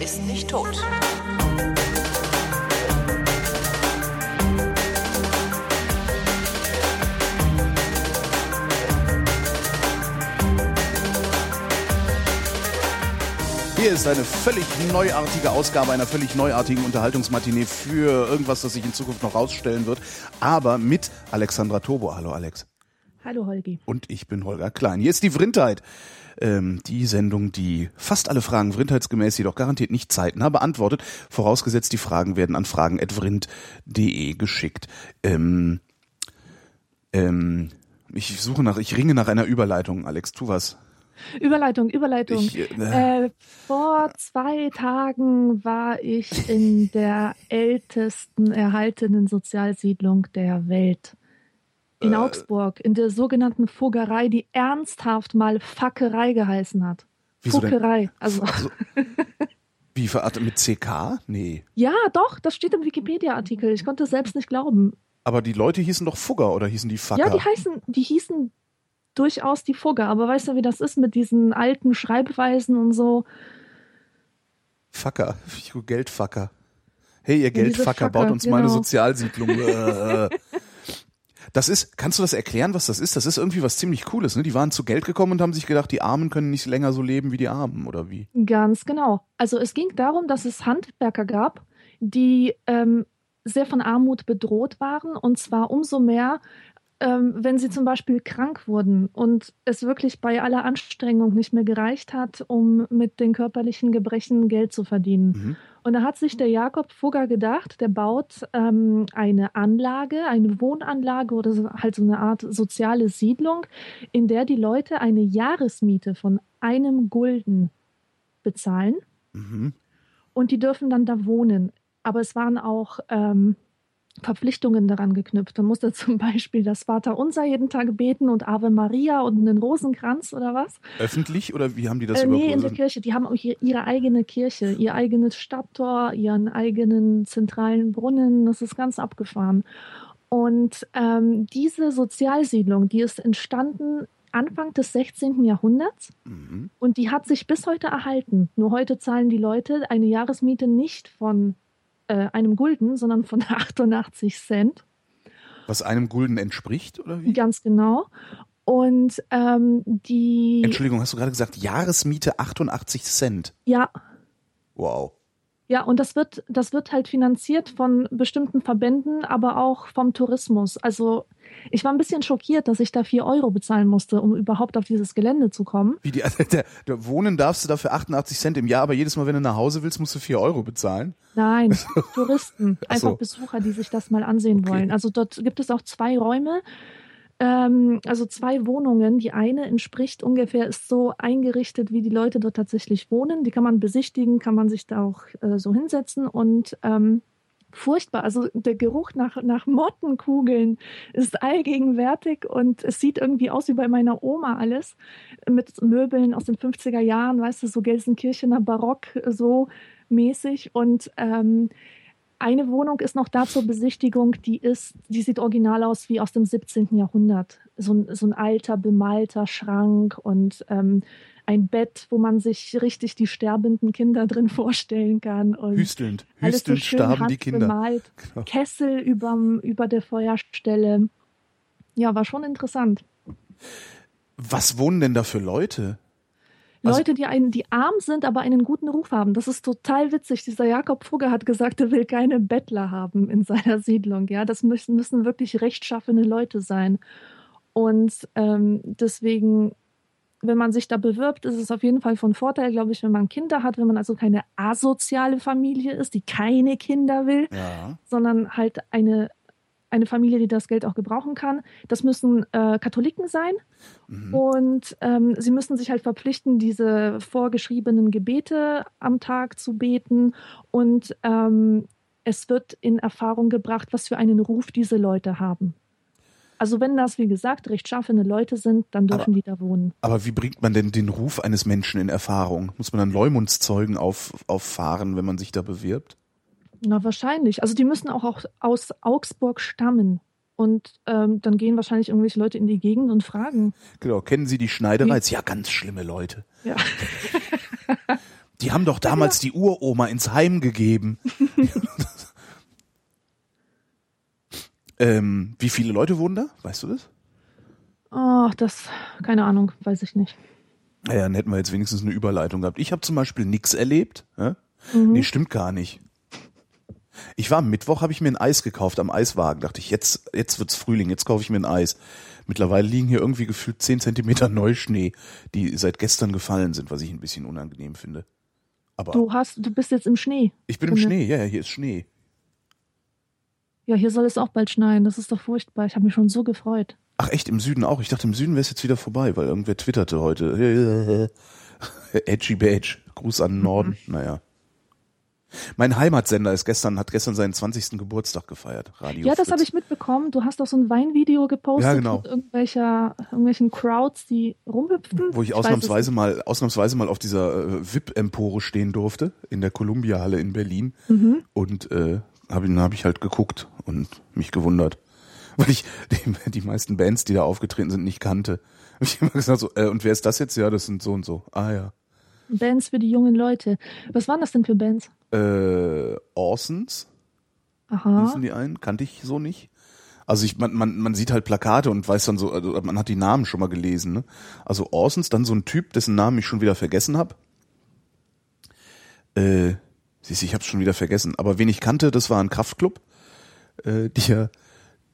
Ist nicht tot. Hier ist eine völlig neuartige Ausgabe einer völlig neuartigen Unterhaltungsmatinee für irgendwas, das sich in Zukunft noch rausstellen wird. Aber mit Alexandra Tobo. Hallo Alex. Hallo Holgi. Und ich bin Holger Klein. Hier ist die Vrindheit. Ähm, die Sendung, die fast alle Fragen vrindheitsgemäß, jedoch garantiert nicht zeitnah beantwortet, vorausgesetzt die Fragen werden an fragen.vrind.de geschickt. Ähm, ähm, ich suche nach, ich ringe nach einer Überleitung, Alex, tu was. Überleitung, Überleitung. Ich, äh, äh, vor zwei Tagen war ich in der ältesten erhaltenen Sozialsiedlung der Welt. In Äh. Augsburg, in der sogenannten Fuggerei, die ernsthaft mal Fackerei geheißen hat. Fuckerei. Also, Also, wie verartet mit CK? Nee. ja, doch, das steht im Wikipedia-Artikel. Ich konnte es selbst nicht glauben. Aber die Leute hießen doch Fugger oder hießen die Fucker? Ja, die heißen, die hießen durchaus die Fugger, aber weißt du, wie das ist mit diesen alten Schreibweisen und so? Fucker. Geldfucker. Hey, ihr Geldfucker, baut uns genau. Sozialsiedlung. Äh, Das ist, kannst du das erklären, was das ist? Das ist irgendwie was ziemlich Cooles, ne? Die waren zu Geld gekommen und haben sich gedacht, die Armen können nicht länger so leben wie die Armen, oder wie? Ganz genau. Also es ging darum, dass es Handwerker gab, die ähm, sehr von Armut bedroht waren und zwar umso mehr, ähm, wenn sie zum Beispiel krank wurden und es wirklich bei aller Anstrengung nicht mehr gereicht hat, um mit den körperlichen Gebrechen Geld zu verdienen. Mhm. Und da hat sich der Jakob Fugger gedacht, der baut ähm, eine Anlage, eine Wohnanlage oder so, halt so eine Art soziale Siedlung, in der die Leute eine Jahresmiete von einem Gulden bezahlen Mhm. und die dürfen dann da wohnen. Aber es waren auch ähm, Verpflichtungen daran geknüpft. Man musste zum Beispiel das Vaterunser jeden Tag beten und Ave Maria und einen Rosenkranz oder was. Öffentlich oder wie haben die das Äh, nee, in der? Kirche. Die haben auch ihr- ihre eigene Kirche, ihr eigenes Stadttor, ihren eigenen zentralen Brunnen. Das ist ganz abgefahren. Und ähm, diese Sozialsiedlung, die ist entstanden Anfang des 16. Jahrhunderts Mhm. und die hat sich bis heute erhalten. Nur heute zahlen die Leute eine Jahresmiete nicht von äh, einem Gulden, sondern von 88 Cent. Was einem Gulden entspricht, oder wie? Ganz genau. Und ähm, die, Entschuldigung, hast du gerade gesagt, Jahresmiete 88 Cent? ja, Wow. Ja, und das wird, das wird halt finanziert von bestimmten Verbänden, aber auch vom Tourismus. Also ich war ein bisschen schockiert, dass ich da vier Euro bezahlen musste, um überhaupt auf dieses Gelände zu kommen. Wie die, der, der, wohnen darfst du dafür 88 Cent im Jahr, aber jedes Mal, wenn du nach Hause willst, musst du 4 Euro bezahlen. Nein, Touristen, Ach so. einfach Besucher, die sich das mal ansehen Okay. wollen. Also dort gibt es auch zwei Räume, ähm, also zwei Wohnungen. Die eine entspricht ungefähr, ist so eingerichtet, wie die Leute dort tatsächlich wohnen. Die kann man besichtigen, kann man sich da auch äh, so hinsetzen und ähm, furchtbar. Also der Geruch nach, nach Mottenkugeln ist allgegenwärtig und es sieht irgendwie aus wie bei meiner Oma alles. Mit Möbeln aus den 50er Jahren, weißt du, so Gelsenkirchener Barock, so mäßig. Und ähm, eine Wohnung ist noch da zur Besichtigung, die ist, die sieht original aus wie aus dem 17. Jahrhundert. So ein, so ein alter, bemalter Schrank und ähm, ein Bett, wo man sich richtig die sterbenden Kinder drin vorstellen kann. Und Hüstelnd. alles so Hüstelnd schön starben die Kinder. handbemalt. Genau. Kessel überm, über der Feuerstelle. Ja, war schon interessant. Was wohnen denn da für Leute? Also- Leute, die einen, die arm sind, aber einen guten Ruf haben. Das ist total witzig. Dieser Jakob Fugger hat gesagt, er will keine Bettler haben in seiner Siedlung. Ja, das müssen, müssen wirklich rechtschaffene Leute sein. Und ähm, deswegen, wenn man sich da bewirbt, ist es auf jeden Fall von Vorteil, glaube ich, wenn man Kinder hat, wenn man also keine asoziale Familie ist, die keine Kinder will, Ja. sondern halt eine, eine Familie, die das Geld auch gebrauchen kann. Das müssen äh, Katholiken sein. Mhm. Und ähm, sie müssen sich halt verpflichten, diese vorgeschriebenen Gebete am Tag zu beten. Und ähm, es wird in Erfahrung gebracht, was für einen Ruf diese Leute haben. Also wenn das, wie gesagt, rechtschaffene Leute sind, dann dürfen Aber- die da wohnen. Aber wie bringt man denn den Ruf eines Menschen in Erfahrung? Muss man dann Leumundszeugen auf, auffahren, wenn man sich da bewirbt? Na, wahrscheinlich. Also die müssen auch, auch aus Augsburg stammen. Und ähm, dann gehen wahrscheinlich irgendwelche Leute in die Gegend und fragen. Genau, kennen Sie die Schneidereiz? Ja, ganz schlimme Leute. Ja. Die haben doch damals die Uroma ins Heim gegeben. ähm, wie viele Leute wohnen da? Weißt du das? Oh, das, keine Ahnung, weiß ich nicht. Naja, dann hätten wir jetzt wenigstens eine Überleitung gehabt. Ich habe zum Beispiel nichts erlebt. Ja? Mhm. Nee, stimmt gar nicht. Ich war am Mittwoch, habe ich mir ein Eis gekauft am Eiswagen. Dachte ich, jetzt, jetzt wird's Frühling, jetzt kaufe ich mir ein Eis. Mittlerweile liegen hier irgendwie gefühlt 10 Zentimeter Neuschnee, die seit gestern gefallen sind, was ich ein bisschen unangenehm finde. Aber Du hast, du bist jetzt im Schnee. ich bin im Schnee, ja, ja, hier ist Schnee. Ja, hier soll es auch bald schneien. Das ist doch furchtbar. Ich habe mich schon so gefreut. Ach echt, im Süden auch? Ich dachte, im Süden wäre es jetzt wieder vorbei, weil irgendwer twitterte heute. Edgy Badge. Gruß an den Norden. Naja. Mein Heimatsender ist gestern, hat gestern seinen 20. Geburtstag gefeiert. Radio ja, das habe ich mitbekommen. Du hast doch so ein Weinvideo gepostet Ja, genau. mit irgendwelcher, irgendwelchen Crowds, die rumhüpften. Wo ich weiß ausnahmsweise mal, ausnahmsweise mal auf dieser äh, VIP-Empore stehen durfte, in der Columbia-Halle in Berlin. Mhm. Und äh, habe ihn hab ich halt geguckt und mich gewundert. Weil ich die, die meisten Bands, die da aufgetreten sind, nicht kannte. Hab ich immer gesagt so, äh, und wer ist das jetzt? Ja, das sind so und so. Ah ja. Bands für die jungen Leute. Was waren das denn für Bands? Äh, Orsons Aha. hießen die einen, kannte ich so nicht. Also ich, man, man, man sieht halt Plakate und weiß dann so, also man hat die Namen schon mal gelesen. Ne? Also Orsons, dann so ein Typ, dessen Namen ich schon wieder vergessen habe. Äh, siehst du, ich hab's schon wieder vergessen. Aber wen ich kannte, das war ein Kraftclub, äh, die ja,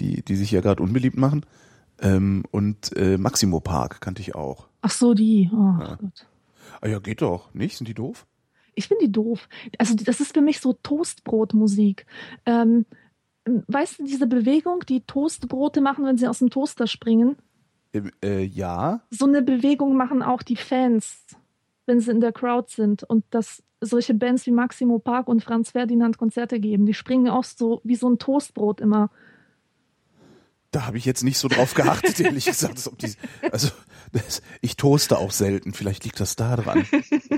die, die sich ja gerade unbeliebt machen. Ähm, und äh, Maximo Park kannte ich auch. Ach so, die. Oh, Ja. Gott. Ah ja, geht doch. Nicht? Sind die doof? Ich finde die doof. Also das ist für mich so Toastbrotmusik. Ähm, weißt du, diese Bewegung, die Toastbrote machen, wenn sie aus dem Toaster springen? Äh, äh, ja. So eine Bewegung machen auch die Fans, wenn sie in der Crowd sind. Und dass solche Bands wie Maximo Park und Franz Ferdinand Konzerte geben, die springen auch so wie so ein Toastbrot immer. Da habe ich jetzt nicht so drauf geachtet, ehrlich gesagt. die, also das, ich toaste auch selten, vielleicht liegt das da dran.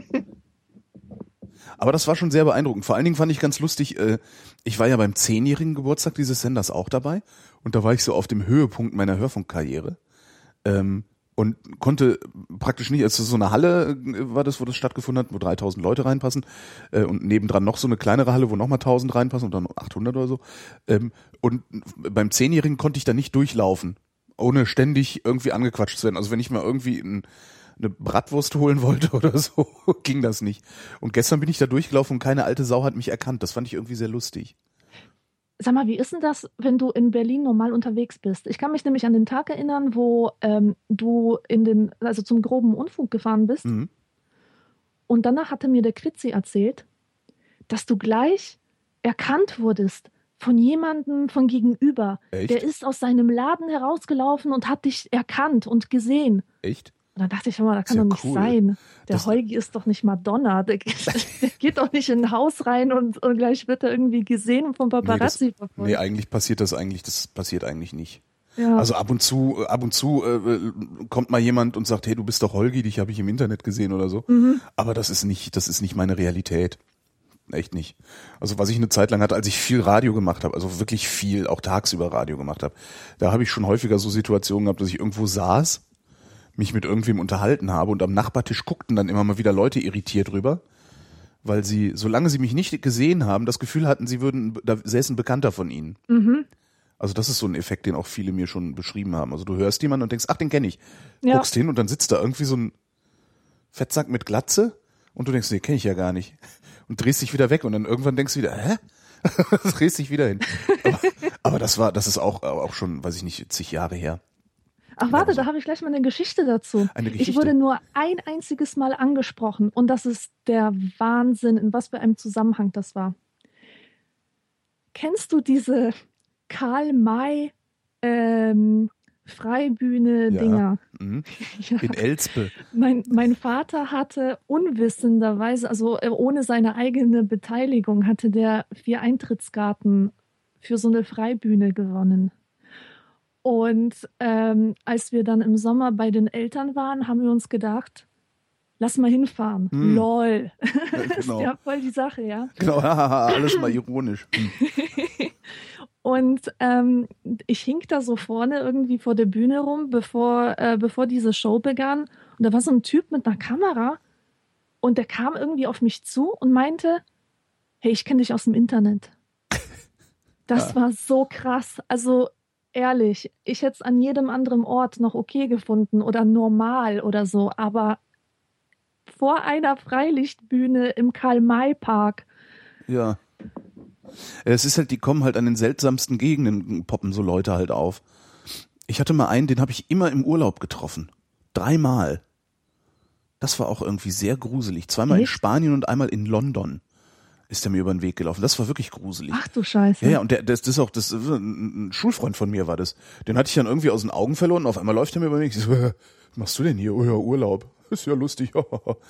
Aber das war schon sehr beeindruckend. Vor allen Dingen fand ich ganz lustig, äh, ich war ja beim zehnjährigen Geburtstag dieses Senders auch dabei und da war ich so auf dem Höhepunkt meiner Hörfunkkarriere ähm, und konnte praktisch nicht, also so eine Halle äh, war das, wo das stattgefunden hat, wo 3000 Leute reinpassen äh, und nebendran noch so eine kleinere Halle, wo nochmal 1000 reinpassen und dann noch 800 oder so. Ähm, und beim Zehnjährigen konnte ich da nicht durchlaufen, ohne ständig irgendwie angequatscht zu werden. Also wenn ich mal irgendwie ein, eine Bratwurst holen wollte oder so, ging das nicht. Und gestern bin ich da durchgelaufen und keine alte Sau hat mich erkannt. Das fand ich irgendwie sehr lustig. Sag mal, wie ist denn das, wenn du in Berlin normal unterwegs bist? Ich kann mich nämlich an den Tag erinnern, wo ähm, du in den, also zum groben Unfug gefahren bist. Mhm. Und danach hatte mir der Quitzi erzählt, dass du gleich erkannt wurdest von jemandem von gegenüber. Echt? Der ist aus seinem Laden herausgelaufen und hat dich erkannt und gesehen. Echt? Und da dachte ich immer, da kann ja doch nicht cool. sein. Der Das- Heugi ist doch nicht Madonna. Der, geht- der geht doch nicht in ein Haus rein und, und gleich wird er irgendwie gesehen und vom Paparazzi verfolgt. Nee, eigentlich passiert das eigentlich, das passiert eigentlich nicht. ja. Also ab und zu, ab und zu äh, äh, kommt mal jemand und sagt, hey, du bist doch Holgi, dich habe ich im Internet gesehen oder so. Mhm. Aber das ist nicht, das ist nicht meine Realität. Echt nicht. Also was ich eine Zeit lang hatte, als ich viel Radio gemacht habe, also wirklich viel, auch tagsüber Radio gemacht habe, da habe ich schon häufiger so Situationen gehabt, dass ich irgendwo saß, mich mit irgendwem unterhalten habe und am Nachbartisch guckten dann immer mal wieder Leute irritiert rüber, weil sie, solange sie mich nicht gesehen haben, das Gefühl hatten, sie würden, da säßen Bekannter von ihnen. Mhm. Also das ist so ein Effekt, den auch viele mir schon beschrieben haben. Also du hörst jemanden und denkst, ach, den kenne ich. Ja. Guckst hin und dann sitzt da irgendwie so ein Fettsack mit Glatze und du denkst, nee, kenne ich ja gar nicht. Und drehst dich wieder weg und dann irgendwann denkst du wieder, hä? drehst dich wieder hin. Aber, aber das war, das ist auch, auch schon, weiß ich nicht, zig Jahre her. Ach warte, da habe ich gleich mal eine Geschichte dazu. Eine Ich Geschichte. wurde nur ein einziges Mal angesprochen und das ist der Wahnsinn, in was für einem Zusammenhang das war. Kennst du diese Karl May ähm, Freibühne-Dinger? Mhm. Ja. In Elspe. Mein, mein Vater hatte unwissenderweise, also äh, ohne seine eigene Beteiligung, hatte der vier Eintrittskarten für so eine Freibühne gewonnen. Und ähm, als wir dann im Sommer bei den Eltern waren, haben wir uns gedacht, lass mal hinfahren. Hm. Lol. Das genau. ist ja voll die Sache, ja. Genau, alles mal ironisch. Hm. Und ähm, ich hing da so vorne irgendwie vor der Bühne rum, bevor, äh, bevor diese Show begann. Und da war so ein Typ mit einer Kamera. Und der kam irgendwie auf mich zu und meinte, hey, ich kenne dich aus dem Internet. Das ja. war so krass. Also ehrlich, ich hätte es an jedem anderen Ort noch okay gefunden oder normal oder so, aber vor einer Freilichtbühne im Karl-May-Park. Ja. Es ist halt, die kommen halt an den seltsamsten Gegenden, poppen so Leute halt auf. Ich hatte mal einen, den habe ich immer im Urlaub getroffen. Dreimal. Das war auch irgendwie sehr gruselig. Zweimal Echt? in Spanien und einmal in London ist er mir über den Weg gelaufen. Das war wirklich gruselig. Ach du Scheiße. Ja, ja, und der, das, das ist auch, das, ein Schulfreund von mir war das. Den hatte ich dann irgendwie aus den Augen verloren. Auf einmal läuft er mir über den Weg. Ich so, was machst du denn hier? Oh ja, Urlaub. Ist ja lustig.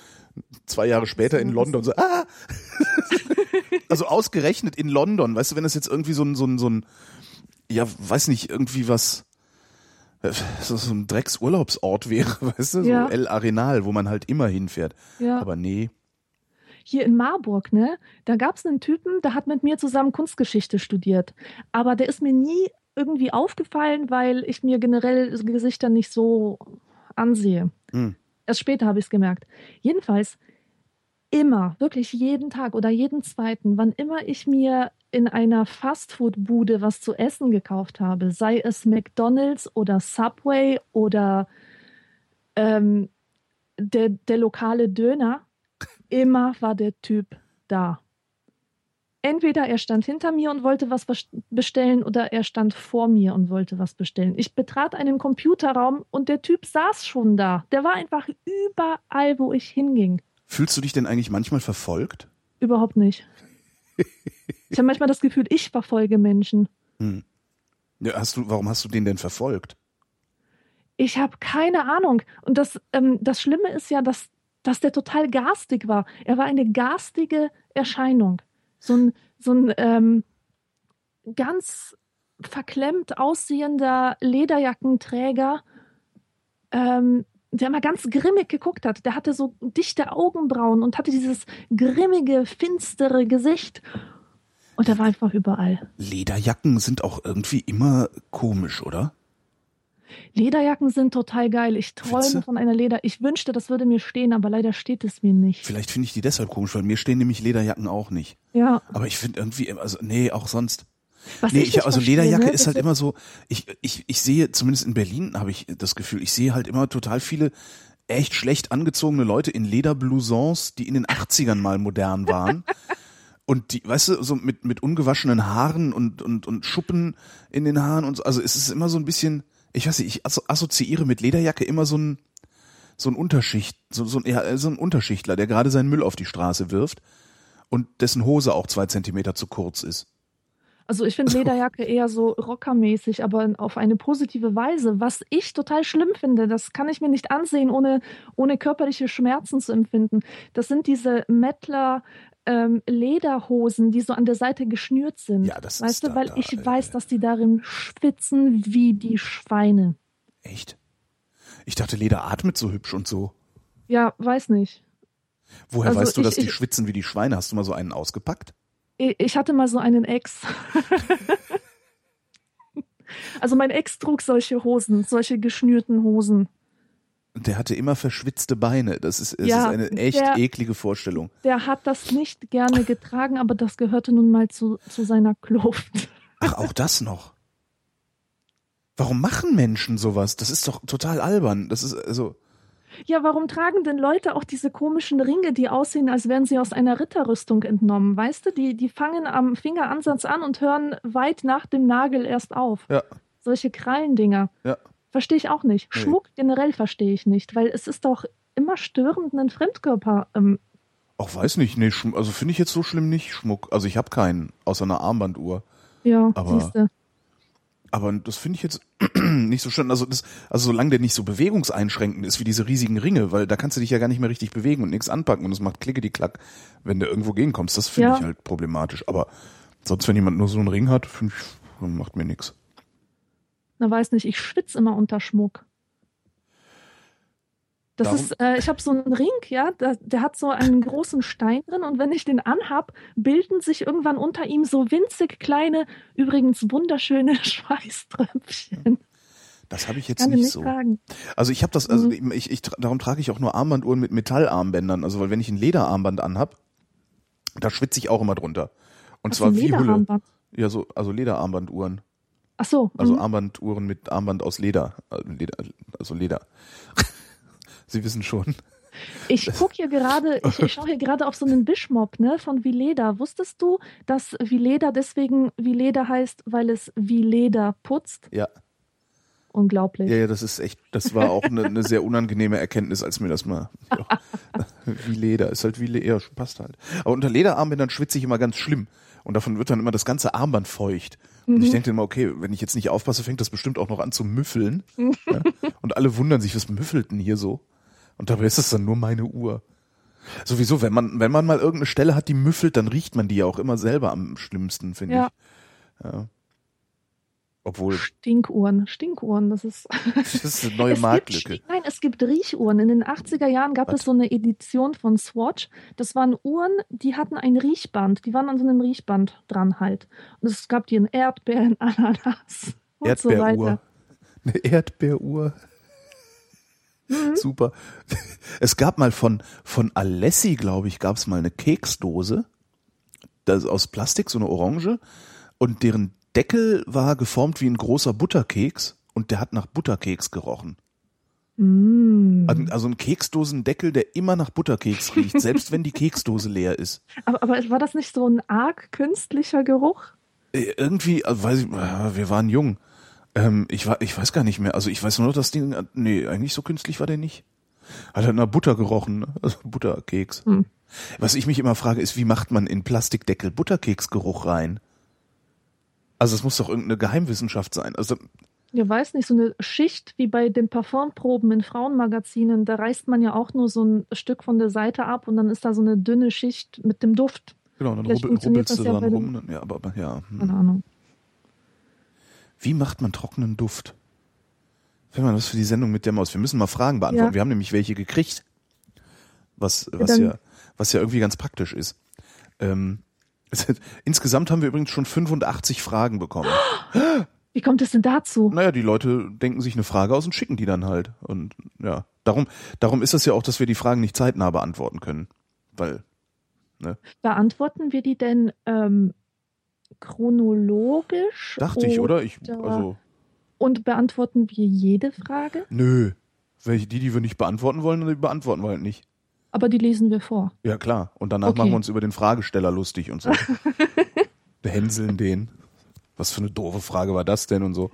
Zwei Jahre später in London so, ah! also ausgerechnet in London. Weißt du, wenn das jetzt irgendwie so ein, so ein, so ein, ja, weiß nicht, irgendwie was, so, so ein Drecksurlaubsort wäre, weißt du, so ja. El Arenal, wo man halt immer hinfährt. Ja. Aber nee hier in Marburg, ne, da gab es einen Typen, der hat mit mir zusammen Kunstgeschichte studiert. Aber der ist mir nie irgendwie aufgefallen, weil ich mir generell Gesichter nicht so ansehe. Hm. Erst später habe ich es gemerkt. Jedenfalls immer, wirklich jeden Tag oder jeden zweiten, wann immer ich mir in einer Fastfood-Bude was zu essen gekauft habe, sei es McDonald's oder Subway oder ähm, der, der lokale Döner, immer war der Typ da. Entweder er stand hinter mir und wollte was bestellen oder er stand vor mir und wollte was bestellen. Ich betrat einen Computerraum und der Typ saß schon da. Der war einfach überall, wo ich hinging. Fühlst du dich denn eigentlich manchmal verfolgt? Überhaupt nicht. ich habe manchmal das Gefühl, ich verfolge Menschen. Hm. Ja, hast du, warum hast du den denn verfolgt? Ich habe keine Ahnung. Und das, ähm, das Schlimme ist ja, dass dass der total garstig war. Er war eine garstige Erscheinung. So ein, so ein ähm, ganz verklemmt aussehender Lederjackenträger, ähm, der mal ganz grimmig geguckt hat. Der hatte so dichte Augenbrauen und hatte dieses grimmige, finstere Gesicht. Und er war einfach überall. Lederjacken sind auch irgendwie immer komisch, oder? Lederjacken sind total geil. Ich träume Witze? von einer Leder. Ich wünschte, das würde mir stehen, aber leider steht es mir nicht. Vielleicht finde ich die deshalb komisch, weil mir stehen nämlich Lederjacken auch nicht. Ja. Aber ich finde irgendwie, also nee, auch sonst. Was nee, ich, ich also Lederjacke ne? ist halt immer so, ich, ich, ich sehe, zumindest in Berlin habe ich das Gefühl, ich sehe halt immer total viele echt schlecht angezogene Leute in Lederblousons, die in den 80ern mal modern waren. und die, weißt du, so mit, mit ungewaschenen Haaren und, und, und Schuppen in den Haaren und so. Also es ist immer so ein bisschen, ich weiß nicht, ich assoziiere mit Lederjacke immer so ein, so ein Unterschicht, so, so, ja, so ein Unterschichtler, der gerade seinen Müll auf die Straße wirft und dessen Hose auch zwei Zentimeter zu kurz ist. Also ich finde Lederjacke eher so rockermäßig, aber auf eine positive Weise. Was ich total schlimm finde, das kann ich mir nicht ansehen, ohne, ohne körperliche Schmerzen zu empfinden. Das sind diese Mettler ähm, Lederhosen, die so an der Seite geschnürt sind. Ja, das weißt ist du, weil da, ich äh, weiß, dass die darin schwitzen wie die Schweine. Echt? Ich dachte, Leder atmet so hübsch und so. Ja, weiß nicht. Woher also weißt du, dass ich, die ich, schwitzen wie die Schweine? Hast du mal so einen ausgepackt? Ich hatte mal so einen Ex. also mein Ex trug solche Hosen, solche geschnürten Hosen. Der hatte immer verschwitzte Beine. Das ist, das ja, ist eine echt der, eklige Vorstellung. Der hat das nicht gerne getragen, aber das gehörte nun mal zu, zu seiner Kluft. Ach, auch das noch. Warum machen Menschen sowas? Das ist doch total albern. Das ist also. Ja, warum tragen denn Leute auch diese komischen Ringe, die aussehen, als wären sie aus einer Ritterrüstung entnommen? Weißt du, die, die fangen am Fingeransatz an und hören weit nach dem Nagel erst auf. Ja. Solche Krallendinger. Ja. Verstehe ich auch nicht. Nee. Schmuck generell verstehe ich nicht, weil es ist doch immer störend, einen Fremdkörper. Ähm, Ach, weiß nicht. Nee, also finde ich jetzt so schlimm nicht Schmuck. Also ich habe keinen, außer einer Armbanduhr. Ja, aber, siehste. aber das finde ich jetzt nicht so schön. Also, das, also solange der nicht so bewegungseinschränkend ist wie diese riesigen Ringe, weil da kannst du dich ja gar nicht mehr richtig bewegen und nichts anpacken und es macht klicke die Klack, wenn du irgendwo gehen kommst. Das finde ja. ich halt problematisch. Aber sonst, wenn jemand nur so einen Ring hat, finde ich, macht mir nichts. Na, weiß nicht, ich schwitze immer unter Schmuck. Das Darum? ist, äh, ich habe so einen Ring, ja, der, der, hat so einen großen Stein drin und wenn ich den anhab, bilden sich irgendwann unter ihm so winzig kleine, übrigens wunderschöne Schweißtröpfchen. Das habe ich jetzt nicht nicht so. tragen. Also ich habe das, also Mhm. ich, ich, darum trage ich auch nur Armbanduhren mit Metallarmbändern. Also weil wenn ich ein Lederarmband anhab, da schwitze ich auch immer drunter. Und Was zwar wie. Lederarmband. Ja, so, also Lederarmbanduhren. Ach so. Also mhm. Armbanduhren mit Armband aus Leder. Äh, Leder also Leder. Sie wissen schon. Ich gucke hier gerade, ich, ich schaue hier gerade auf so einen Bischmob, ne, von Vileda. Wusstest du, dass Vileda deswegen Vileda heißt, weil es wie Leder putzt? Ja. Unglaublich. Ja, ja, das ist echt, das war auch eine, eine sehr unangenehme Erkenntnis, als mir das mal. wie Leder, ist halt wie Leder, ja, passt halt. Aber unter Lederarmbändern schwitze ich immer ganz schlimm. Und davon wird dann immer das ganze Armband feucht. Und ich denke immer, okay, wenn ich jetzt nicht aufpasse, fängt das bestimmt auch noch an zu müffeln. ja? Und alle wundern sich, was müffelt denn hier so? Und dabei ist es dann nur meine Uhr. Sowieso, wenn man, wenn man mal irgendeine Stelle hat, die müffelt, dann riecht man die ja auch immer selber am schlimmsten, finde Ja. ich. Ja. Obwohl, Stinkuhren, Stinkuhren, das ist. das ist eine neue Marktlücke. Gibt, nein, es gibt Riechuhren. In den 80er Jahren gab Was? es so eine Edition von Swatch. Das waren Uhren, die hatten ein Riechband. Die waren an so einem Riechband dran halt. Und es gab die in Erdbeeren, Ananas und so Erdbeeruhr. weiter. Eine Erdbeeruhr. Mhm. Super. Es gab mal von, von Alessi, glaube ich, gab es mal eine Keksdose. Das ist aus Plastik, so eine Orange. Und deren Deckel war geformt wie ein großer Butterkeks. Und der hat nach Butterkeks gerochen. Mm. Also ein Keksdosendeckel, der immer nach Butterkeks riecht, selbst wenn die Keksdose leer ist. Aber, aber war das nicht so ein arg künstlicher Geruch? Äh, Irgendwie, also weiß ich, äh, wir waren jung. Ähm, ich, war, ich weiß gar nicht mehr. Also ich weiß nur noch, das Ding, äh, nee, eigentlich so künstlich war der nicht. Hat er nach Butter gerochen, ne? also Butterkeks. Hm. Was ich mich immer frage, ist, wie macht man in Plastikdeckel Butterkeksgeruch rein? Also es muss doch irgendeine Geheimwissenschaft sein. Also Ja, weiß nicht, so eine Schicht wie bei den Parfumproben in Frauenmagazinen, da reißt man ja auch nur so ein Stück von der Seite ab und dann ist da so eine dünne Schicht mit dem Duft. genau, dann rubbel, rubbelst du das ja dran dem- rum. Dann, ja, aber, aber ja. hm. Keine Ahnung. Wie macht man trockenen Duft? Wenn man was für die Sendung mit der Maus. Wir müssen mal Fragen beantworten. Ja. Wir haben nämlich welche gekriegt. Was, was ja, was ja irgendwie ganz praktisch ist. Ähm, insgesamt haben wir übrigens schon 85 Fragen bekommen. Wie kommt es denn dazu? Naja, die Leute denken sich eine Frage aus und schicken die dann halt. Und ja, darum, darum ist es ja auch, dass wir die Fragen nicht zeitnah beantworten können. Weil, Beantworten wir die denn ähm, chronologisch? dachte ich, oder? Ich, also, Und beantworten wir jede Frage? nö. Welche, die, die wir nicht beantworten wollen, die beantworten wir halt nicht. Aber die lesen wir vor. Ja, klar. Und danach Okay. machen wir uns über den Fragesteller lustig und so. Behänseln den. Was für eine doofe Frage war das denn und so.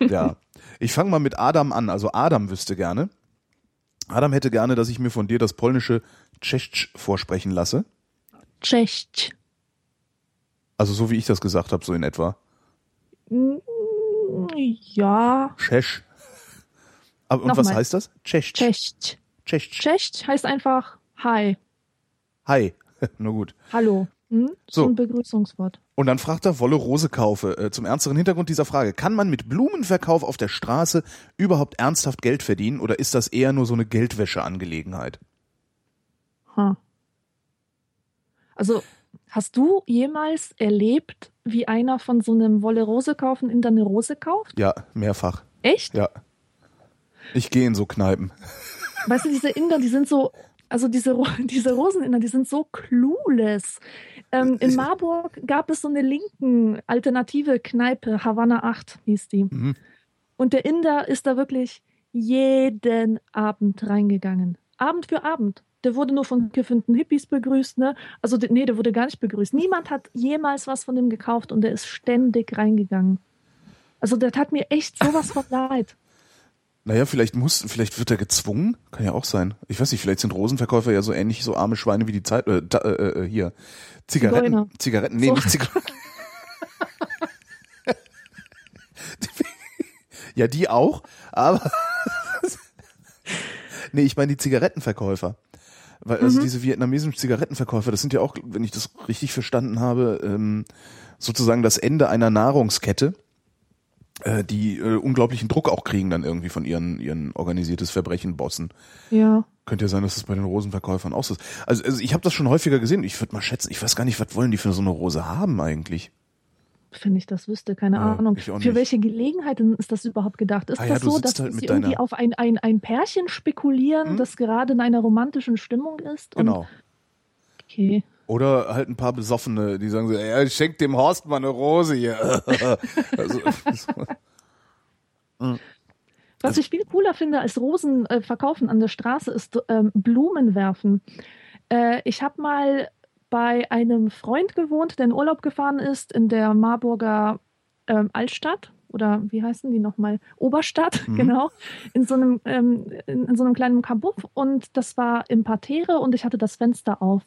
Ja. Ich fange mal mit Adam an. Also Adam wüsste gerne. Adam hätte gerne, dass ich mir von dir das polnische Cześć vorsprechen lasse. Cześć. Also so wie ich das gesagt habe, so in etwa. Mm, Ja, Cześć. Aber, und was Nochmal. heißt das? Cześć. Cześć. Cześć heißt einfach Hi, Hi. Na gut. Hallo. Hm? So ein Begrüßungswort. Und dann fragt er, Wolle Rose kaufe. Äh, zum ernsteren Hintergrund dieser Frage. Kann man mit Blumenverkauf auf der Straße überhaupt ernsthaft Geld verdienen oder ist das eher nur so eine Geldwäscheangelegenheit? Ha. Also, hast du jemals erlebt, wie einer von so einem Wolle Rose kaufen in eine Rose kauft? Ja, mehrfach. Echt? Ja. Ich gehe in so Kneipen. Weißt du, diese Inder, die sind so, also diese, diese Roseninder, die sind so clueless. Ähm, in Marburg gab es so eine linken alternative Kneipe, Havanna 8 hieß die. Mhm. Und der Inder ist da wirklich jeden Abend reingegangen. Abend für Abend. Der wurde nur von gefündeten Hippies begrüßt, ne? Also, nee, der wurde gar nicht begrüßt. Niemand hat jemals was von dem gekauft und der ist ständig reingegangen. Also, das hat mir echt sowas von leid. Naja, vielleicht muss, vielleicht wird er gezwungen. Kann ja auch sein. Ich weiß nicht, vielleicht sind Rosenverkäufer ja so ähnlich so arme Schweine wie die Zeit, äh, da, äh, äh, hier. Zigaretten, Zigeuner. Zigaretten, nee, So. nicht Zigaretten. ja, die auch, aber nee, ich meine die Zigarettenverkäufer. Weil, also Mhm. diese vietnamesischen Zigarettenverkäufer, das sind ja auch, wenn ich das richtig verstanden habe, ähm, sozusagen das Ende einer Nahrungskette, äh, die äh, unglaublichen Druck auch kriegen dann irgendwie von ihren, ihren organisiertes Verbrechen Bossen. Ja. Könnte ja sein, dass das bei den Rosenverkäufern auch so ist. Also, also ich habe das schon häufiger gesehen. Ich würde mal schätzen, ich weiß gar nicht, was wollen die für so eine Rose haben eigentlich? wenn ich das wüsste, keine Ja, Ahnung. Für nicht. welche Gelegenheiten ist das überhaupt gedacht? Ist Ah ja, das du so, dass halt sie mit irgendwie deiner- auf ein, ein, ein Pärchen spekulieren, Hm? das gerade in einer romantischen Stimmung ist? Und, Genau. Okay. Oder halt ein paar Besoffene, die sagen so, ja, ich schenk dem Horst mal eine Rose hier. also, Was ich viel cooler finde als Rosen äh, verkaufen an der Straße, ist ähm, Blumen werfen. Äh, ich habe mal bei einem Freund gewohnt, der in Urlaub gefahren ist in der Marburger ähm, Altstadt oder wie heißen die nochmal? Oberstadt, Mhm. genau, in so einem ähm, in, in so einem kleinen Kabuff und das war im Parterre und ich hatte das Fenster auf.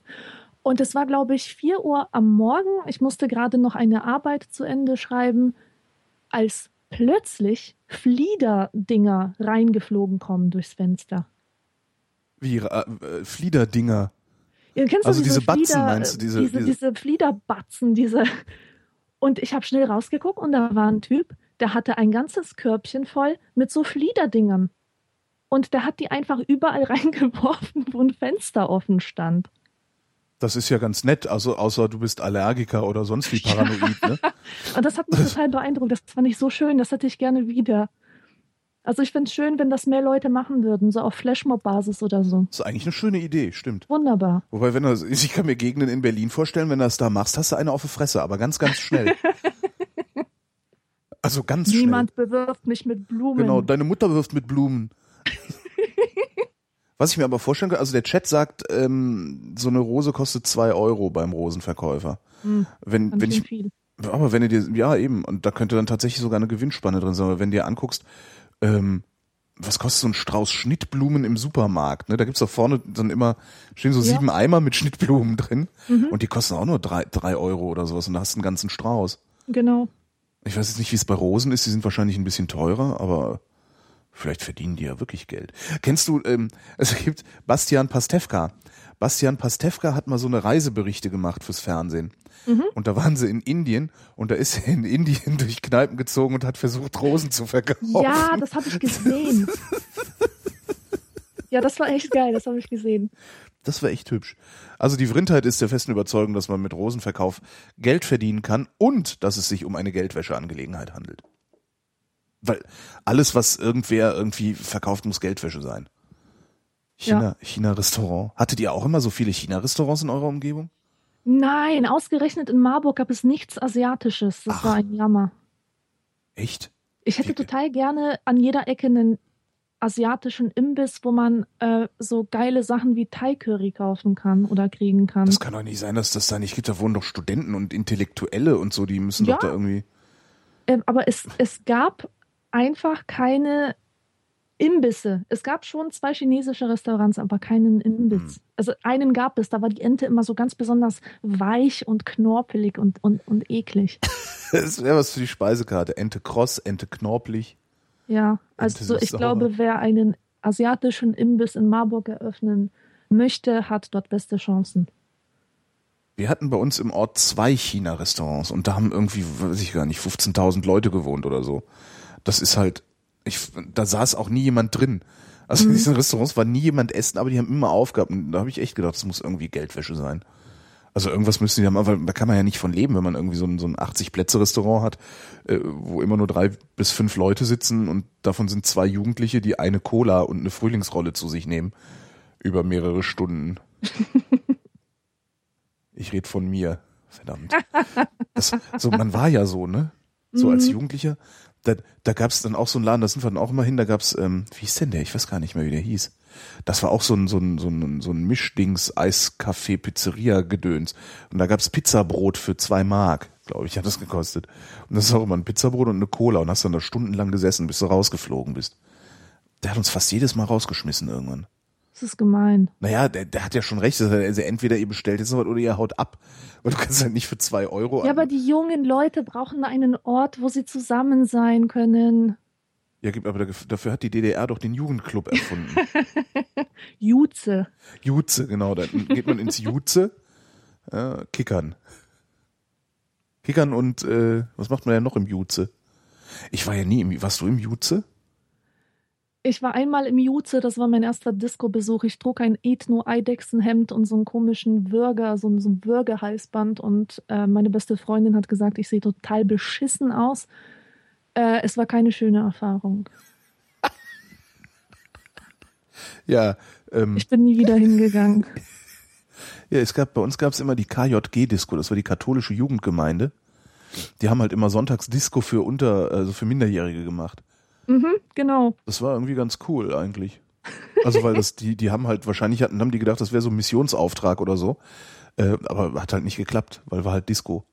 Und es war, glaube ich, 4 Uhr am Morgen. Ich musste gerade noch eine Arbeit zu Ende schreiben, als plötzlich Fliederdinger reingeflogen kommen durchs Fenster. wie äh, äh, Fliederdinger. Ihr kennst Also du diese, diese Batzen, Flieder, meinst du, diese- diese, diese- diese Fliederbatzen, diese. Und ich habe schnell rausgeguckt und da war ein Typ, der hatte ein ganzes Körbchen voll mit so Fliederdingern. Und der hat die einfach überall reingeworfen, wo ein Fenster offen stand. Das ist ja ganz nett, also außer du bist Allergiker oder sonst wie paranoid, ne? Und das hat mich total beeindruckt. Das fand ich so schön. Das hätte ich gerne wieder. Also ich finde es schön, wenn das mehr Leute machen würden, so auf Flashmob-Basis oder so. Das ist eigentlich eine schöne Idee, stimmt. Wunderbar. Wobei, wenn du, ich kann mir Gegenden in Berlin vorstellen, wenn du das da machst, hast du eine auf die Fresse, aber ganz, ganz schnell. Also ganz Niemand bewirft mich mit Blumen. schnell. Genau, deine Mutter wirft mit Blumen. Was ich mir aber vorstellen kann, also der Chat sagt, ähm, so eine Rose kostet zwei Euro beim Rosenverkäufer. Hm, Wenn, wenn ich viel. aber wenn du dir, ja eben, und da könnte dann tatsächlich sogar eine Gewinnspanne drin sein, aber wenn du dir anguckst, ähm, was kostet so ein Strauß Schnittblumen im Supermarkt? Ne? Da gibt's doch vorne dann immer, stehen so Ja. sieben Eimer mit Schnittblumen drin Mhm. und die kosten auch nur drei, drei Euro oder sowas und da hast du einen ganzen Strauß. Genau. Ich weiß jetzt nicht, wie es bei Rosen ist, die sind wahrscheinlich ein bisschen teurer, aber vielleicht verdienen die ja wirklich Geld. Kennst du, ähm, es gibt Bastian Pastewka. Bastian Pastewka hat mal so eine Reiseberichte gemacht fürs Fernsehen. Mhm. Und da waren sie in Indien und da ist er in Indien durch Kneipen gezogen und hat versucht, Rosen zu verkaufen. Ja, das habe ich gesehen. ja, das war echt geil, das habe ich gesehen. Das war echt hübsch. Also die Vrindheit ist der festen Überzeugung, dass man mit Rosenverkauf Geld verdienen kann und dass es sich um eine Geldwäscheangelegenheit handelt. Weil alles, was irgendwer irgendwie verkauft, muss Geldwäsche sein. China, China-Restaurant. Hattet ihr auch immer so viele China-Restaurants in eurer Umgebung? Nein, ausgerechnet in Marburg gab es nichts Asiatisches. Das Ach. war ein Jammer. Echt? Ich hätte Wie- total gerne an jeder Ecke einen asiatischen Imbiss, wo man äh, so geile Sachen wie Thai-Curry kaufen kann oder kriegen kann. Das kann doch nicht sein, dass das da nicht gibt. Da wohnen doch Studenten und Intellektuelle und so, die müssen Ja. doch da irgendwie. Ähm, aber es, es gab einfach keine Imbisse. Es gab schon zwei chinesische Restaurants, aber keinen Imbiss. Hm. Also einen gab es, da war die Ente immer so ganz besonders weich und knorpelig und, und, und eklig. Das wäre was für die Speisekarte. Ente kross, Ente knorpelig. Ja, also Ente so, ich glaube, wer einen asiatischen Imbiss in Marburg eröffnen möchte, hat dort beste Chancen. Wir hatten bei uns im Ort zwei China-Restaurants und da haben irgendwie, weiß ich gar nicht, 15.000 Leute gewohnt oder so. Das ist halt, ich, da saß auch nie jemand drin. Also in Mhm. diesen Restaurants war nie jemand essen, aber die haben immer aufgehabt. Und da habe ich echt gedacht, das muss irgendwie Geldwäsche sein. Also irgendwas müssen die haben, weil da kann man ja nicht von leben, wenn man irgendwie so ein, so ein 80-Plätze-Restaurant hat, äh, wo immer nur drei bis fünf Leute sitzen und davon sind zwei Jugendliche, die eine Cola und eine Frühlingsrolle zu sich nehmen. Über mehrere Stunden. Ich rede von mir. Verdammt. Das, so, man war ja so, ne? So als Mhm. Jugendlicher. Da, da gab es dann auch so einen Laden, da sind wir dann auch immer hin, da gab's, ähm, wie hieß denn der? Ich weiß gar nicht mehr, wie der hieß. Das war auch so ein, so ein, so ein, so ein Mischdings, Eiskaffee, Pizzeria, Gedöns. Und da gab's Pizzabrot für zwei Mark, glaube ich, hat das gekostet. Und das ist auch immer ein Pizzabrot und eine Cola und hast dann da stundenlang gesessen, bis du rausgeflogen bist. Der hat uns fast jedes Mal rausgeschmissen irgendwann. Das ist gemein. Naja, der, der hat ja schon recht. Also entweder ihr bestellt jetzt noch was oder ihr haut ab. Weil du kannst halt nicht für zwei Euro. Ja, aber die jungen Leute brauchen einen Ort, wo sie zusammen sein können. ja, gibt- aber dafür- hat die DDR doch den Jugendclub erfunden. Jutze. Jutze, genau. Dann geht man ins Jutze. Ja, Kickern. Kickern und äh, was macht man ja noch im Jutze? Ich war ja nie im. Warst du im Jutze? Ich war einmal im Juze, das war mein erster Disco-Besuch. Ich trug ein Ethno-Eidechsenhemd und so einen komischen Würger, so ein, so ein Würger-Halsband. Und äh, meine beste Freundin hat gesagt, ich sehe total beschissen aus. Äh, es war keine schöne Erfahrung. Ja, ähm, Ich bin nie wieder hingegangen. ja, es gab, bei uns gab es immer die KJG-Disco, das war die katholische Jugendgemeinde. Die haben halt immer sonntags Disco für unter, also für Minderjährige gemacht. Mhm, genau. Das war irgendwie ganz cool eigentlich. Also weil das, die, die haben halt, wahrscheinlich hatten, haben die gedacht, das wäre so ein Missionsauftrag oder so. Äh, aber hat halt nicht geklappt, weil war halt Disco.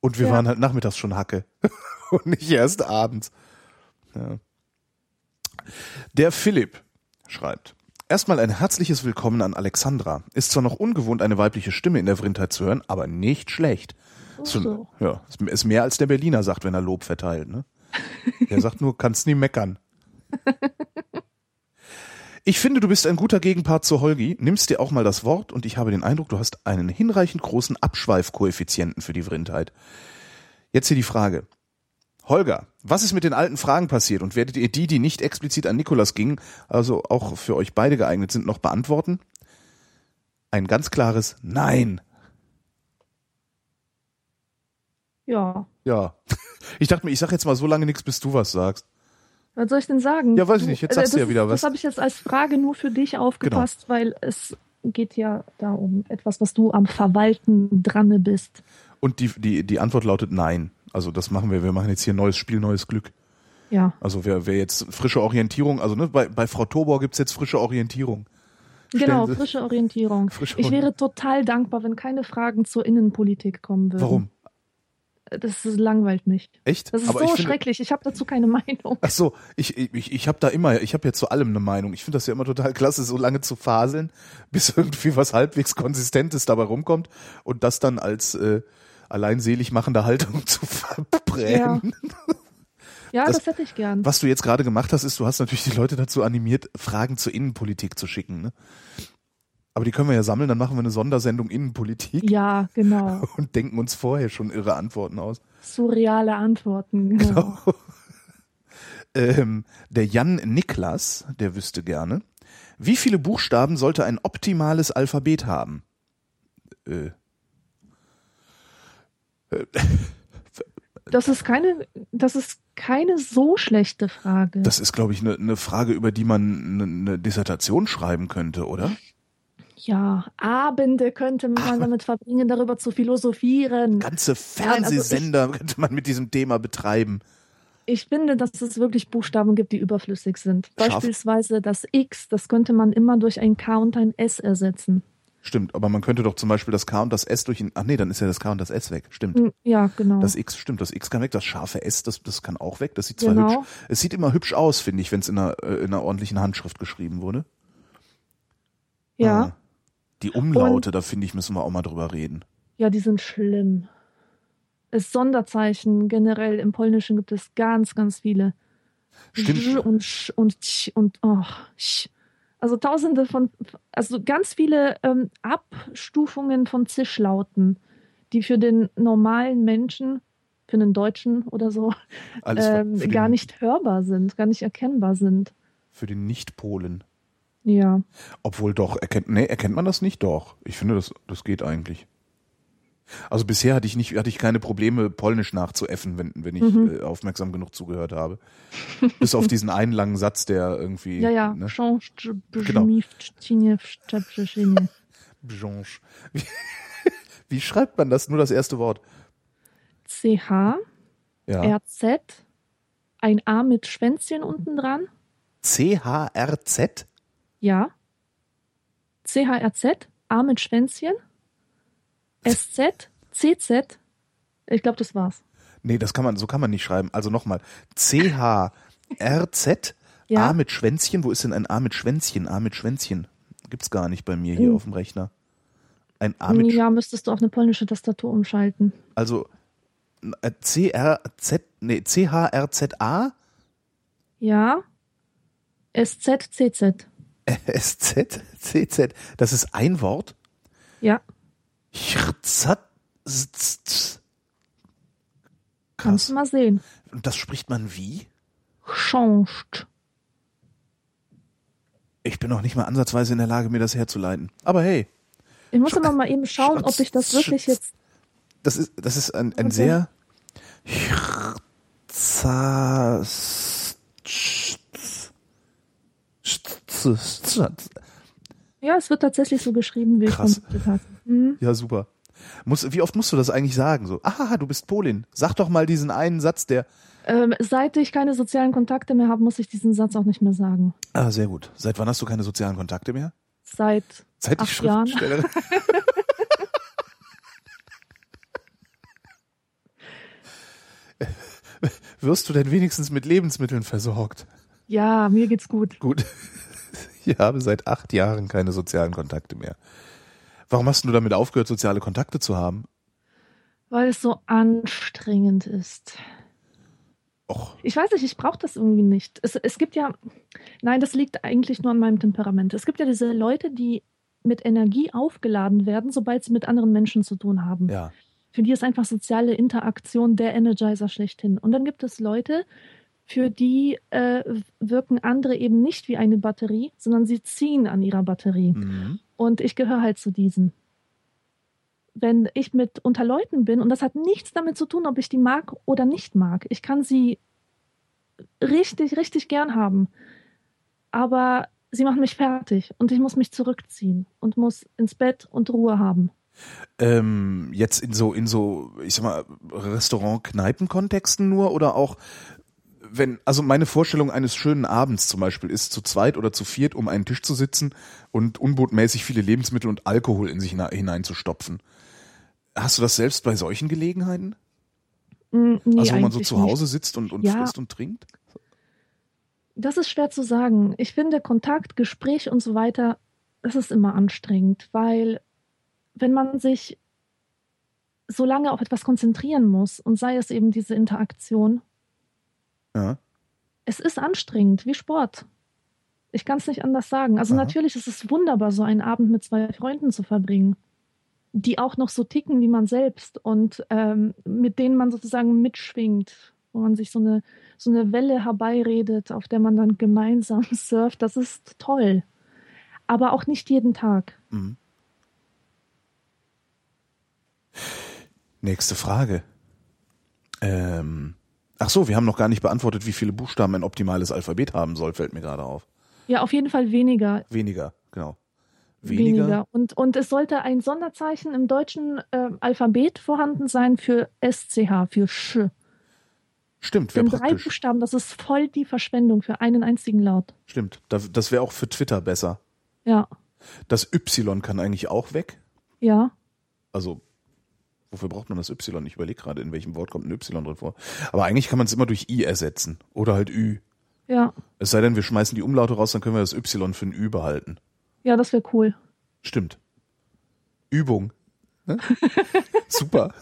Und wir Ja. waren halt nachmittags schon Hacke. Und nicht erst abends. Ja. Der Philipp schreibt. Erstmal ein herzliches Willkommen an Alexandra. Ist zwar noch ungewohnt, eine weibliche Stimme in der Vrindheit zu hören, aber nicht schlecht. Ist so. Ja, ist mehr als der Berliner sagt, wenn er Lob verteilt. Ne? Der sagt nur, kannst nie meckern. Ich finde, du bist ein guter Gegenpart zu Holgi, nimmst dir auch mal das Wort und ich habe den Eindruck, du hast einen hinreichend großen Abschweifkoeffizienten für die Vrindheit. Jetzt hier die Frage. Holger, was ist mit den alten Fragen passiert und werdet ihr die, die nicht explizit an Nikolas gingen, also auch für euch beide geeignet sind, noch beantworten? Ein ganz klares Nein. Ja. Ja. Ich dachte mir, ich sag jetzt mal so lange nichts, bis du was sagst. Was soll ich denn sagen? Ja, weiß ich nicht. Jetzt sagst du das ja wieder ist, was. Genau. Das habe ich jetzt als Frage nur für dich aufgepasst, weil es geht ja da um etwas, was du am Verwalten dran bist. Und die, die, die Antwort lautet Nein. Also das machen wir. Wir machen jetzt hier neues Spiel, neues Glück. Ja, Also wer, wer jetzt frische Orientierung, also ne, bei, bei Frau Tobor gibt's jetzt frische Orientierung. genau, frische Orientierung. Frische ich wäre total dankbar, wenn keine Fragen zur Innenpolitik kommen würden. Warum? Das ist, langweilt mich. Echt? Das ist Aber so ich finde, schrecklich. Ich habe dazu keine Meinung. Ach so, ich, ich, ich habe da immer, ich habe ja zu allem eine Meinung. Ich finde das ja immer total klasse, so lange zu faseln, bis irgendwie was halbwegs Konsistentes dabei rumkommt und das dann als äh, alleinselig machende Haltung zu verbrennen. Ja, Das- das, hätte ich gern. Was du jetzt gerade gemacht hast, ist, du hast natürlich die Leute dazu animiert, Fragen zur Innenpolitik zu schicken. Ne? Aber die können wir ja sammeln, dann machen wir eine Sondersendung Innenpolitik Ja, genau. und denken uns vorher schon irre Antworten aus. Surreale Antworten. Genau. Ähm, der Jan Niklas, der wüsste gerne, wie viele Buchstaben sollte ein optimales Alphabet haben? Äh, Das ist keine, das ist keine so schlechte Frage. das ist, glaube ich, eine ne Frage, über die man eine ne Dissertation schreiben könnte, oder? Ja, Abende könnte man damit verbringen, darüber zu philosophieren. Ganze also ich- Fernsehsender könnte man mit diesem Thema betreiben. Ich finde, dass es wirklich Buchstaben gibt, die überflüssig sind. Scharf. Beispielsweise das X, das könnte man immer durch ein K und ein S ersetzen. Stimmt, aber man könnte doch zum Beispiel das K und das S durch ein, ach nee, dann ist ja das K und das S weg. Stimmt. Hm, Ja, genau. Das X stimmt, das X kann weg, das scharfe S, das, das kann auch weg. Das sieht zwar Genau. hübsch, es sieht immer hübsch aus, finde ich, wenn es in einer, äh, in einer ordentlichen Handschrift geschrieben wurde. ja, Ah. Die Umlaute, da finde ich, müssen wir auch mal drüber reden. ja, die sind schlimm. Es Sonderzeichen generell im Polnischen gibt es ganz, ganz viele. Stimmt. Und sch und und oh, sch. Also tausende von, also ganz viele ähm, Abstufungen von Zischlauten, die für den normalen Menschen, für einen Deutschen oder so, ähm, gar nicht hörbar sind, gar nicht erkennbar sind. Für den Nicht-Polen. Ja. Obwohl doch, erkennt, nee, erkennt man das nicht? Doch. Ich finde, das, das geht eigentlich. Also bisher hatte ich nicht, hatte ich keine Probleme, Polnisch nachzuäffen, wenn, wenn ich Mhm. äh, aufmerksam genug zugehört habe. Bis auf diesen einen langen Satz, der irgendwie. Ja, ja. Ne? Genau. wie schreibt man das? Nur das erste Wort. CH, Ja. RZ, ein A mit Schwänzchen unten dran. C-H-R-Z? Ja. CHRZ, A mit Schwänzchen. SZ, CZ. Ich glaube, das war's. Nee, das kann man, so kann man nicht schreiben. Also nochmal. C-H-R-Z, Ja. A mit Schwänzchen. Wo ist denn ein A mit Schwänzchen? A mit Schwänzchen. Gibt's gar nicht bei mir hier Oh. auf dem Rechner. Ein A mit, ja, müsstest du auf eine polnische Tastatur umschalten. also äh, C-R-Z, nee, C-H-R-Z-A, Ja. SZ, CZ. S-Z, C-Z. Das ist ein Wort. Ja, z- kannst Krass. du mal sehen. Und das spricht man wie? Changed. Ich bin noch nicht mal ansatzweise in der Lage, mir das herzuleiten. Aber hey. Ich muss aber mal eben schauen, ob ich das wirklich jetzt. Das ist, das ist ein, ein sehr. Ja, es wird tatsächlich so geschrieben, wie Krass. ich vermutet hm? Ja, super. Muss, wie oft musst du das eigentlich sagen? So, ah, du bist Polin. Sag doch mal diesen einen Satz, der. Ähm, seit ich keine sozialen Kontakte mehr habe, muss ich diesen Satz auch nicht mehr sagen. Ah, sehr gut. Seit wann hast du keine sozialen Kontakte mehr? Seit, Seit ich. Schriftstellerin. Wirst du denn wenigstens mit Lebensmitteln versorgt? Ja, mir geht's gut. Gut. Ich habe seit acht Jahren keine sozialen Kontakte mehr. Warum hast du damit aufgehört, soziale Kontakte zu haben? Weil es so anstrengend ist. Och, Ich weiß nicht, ich brauche das irgendwie nicht. Es, es gibt ja, nein, das liegt eigentlich nur an meinem Temperament. Es gibt ja diese Leute, die mit Energie aufgeladen werden, sobald sie mit anderen Menschen zu tun haben. ja. Für die ist einfach soziale Interaktion der Energizer schlechthin. Und dann gibt es Leute, für die äh, wirken andere eben nicht wie eine Batterie, sondern sie ziehen an ihrer Batterie. Mhm. Und ich gehöre halt zu diesen. Wenn ich mit unter Leuten bin, und das hat nichts damit zu tun, ob ich die mag oder nicht mag. Ich kann sie richtig, richtig gern haben. Aber sie machen mich fertig und ich muss mich zurückziehen und muss ins Bett und Ruhe haben. Ähm, jetzt in so, in so, ich sag mal, Restaurant-Kneipen-Kontexten nur oder auch, wenn, also meine Vorstellung eines schönen Abends zum Beispiel ist, zu zweit oder zu viert um einen Tisch zu sitzen und unbotmäßig viele Lebensmittel und Alkohol in sich hineinzustopfen. Hast du das selbst bei solchen Gelegenheiten? Mm, Nee, also wo man so zu nicht. Hause sitzt und, und Ja. frisst und trinkt? Das ist schwer zu sagen. Ich finde Kontakt, Gespräch und so weiter, das ist immer anstrengend, weil wenn man sich so lange auf etwas konzentrieren muss und sei es eben diese Interaktion, Ja. es ist anstrengend, wie Sport. Ich kann es nicht anders sagen. Also Aha. natürlich ist es wunderbar, so einen Abend mit zwei Freunden zu verbringen, die auch noch so ticken wie man selbst und ähm, mit denen man sozusagen mitschwingt, wo man sich so eine, so eine Welle herbeiredet, auf der man dann gemeinsam surft. Das ist toll. Aber auch nicht jeden Tag. Mhm. Nächste Frage. Ähm, ach so, wir haben noch gar nicht beantwortet, wie viele Buchstaben ein optimales Alphabet haben soll, fällt mir gerade auf. Ja, auf jeden Fall weniger. Weniger, genau. Weniger. Und, und es sollte ein Sonderzeichen im deutschen äh, Alphabet vorhanden sein für SCH, für Sch. Stimmt, wäre Denn drei praktisch. Buchstaben, das ist voll die Verschwendung für einen einzigen Laut. Stimmt, Da- das wäre auch für Twitter besser. Ja, Das Y kann eigentlich auch weg. ja. Also, wofür braucht man das Y? Ich überlege gerade, in welchem Wort kommt ein Y drin vor. Aber eigentlich kann man es immer durch I ersetzen. Oder halt Ü. Ja, Es sei denn, wir schmeißen die Umlaute raus, dann können wir das Y für ein Ü behalten. ja, das wäre cool. Stimmt. Übung. Ne? Super.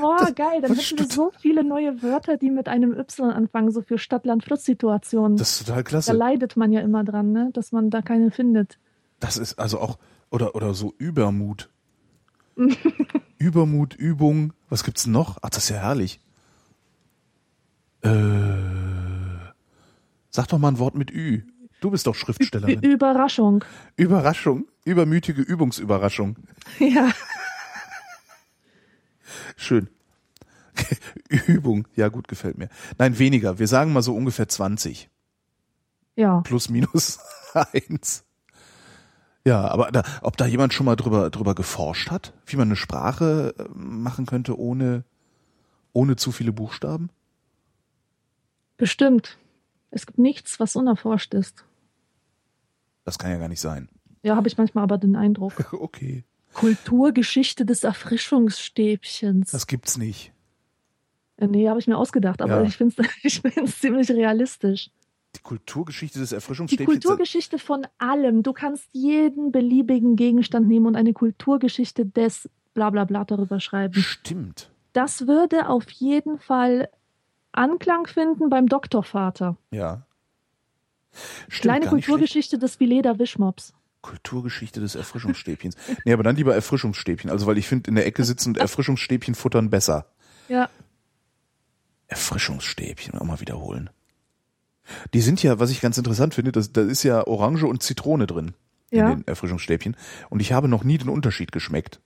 Boah, geil, dann hätten wir so viele neue Wörter, die mit einem Y anfangen, so für Stadt-Land-Fluss-Situationen. Das ist total Da klasse. leidet man ja immer dran, ne? dass man da keine findet. Das ist also auch, oder, oder so Übermut. Übermut, Übung. Was gibt's noch? Ach, das ist ja herrlich. Äh, sag doch mal ein Wort mit Ü. Du bist doch Ü Schriftstellerin. Überraschung. Überraschung. Übermütige Übungsüberraschung. Ja, Schön. Übung. Ja, gut, gefällt mir. Nein, weniger. Wir sagen mal so ungefähr 20. ja. Plus, minus eins. Ja, aber da, ob da jemand schon mal drüber, drüber geforscht hat, wie man eine Sprache äh, machen könnte ohne, ohne zu viele Buchstaben? Bestimmt. Es gibt nichts, was unerforscht ist. Das kann ja gar nicht sein. Ja, habe ich manchmal aber den Eindruck. Okay. Kulturgeschichte des Erfrischungsstäbchens. Das gibt's nicht. Äh, nee, habe ich mir ausgedacht, aber Ja. ich finde es ich find's ziemlich realistisch. Die Kulturgeschichte des Die Erfrischungsstäbchens. Kulturgeschichte von allem. Du kannst jeden beliebigen Gegenstand nehmen und eine Kulturgeschichte des Blablabla darüber schreiben. Stimmt. Das würde auf jeden Fall Anklang finden beim Doktorvater. Ja. Stimmt, Kleine schlecht. Kulturgeschichte des Vileda Wischmops. Kulturgeschichte des Erfrischungsstäbchens. nee, aber dann lieber Erfrischungsstäbchen. Also, weil ich finde, in der Ecke sitzen und Erfrischungsstäbchen futtern besser. Ja. Erfrischungsstäbchen, auch mal wiederholen. Die sind ja, was ich ganz interessant finde, das, da ist ja Orange und Zitrone drin Ja. in den Erfrischungsstäbchen. Und ich habe noch nie den Unterschied geschmeckt.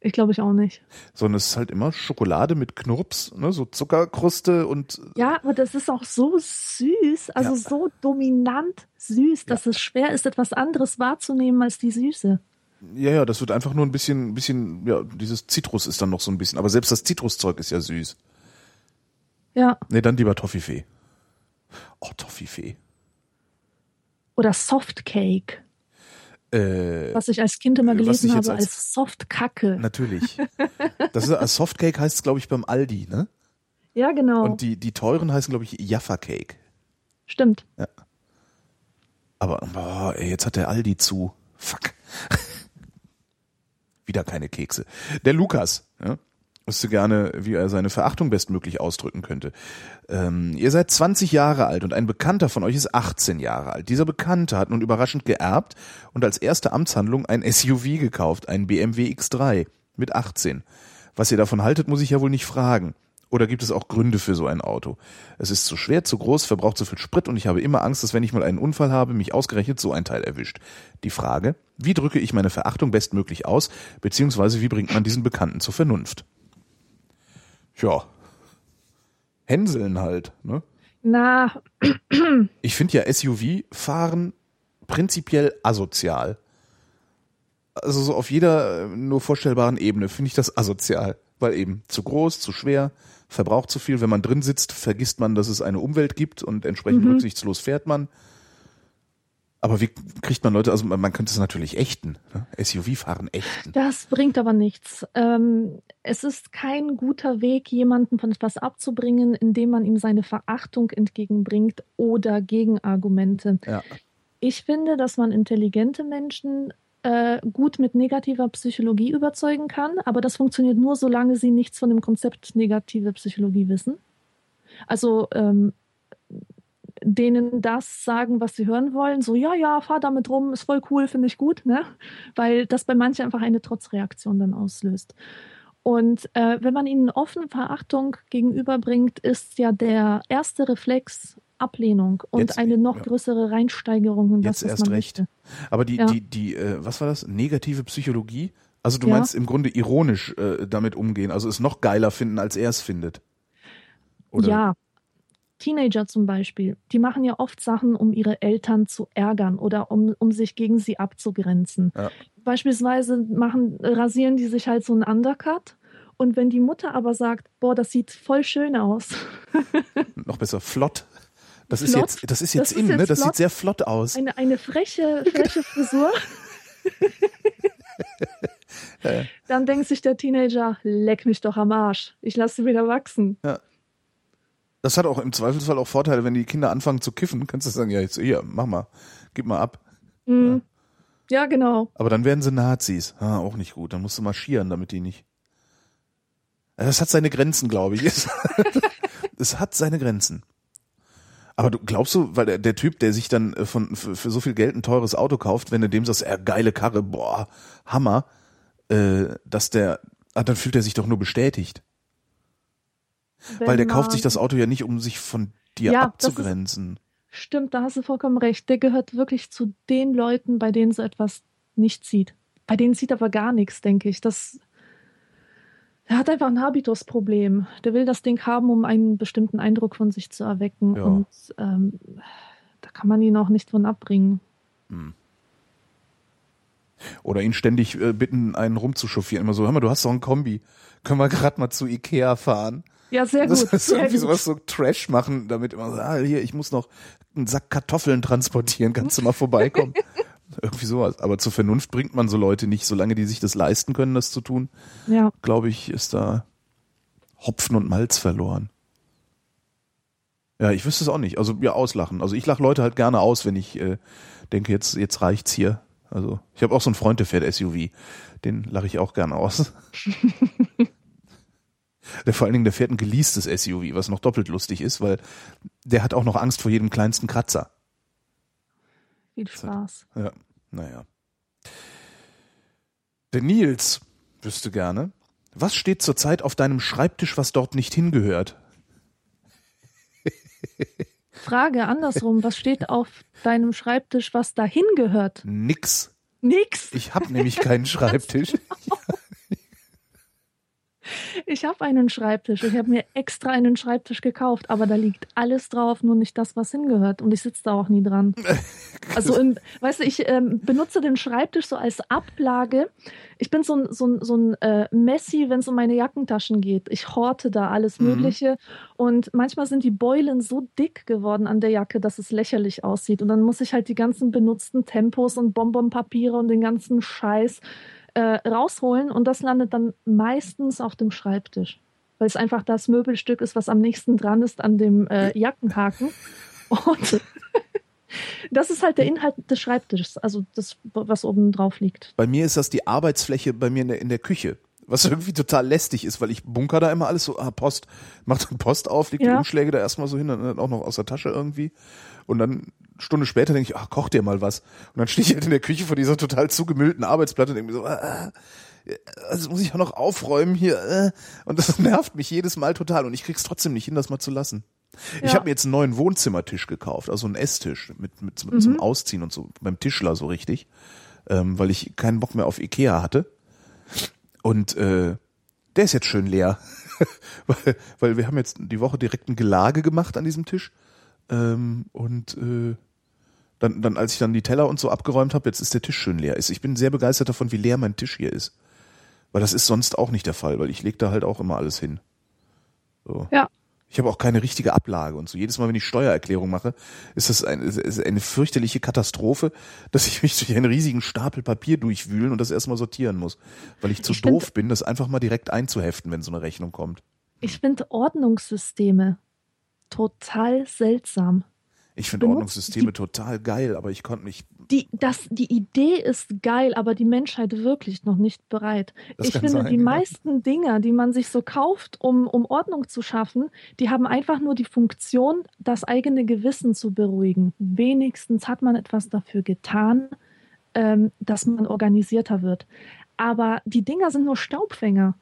Ich glaube ich auch nicht. Sondern es ist halt immer Schokolade mit Knurps, ne, so Zuckerkruste und Ja, aber das ist auch so süß, also Ja. so dominant süß, dass es schwer ist, etwas anderes wahrzunehmen als die Süße. ja, ja, das wird einfach nur ein bisschen, bisschen, ja, dieses Zitrus ist dann noch so ein bisschen, aber selbst das Zitruszeug ist ja süß. Ja. Nee, dann lieber Toffifee. Oh, Toffifee. Oder Softcake, Äh, was ich als Kind immer was gelesen habe als- als Softkacke. natürlich. Das ist, als Softcake heißt es, glaube ich, beim Aldi, ne? Ja, genau. Und die, die teuren heißen, glaube ich, Jaffa Cake. Stimmt. Aber boah, ey, jetzt hat der Aldi zu. Fuck. Wieder keine Kekse. Der Lukas, ja, wüsste gerne, wie er seine Verachtung bestmöglich ausdrücken könnte. Ähm, ihr seid 20 Jahre alt und ein Bekannter von euch ist 18 Jahre alt. Dieser Bekannte hat nun überraschend geerbt und als erste Amtshandlung ein SUV gekauft, ein BMW X3 mit 18. Was ihr davon haltet, muss ich ja wohl nicht fragen. Oder gibt es auch Gründe für so ein Auto? Es ist zu schwer, zu groß, verbraucht zu viel Sprit und ich habe immer Angst, dass wenn ich mal einen Unfall habe, mich ausgerechnet so ein Teil erwischt. Die Frage, wie drücke ich meine Verachtung bestmöglich aus, beziehungsweise wie bringt man diesen Bekannten zur Vernunft? Tja. Hänseln halt, ne? Na, Ich finde ja SUV-Fahren prinzipiell asozial. Also so auf jeder äh, nur vorstellbaren Ebene finde ich das asozial. Weil eben zu groß, zu schwer, verbraucht zu viel. Wenn man drin sitzt, vergisst man, dass es eine Umwelt gibt und entsprechend Mhm. rücksichtslos fährt man. Aber wie kriegt man Leute, also man, könnte es natürlich ächten. Ne? SUV-Fahren ächten. das bringt aber nichts. Ähm, es ist kein guter Weg, jemanden von etwas abzubringen, indem man ihm seine Verachtung entgegenbringt oder Gegenargumente. Ja. Ich finde, dass man intelligente Menschen äh, gut mit negativer Psychologie überzeugen kann, aber das funktioniert nur, solange sie nichts von dem Konzept negative Psychologie wissen. Also ähm, denen das sagen, was sie hören wollen, so ja, ja, fahr damit rum, ist voll cool, finde ich gut, ne? Weil das bei manchen einfach eine Trotzreaktion dann auslöst. Und äh, wenn man ihnen offen Verachtung gegenüberbringt, ist ja der erste Reflex Ablehnung und Jetzt- eine noch ja. größere Reinsteigerung in Jetzt das, was erst recht. möchte. Aber die, Ja. die, die, äh, was war das? Negative Psychologie? Also du Ja. meinst im Grunde ironisch äh, damit umgehen, also es noch geiler finden, als er es findet. Oder? Ja. Teenager zum Beispiel, die machen ja oft Sachen, um ihre Eltern zu ärgern oder um, um sich gegen sie abzugrenzen. Ja. Beispielsweise machen, rasieren die sich halt so einen Undercut. Und wenn die Mutter aber sagt, boah, das sieht voll schön aus, Noch besser, flott. Das ist Flott? jetzt, das ist jetzt Das ist in, ne? jetzt Das sieht flott? sehr flott aus. eine, eine freche, freche Frisur, dann denkt sich der Teenager, leck mich doch am Arsch. Ich lasse sie wieder wachsen. Das hat auch im Zweifelsfall auch Vorteile, wenn die Kinder anfangen zu kiffen, kannst du sagen, ja, jetzt hier, mach mal, gib mal ab. Mhm. Ja, genau. Aber dann werden sie Nazis. Ah, auch nicht gut. Dann musst du marschieren, damit die nicht. Ja, Das hat seine Grenzen, glaube ich. Es, es hat seine Grenzen. Aber du glaubst du, weil der, der Typ, der sich dann äh, von für, für so viel Geld ein teures Auto kauft, wenn du dem sagst, äh, geile Karre, boah, Hammer, äh, dass der, ah, dann fühlt er sich doch nur bestätigt. Weil der Wenn kauft man- sich das Auto ja nicht, um sich von dir Ja, das ist- abzugrenzen. Stimmt, da hast du vollkommen recht. Der gehört wirklich zu den Leuten, bei denen so etwas nicht zieht. Bei denen zieht aber gar nichts, denke ich. Das, er hat einfach ein Habitusproblem. Der will das Ding haben, um einen bestimmten Eindruck von sich zu erwecken. Ja. Und ähm, da kann man ihn auch nicht von abbringen. Oder ihn ständig äh, bitten, einen rumzuchauffieren. Immer so, hör mal, du hast doch ein Kombi. Können wir gerade mal zu Ikea fahren? Ja, sehr gut. Das ist irgendwie gut. sowas so Trash machen, damit immer so, ah, hier, ich muss noch einen Sack Kartoffeln transportieren, kannst du mal vorbeikommen? irgendwie sowas. Aber zur Vernunft bringt man so Leute nicht, solange die sich das leisten können, das zu tun, Ja, glaube ich, ist da Hopfen und Malz verloren. Ja, ich wüsste es auch nicht. Also ja, auslachen. Also ich lache Leute halt gerne aus, wenn ich äh, denke, jetzt, jetzt reicht's hier. Also ich habe auch so einen Freund, der fährt SUV. Den lache ich auch gerne aus. der vor allen Dingen, der fährt ein geleastes SUV, was noch doppelt lustig ist, weil der hat auch noch Angst vor jedem kleinsten Kratzer. viel Spaß. Ja, naja. Der Nils wüsste gerne, was steht zurzeit auf deinem Schreibtisch, was dort nicht hingehört? Frage andersrum. Was steht auf deinem Schreibtisch, was dahin gehört? Nix. Nix. Ich habe nämlich keinen Schreibtisch. Ich habe einen Schreibtisch. Ich habe mir extra einen Schreibtisch gekauft, aber da liegt alles drauf, nur nicht das, was hingehört. Und ich sitze da auch nie dran. Also, in, weißt du, ich ähm, benutze den Schreibtisch so als Ablage. Ich bin so ein, so ein, so ein äh, Messi, wenn es um meine Jackentaschen geht. Ich horte da alles Mhm. Mögliche. Und manchmal sind die Beulen so dick geworden an der Jacke, dass es lächerlich aussieht. Und dann muss ich halt die ganzen benutzten Tempos und Bonbonpapiere und den ganzen Scheiß äh, rausholen und das landet dann meistens auf dem Schreibtisch, weil es einfach das Möbelstück ist, was am nächsten dran ist an dem äh, Jackenhaken. Und das ist halt der Inhalt des Schreibtisches, also das, was oben drauf liegt. Bei mir ist das die Arbeitsfläche bei mir in der, in der Küche. Was irgendwie total lästig ist, weil ich bunker da immer alles so, ah, Post, mach dann Post auf, leg die Ja. Umschläge da erstmal so hin, dann auch noch aus der Tasche irgendwie. Und dann eine Stunde später denke ich, ach, koch dir mal was. Und dann stehe ich halt in der Küche vor dieser total zugemüllten Arbeitsplatte und denke mir so, ah, das muss ich auch noch aufräumen hier. Äh. Und das nervt mich jedes Mal total. Und ich krieg's trotzdem nicht hin, das mal zu lassen. Ich Ja. habe mir jetzt einen neuen Wohnzimmertisch gekauft, also einen Esstisch mit, mit, mit zum Ausziehen und so, beim Tischler so richtig, ähm, weil ich keinen Bock mehr auf Ikea hatte. Und äh, der ist jetzt schön leer, weil, weil wir haben jetzt die Woche direkt ein Gelage gemacht an diesem Tisch. Ähm, und äh, dann, dann, als ich dann die Teller und so abgeräumt habe, jetzt ist der Tisch schön leer. Ich bin sehr begeistert davon, wie leer mein Tisch hier ist. Weil das ist sonst auch nicht der Fall, weil ich lege da halt auch immer alles hin. So. Ja. Ich habe auch keine richtige Ablage und so. Jedes Mal, wenn ich Steuererklärung mache, ist das ein, ist- eine fürchterliche Katastrophe, dass ich mich durch einen riesigen Stapel Papier durchwühlen und das erstmal sortieren muss. Weil ich zu Ich find- doof bin, das einfach mal direkt einzuheften, wenn so eine Rechnung kommt. Ich finde Ordnungssysteme total seltsam. Ich finde Ordnungssysteme die- total geil, aber ich konnte mich. Die, das, die Idee ist geil, aber die Menschheit wirklich noch nicht bereit. Das ich finde, sein, die ja. meisten Dinger, die man sich so kauft, um, um Ordnung zu schaffen, die haben einfach nur die Funktion, das eigene Gewissen zu beruhigen. Wenigstens hat man etwas dafür getan, ähm, dass man organisierter wird. Aber die Dinger sind nur Staubfänger.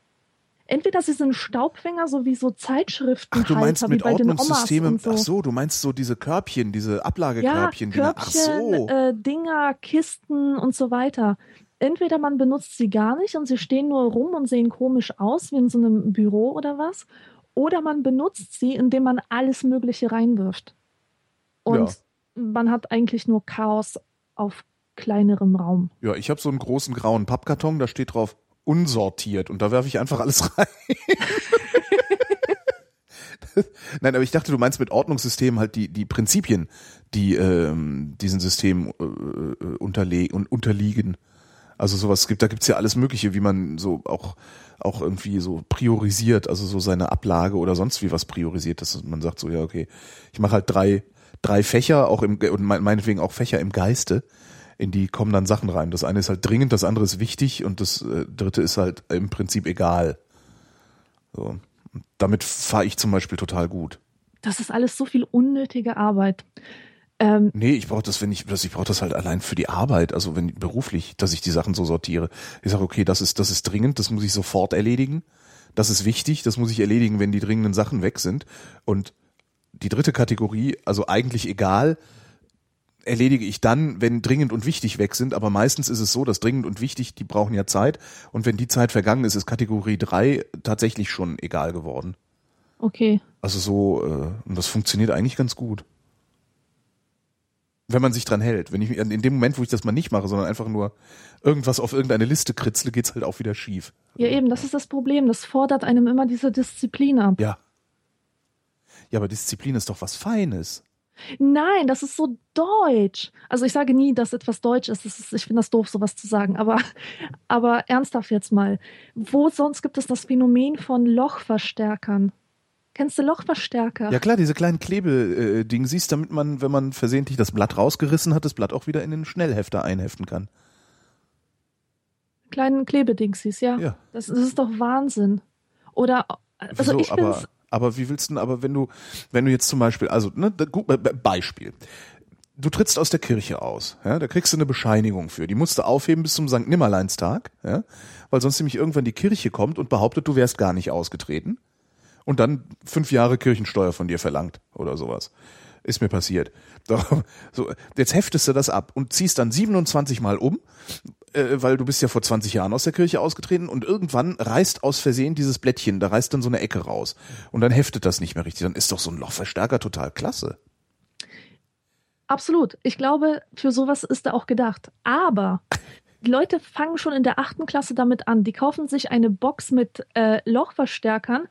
Entweder sie sind Staubfänger, so wie so Zeitschriften, Ach, du meinst wie mit bei den Omas Ordnungssystemen. so. Ach so, du meinst so diese Körbchen, diese Ja, Ablagekörbchen. die- Ach Körbchen, so. äh, Dinger, Kisten und so weiter. Entweder man benutzt sie gar nicht und sie stehen nur rum und sehen komisch aus, wie in so einem Büro oder was. Oder man benutzt sie, indem man alles Mögliche reinwirft. Und Ja. man hat eigentlich nur Chaos auf kleinerem Raum. Ja, ich habe so einen großen grauen Pappkarton, da steht drauf unsortiert und da werfe ich einfach alles rein. Nein, aber ich dachte, du meinst mit Ordnungssystemen halt die, die Prinzipien, die ähm, diesen Systemen äh, äh, unterle und unterliegen. Also sowas gibt, da gibt's ja alles Mögliche, wie man so auch auch irgendwie so priorisiert, also so seine Ablage oder sonst wie was priorisiert, dass man sagt so, ja, okay, ich mache halt drei, drei Fächer, auch im und mein- meinetwegen auch Fächer im Geiste, in die kommen dann Sachen rein. Das eine ist halt dringend, das andere ist wichtig und das äh, dritte ist halt im Prinzip egal. So. Damit fahre ich zum Beispiel total gut. Das ist alles so viel unnötige Arbeit. Ähm, Nee, ich brauche das, wenn ich das, ich brauche das halt allein für die Arbeit, also wenn beruflich, dass ich die Sachen so sortiere. Ich sage, okay, das ist, das ist dringend, das muss ich sofort erledigen. Das ist wichtig, das muss ich erledigen, wenn die dringenden Sachen weg sind. Und die dritte Kategorie, also eigentlich egal, erledige ich dann, wenn dringend und wichtig weg sind. Aber meistens ist es so, dass dringend und wichtig, die brauchen ja Zeit. Und wenn die Zeit vergangen ist, ist Kategorie drei tatsächlich schon egal geworden. okay. Also so, äh, und das funktioniert eigentlich ganz gut. Wenn man sich dran hält. Wenn ich in dem Moment, wo ich das mal nicht mache, sondern einfach nur irgendwas auf irgendeine Liste kritzle, geht's halt auch wieder schief. Ja, eben, das ist das Problem. Das fordert einem immer diese Disziplin ab. Ja. Ja, aber Disziplin ist doch was Feines. Nein, das ist so deutsch. Also ich sage nie, dass etwas deutsch ist. Ist ich finde das doof, sowas zu sagen. Aber, aber ernsthaft jetzt mal. Wo sonst gibt es das Phänomen von Lochverstärkern? Kennst du Lochverstärker? Ja klar, diese kleinen Klebeding siehst, damit man, wenn man versehentlich das Blatt rausgerissen hat, das Blatt auch wieder in den Schnellhefter einheften kann. Kleinen Klebedingsies, ja. Ja. Das, das ist doch Wahnsinn. Oder, also Wieso? ich bin's. Aber wie willst du denn, aber wenn du, wenn du jetzt zum Beispiel, also, ne, Beispiel. Du trittst aus der Kirche aus, ja, da kriegst du eine Bescheinigung für. Die musst du aufheben bis zum St. Nimmerleinstag, ja, weil sonst nämlich irgendwann die Kirche kommt und behauptet, du wärst gar nicht ausgetreten und dann fünf Jahre Kirchensteuer von dir verlangt oder sowas. Ist mir passiert. So, jetzt heftest du das ab und ziehst dann 27 Mal um, äh, weil du bist ja vor 20 Jahren aus der Kirche ausgetreten und irgendwann reißt aus Versehen dieses Blättchen, da reißt dann so eine Ecke raus und dann heftet das nicht mehr richtig. Dann ist doch so ein Lochverstärker total klasse. Absolut. Ich glaube, für sowas ist er auch gedacht. Aber die Leute fangen schon in der achten Klasse damit an. Die kaufen sich eine Box mit äh, Lochverstärkern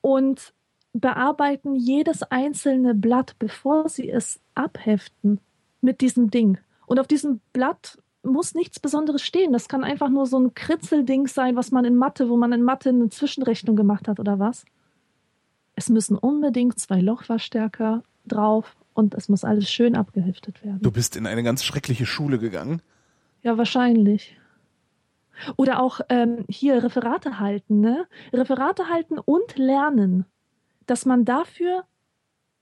und bearbeiten jedes einzelne Blatt, bevor sie es abheften mit diesem Ding. Und auf diesem Blatt muss nichts Besonderes stehen. Das kann einfach nur so ein Kritzelding sein, was man in Mathe, wo man in Mathe eine Zwischenrechnung gemacht hat oder was. Es müssen unbedingt zwei Lochverstärker drauf und es muss alles schön abgeheftet werden. Du bist in eine ganz schreckliche Schule gegangen. Ja, wahrscheinlich. Oder auch ähm, hier Referate halten, ne? Referate halten und lernen. Dass man dafür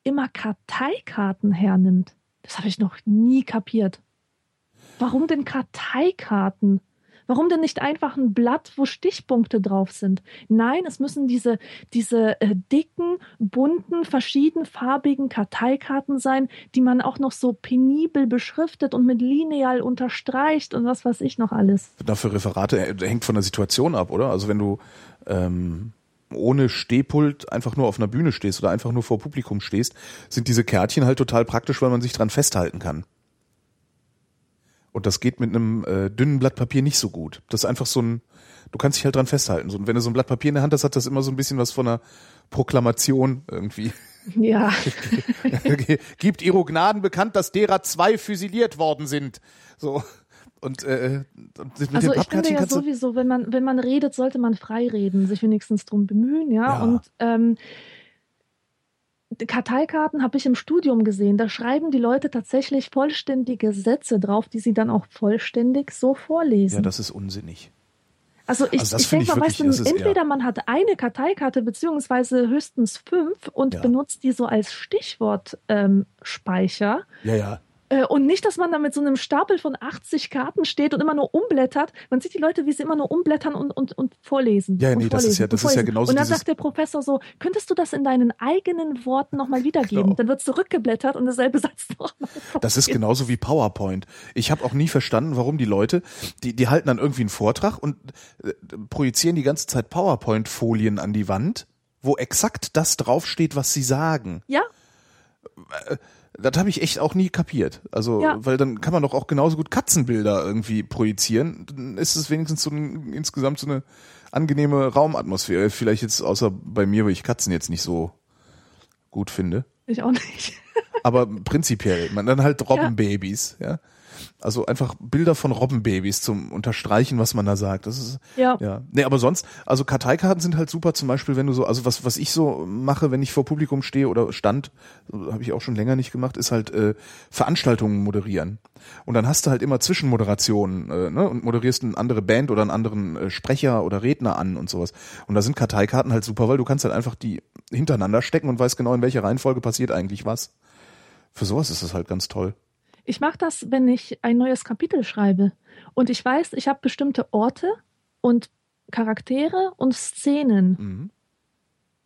immer Karteikarten hernimmt. Das habe ich noch nie kapiert. Warum denn Karteikarten? Warum denn nicht einfach ein Blatt, wo Stichpunkte drauf sind? Nein, es müssen diese, diese äh, dicken, bunten, verschiedenfarbigen Karteikarten sein, die man auch noch so penibel beschriftet und mit Lineal unterstreicht und was weiß ich noch alles. Dafür Referate äh, hängt von der Situation ab, oder? Also wenn du ähm, ohne Stehpult einfach nur auf einer Bühne stehst oder einfach nur vor Publikum stehst, sind diese Kärtchen halt total praktisch, weil man sich dran festhalten kann. Und das geht mit einem äh, dünnen Blatt Papier nicht so gut. Das ist einfach so ein, du kannst dich halt dran festhalten. So, und wenn du so ein Blatt Papier in der Hand hast, hat das immer so ein bisschen was von einer Proklamation irgendwie. Ja. Gibt Ihro Gnaden bekannt, dass derer zwei füsiliert worden sind. So. Und, äh, und mit also ich finde ja sowieso, wenn man, wenn man redet, sollte man frei reden, sich wenigstens drum bemühen, ja. ja. Und ähm, Karteikarten habe ich im Studium gesehen. Da schreiben die Leute tatsächlich vollständige Sätze drauf, die sie dann auch vollständig so vorlesen. Ja, das ist unsinnig. Also ich, also ich denke mal, weißt du, entweder man hat eine Karteikarte beziehungsweise höchstens fünf und ja. benutzt die so als Stichwortspeicher. Ähm, ja, ja. Äh, und nicht, dass man da mit so einem Stapel von 80 Karten steht und immer nur umblättert. Man sieht die Leute, wie sie immer nur umblättern und, und, und vorlesen. Ja, nee, das ist ja, das ist ja genauso. Und dann sagt der Professor so, könntest du das in deinen eigenen Worten nochmal wiedergeben? Genau. Dann wird zurückgeblättert und derselbe Satz nochmal. Das ist genauso wie PowerPoint. Ich habe auch nie verstanden, warum die Leute, die, die halten dann irgendwie einen Vortrag und äh, projizieren die ganze Zeit PowerPoint-Folien an die Wand, wo exakt das draufsteht, was sie sagen. Ja. Das habe ich echt auch nie kapiert. Also, ja. weil dann kann man doch auch genauso gut Katzenbilder irgendwie projizieren. Dann ist es wenigstens so ein, insgesamt so eine angenehme Raumatmosphäre. Vielleicht jetzt außer bei mir, weil ich Katzen jetzt nicht so gut finde. Ich auch nicht. Aber prinzipiell, man dann halt Robbenbabys, ja. Also einfach Bilder von Robbenbabys zum Unterstreichen, was man da sagt. Das ist ja. ja. Nee, aber sonst, also Karteikarten sind halt super, zum Beispiel, wenn du so, also was, was ich so mache, wenn ich vor Publikum stehe oder stand, habe ich auch schon länger nicht gemacht, ist halt äh, Veranstaltungen moderieren. Und dann hast du halt immer Zwischenmoderationen, äh, ne, und moderierst eine andere Band oder einen anderen äh, Sprecher oder Redner an und sowas. Und da sind Karteikarten halt super, weil du kannst halt einfach die hintereinander stecken und weißt genau, in welcher Reihenfolge passiert eigentlich was. Für sowas ist das halt ganz toll. Ich mache das, wenn ich ein neues Kapitel schreibe. Und ich weiß, ich habe bestimmte Orte und Charaktere und Szenen. Mhm.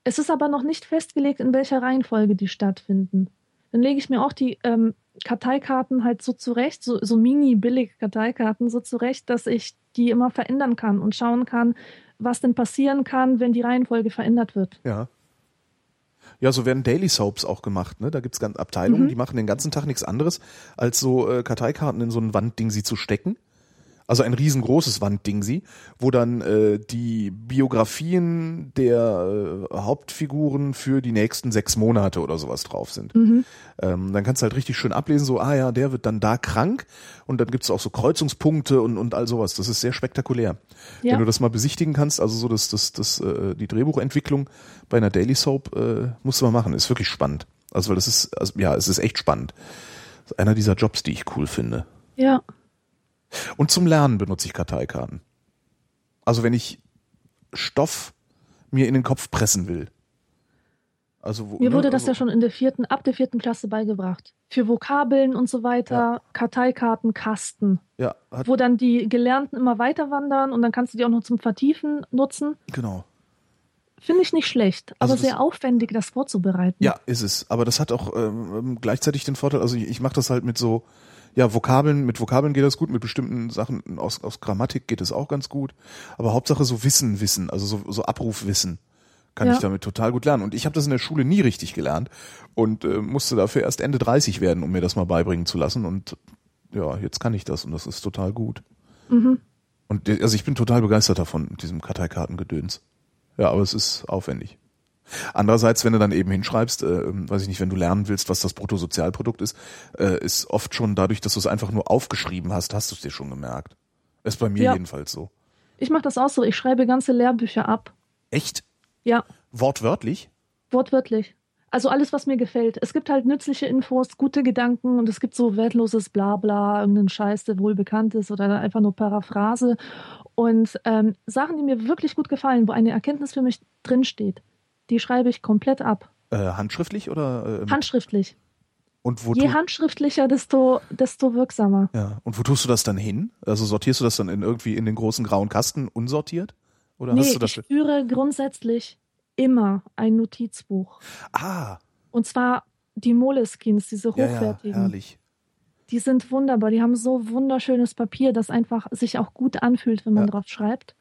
Es ist aber noch nicht festgelegt, in welcher Reihenfolge die stattfinden. Dann lege ich mir auch die ähm, Karteikarten halt so zurecht, so, so mini-billig Karteikarten so zurecht, dass ich die immer verändern kann und schauen kann, was denn passieren kann, wenn die Reihenfolge verändert wird. Ja. Ja, so werden Daily Soaps auch gemacht. Ne? Da gibt's ganz Abteilungen, mhm. die machen den ganzen Tag nichts anderes, als so äh, Karteikarten in so ein Wandding sie zu stecken also ein riesengroßes Wandding sie, wo dann äh, die Biografien der äh, Hauptfiguren für die nächsten sechs Monate oder sowas drauf sind. Mhm. Ähm, dann kannst du halt richtig schön ablesen, so, ah ja, der wird dann da krank und dann gibt's auch so Kreuzungspunkte und, und all sowas. Das ist sehr spektakulär. Ja. Wenn du das mal besichtigen kannst, also so das, das, das, äh, die Drehbuchentwicklung bei einer Daily Soap äh, musst du mal machen, ist wirklich spannend. Also weil das ist, also, ja, es ist echt spannend. Das ist einer dieser Jobs, die ich cool finde. Ja. Und zum Lernen benutze ich Karteikarten. Also wenn ich Stoff mir in den Kopf pressen will. Also, wo, Mir wurde ne, das also, ja schon in der vierten, ab der vierten Klasse beigebracht. Für Vokabeln und so weiter, ja. Karteikarten, Kasten. Ja. wo dann die Gelernten immer weiter wandern und dann kannst du die auch noch zum Vertiefen nutzen. Genau. Finde ich nicht schlecht, aber Also das- sehr aufwendig, das vorzubereiten. Ja, ist es. Aber das hat auch ähm, gleichzeitig den Vorteil, also ich, ich mache das halt mit so, ja, Vokabeln, mit Vokabeln geht das gut, mit bestimmten Sachen aus, aus Grammatik geht es auch ganz gut. Aber Hauptsache so Wissen, Wissen, also so, so Abrufwissen kann Ja. ich damit total gut lernen. Und ich habe das in der Schule nie richtig gelernt und äh, musste dafür erst Ende 30 werden, um mir das mal beibringen zu lassen. Und ja, jetzt kann ich das und das ist total gut. Mhm. Und also ich bin total begeistert davon, diesem Karteikartengedöns. Ja, aber es ist aufwendig. Andererseits, wenn du dann eben hinschreibst, äh, weiß ich nicht, wenn du lernen willst, was das Bruttosozialprodukt ist, äh, ist oft schon dadurch, dass du es einfach nur aufgeschrieben hast, hast du es dir schon gemerkt. Ist bei mir Ja. jedenfalls so. Ich mache das auch so. Ich schreibe ganze Lehrbücher ab. Echt? Ja, Wortwörtlich? wortwörtlich. Also alles, was mir gefällt. Es gibt halt nützliche Infos, gute Gedanken und es gibt so wertloses Blabla, irgendeinen Scheiß, der wohl bekannt ist oder einfach nur Paraphrase. Und ähm, Sachen, die mir wirklich gut gefallen, wo eine Erkenntnis für mich drinsteht, die schreibe ich komplett ab. Äh, handschriftlich oder? Äh, Handschriftlich. und wo Je handschriftlicher, desto, desto wirksamer. ja. Und wo tust du das dann hin? Also sortierst du das dann in irgendwie in den großen grauen Kasten unsortiert? Oder Nee, hast du das? ich führe grundsätzlich immer ein Notizbuch. Ah, Und zwar die Moleskins, diese ja, ja, hochwertigen. herrlich. Die sind wunderbar. Die haben so wunderschönes Papier, das einfach sich auch gut anfühlt, wenn man Ja. drauf schreibt.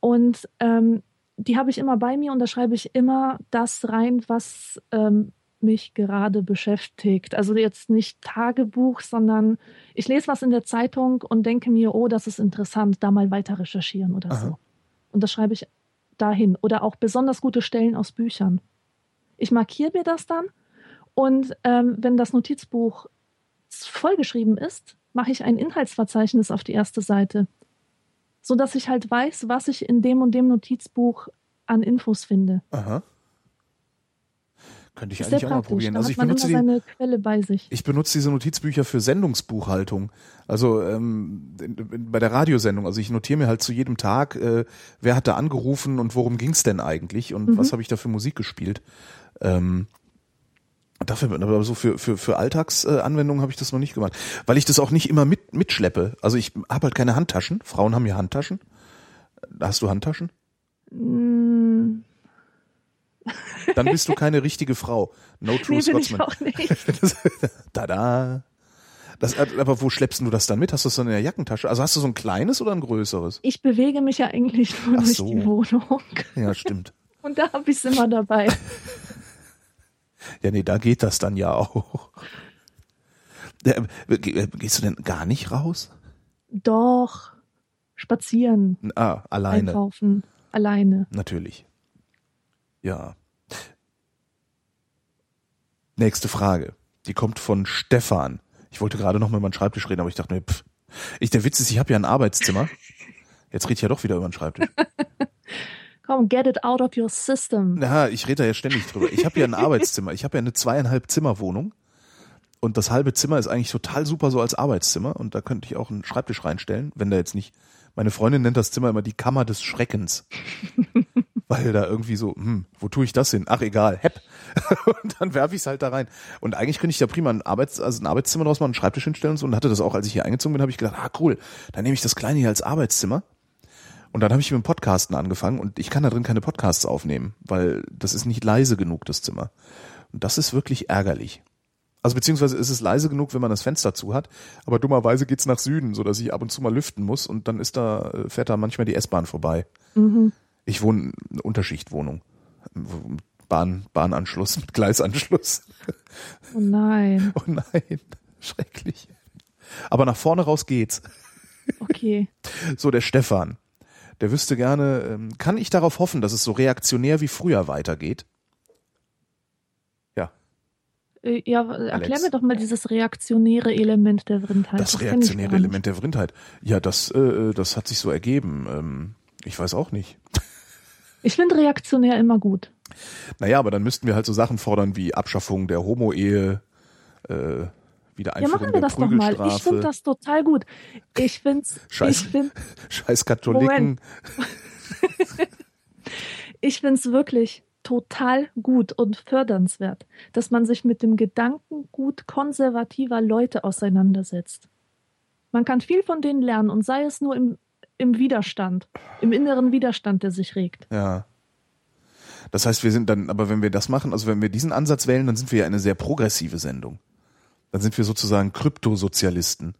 Und ähm, die habe ich immer bei mir und da schreibe ich immer das rein, was ähm, mich gerade beschäftigt. Also jetzt nicht Tagebuch, sondern ich lese was in der Zeitung und denke mir, oh, das ist interessant, da mal weiter recherchieren oder Aha. so. Und das schreibe ich dahin. Oder auch besonders gute Stellen aus Büchern. Ich markiere mir das dann und ähm, wenn das Notizbuch vollgeschrieben ist, mache ich ein Inhaltsverzeichnis auf die erste Seite, so dass ich halt weiß, was ich in dem und dem Notizbuch an Infos finde. Aha. Könnte ich Ist eigentlich auch mal probieren. Da Also ich benutze die, Quelle bei sich. Ich benutze diese Notizbücher für Sendungsbuchhaltung. Also ähm, in, in, bei der Radiosendung. Also ich notiere mir halt zu jedem Tag, äh, wer hat da angerufen und worum ging's denn eigentlich und Mhm. was habe ich da für Musik gespielt. Ähm, dafür, aber so für für für Alltagsanwendungen Anwendungen habe ich das noch nicht gemacht, weil ich das auch nicht immer mit mitschleppe. Also ich habe halt keine Handtaschen. Frauen haben ja Handtaschen. Hast du Handtaschen? Mm, Dann bist du keine richtige Frau. No true nee, bin ich Scotsman. auch nicht. Das, Tada. Das, aber wo schleppst du das dann mit? Hast du das dann in der Jackentasche? Also hast du so ein kleines oder ein größeres? Ich bewege mich ja eigentlich nur Ach durch so. die Wohnung. Ja, stimmt. Und da habe ich es immer dabei. Ja, nee, da geht das dann ja auch. Äh, äh, Gehst du denn gar nicht raus? Doch. Spazieren, Ah, alleine. einkaufen, alleine. Natürlich. Ja. Nächste Frage. Die kommt von Stefan. Ich wollte gerade noch mal über den Schreibtisch reden, aber ich dachte mir, pff. Ich, der Witz ist, ich habe ja ein Arbeitszimmer. Jetzt rede ich ja doch wieder über den Schreibtisch. Komm, get it out of your system. Na, ich rede da ja ständig drüber. Ich habe ja ein Arbeitszimmer. Ich habe ja eine zweieinhalb Zimmer Wohnung. Und das halbe Zimmer ist eigentlich total super so als Arbeitszimmer. Und da könnte ich auch einen Schreibtisch reinstellen, wenn da jetzt nicht. Meine Freundin nennt das Zimmer immer die Kammer des Schreckens. Weil da irgendwie so, hm, wo tue ich das hin? Ach egal, hepp. Und dann werfe ich es halt da rein. Und eigentlich könnte ich da prima ein, Arbeits-, also ein Arbeitszimmer draus machen, einen Schreibtisch hinstellen und so. Und hatte das auch, als ich hier eingezogen bin, habe ich gedacht, ah cool, dann nehme ich das kleine hier als Arbeitszimmer. Und dann habe ich mit dem Podcasten angefangen und ich kann da drin keine Podcasts aufnehmen, weil das ist nicht leise genug, das Zimmer. Und das ist wirklich ärgerlich. Also beziehungsweise ist es leise genug, wenn man das Fenster zu hat, aber dummerweise geht's nach Süden, so dass ich ab und zu mal lüften muss und dann ist da, äh, fährt da manchmal die S-Bahn vorbei. Mhm. Ich wohne in einer Unterschichtwohnung. Bahn, Bahnanschluss mit Gleisanschluss. Oh nein. Oh nein, schrecklich. Aber nach vorne raus geht's. Okay. So, der Stefan. Der wüsste gerne, ähm, kann ich darauf hoffen, dass es so reaktionär wie früher weitergeht? Ja, Äh, Ja, erklär Alex. mir doch mal dieses reaktionäre Element der Vrindheit. das ich reaktionäre. Element der Vrindheit. Ja, das, äh, das hat sich so ergeben. Ähm, ich weiß auch nicht. Ich finde reaktionär immer gut. Naja, aber dann müssten wir halt so Sachen fordern wie Abschaffung der Homo-Ehe, äh, Ja, Wiedereinführung machen wir das doch mal. Ich finde das total gut. Ich finde Scheiß. ich find, scheiß Katholiken. ich find's wirklich total gut und fördernswert, dass man sich mit dem Gedankengut konservativer Leute auseinandersetzt. Man kann viel von denen lernen und sei es nur im, im Widerstand, im inneren Widerstand, der sich regt. Ja. Das heißt, wir sind dann, aber wenn wir das machen, also wenn wir diesen Ansatz wählen, dann sind wir ja eine sehr progressive Sendung. Dann sind wir sozusagen Kryptosozialisten.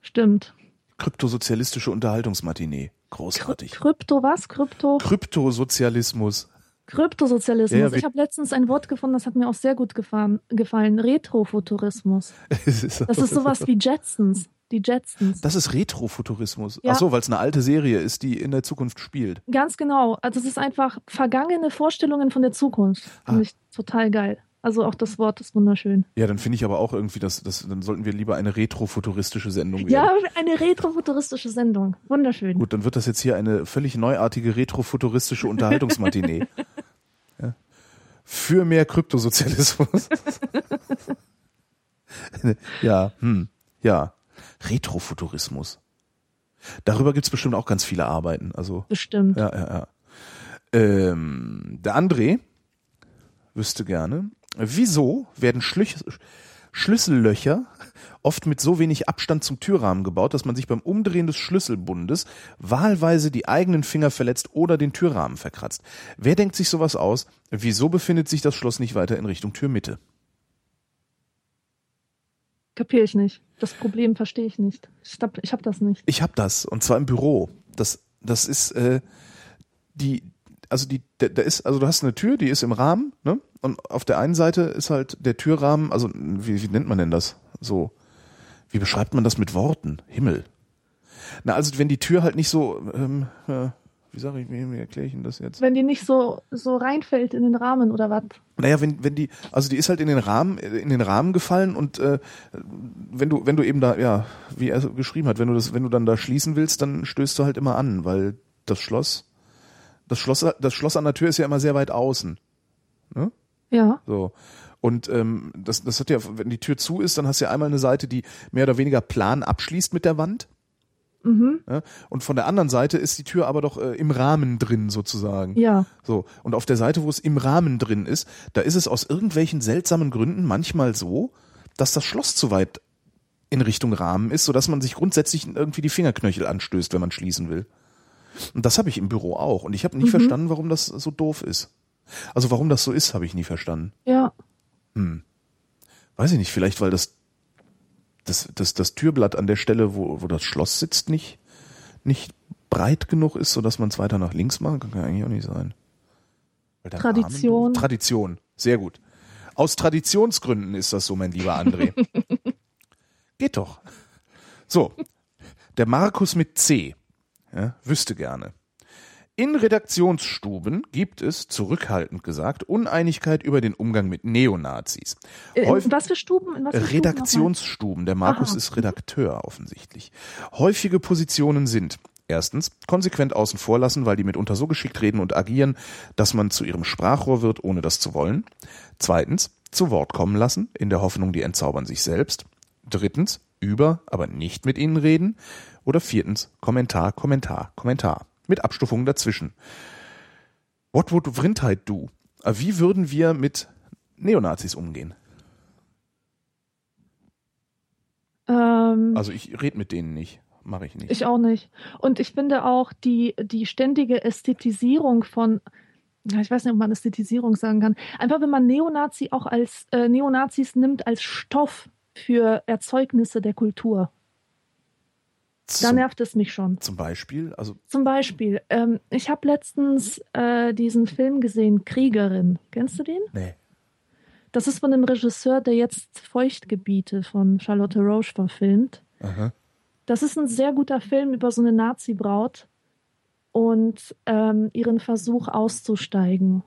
Stimmt. Kryptosozialistische Unterhaltungsmatinee. Großartig. Krypto was? Krypto? Kryptosozialismus. Kryptosozialismus. Ja, ich habe letztens ein Wort gefunden, das hat mir auch sehr gut gefallen. gefallen. Retrofuturismus. Das ist sowas wie Jetsons. Die Jetsons. Das ist Retrofuturismus. Ja. Ach so, weil es eine alte Serie ist, die in der Zukunft spielt. Ganz genau. Also es ist einfach vergangene Vorstellungen von der Zukunft. Finde Ah. ich total geil. Also auch das Wort ist wunderschön. Ja, dann finde ich aber auch irgendwie, dass, dass dann sollten wir lieber eine retrofuturistische Sendung werden. Ja, eine retrofuturistische Sendung. Wunderschön. Gut, dann wird das jetzt hier eine völlig neuartige retrofuturistische Unterhaltungsmatinee. ja. Für mehr Kryptosozialismus. ja, hm, ja. Retrofuturismus. Darüber gibt's bestimmt auch ganz viele Arbeiten. Also, Bestimmt. ja, ja, ja. Ähm, der André wüsste gerne, wieso werden Schlüch Schlüssellöcher oft mit so wenig Abstand zum Türrahmen gebaut, dass man sich beim Umdrehen des Schlüsselbundes wahlweise die eigenen Finger verletzt oder den Türrahmen verkratzt. Wer denkt sich sowas aus? Wieso befindet sich das Schloss nicht weiter in Richtung Türmitte? Kapiere ich nicht. Das Problem verstehe ich nicht. Ich hab, ich hab das nicht. Ich habe das und zwar im Büro. Das das ist äh, die also die da, ist also du hast eine Tür, die ist im Rahmen, ne? Und auf der einen Seite ist halt der Türrahmen, also wie, wie nennt man denn das? So wie beschreibt man das mit Worten? Himmel. Na, also wenn die Tür halt nicht so ähm, äh, wie sage ich, wie, wie erkläre ich Ihnen das jetzt? Wenn die nicht so, so reinfällt in den Rahmen oder was? Naja, wenn, wenn die, also die ist halt in den Rahmen, in den Rahmen gefallen und äh, wenn du, wenn du eben da, ja, wie er geschrieben hat, wenn du das, wenn du dann da schließen willst, dann stößt du halt immer an, weil das Schloss, das Schloss, das Schloss an der Tür ist ja immer sehr weit außen. Ne? Ja. So. Und ähm, das, das hat ja, wenn die Tür zu ist, dann hast du ja einmal eine Seite, die mehr oder weniger plan abschließt mit der Wand. Mhm. Ja? Und von der anderen Seite ist die Tür aber doch äh, im Rahmen drin sozusagen. Ja. So, und auf der Seite, wo es im Rahmen drin ist, da ist es aus irgendwelchen seltsamen Gründen manchmal so, dass das Schloss zu weit in Richtung Rahmen ist, sodass man sich grundsätzlich irgendwie die Fingerknöchel anstößt, wenn man schließen will. Und das habe ich im Büro auch. Und ich habe nicht Mhm. verstanden, warum das so doof ist. Also warum das so ist, habe ich nie verstanden. Ja. Hm. Weiß ich nicht, vielleicht weil das, das, das, das Türblatt an der Stelle, wo, wo das Schloss sitzt, nicht, nicht breit genug ist, sodass man es weiter nach links machen kann, kann ja eigentlich auch nicht sein. Tradition. Rahmen- Tradition, sehr gut. Aus Traditionsgründen ist das so, mein lieber André. Geht doch. So, der Markus mit C. Ja, wüsste gerne. In Redaktionsstuben gibt es, zurückhaltend gesagt, Uneinigkeit über den Umgang mit Neonazis. Äh, In was für Stuben? In was für Stuben Redaktionsstuben. Der Markus Aha. ist Redakteur offensichtlich. Häufige Positionen sind erstens konsequent außen vor lassen, weil die mitunter so geschickt reden und agieren, dass man zu ihrem Sprachrohr wird, ohne das zu wollen. Zweitens zu Wort kommen lassen, in der Hoffnung, die entzaubern sich selbst. Drittens über, aber nicht mit ihnen reden. Oder viertens Kommentar, Kommentar, Kommentar. Mit Abstufungen dazwischen. What would Vrindheit do? Äh, Wie würden wir mit Neonazis umgehen? Ähm, Also ich rede mit denen nicht. Mache ich nicht. ich auch nicht. Und ich finde auch die, die ständige Ästhetisierung von, ich weiß nicht, ob man Ästhetisierung sagen kann. Einfach, wenn man Neonazi auch als äh, Neonazis nimmt als Stoff für Erzeugnisse der Kultur. Da nervt es mich schon. zum Beispiel, also Zum Beispiel, ähm, ich habe letztens äh, diesen Film gesehen, Kriegerin. Kennst du den? nee. Das ist von dem Regisseur, der jetzt Feuchtgebiete von Charlotte Roche verfilmt. Aha. Das ist ein sehr guter Film über so eine Nazi-Braut und ähm, ihren Versuch auszusteigen.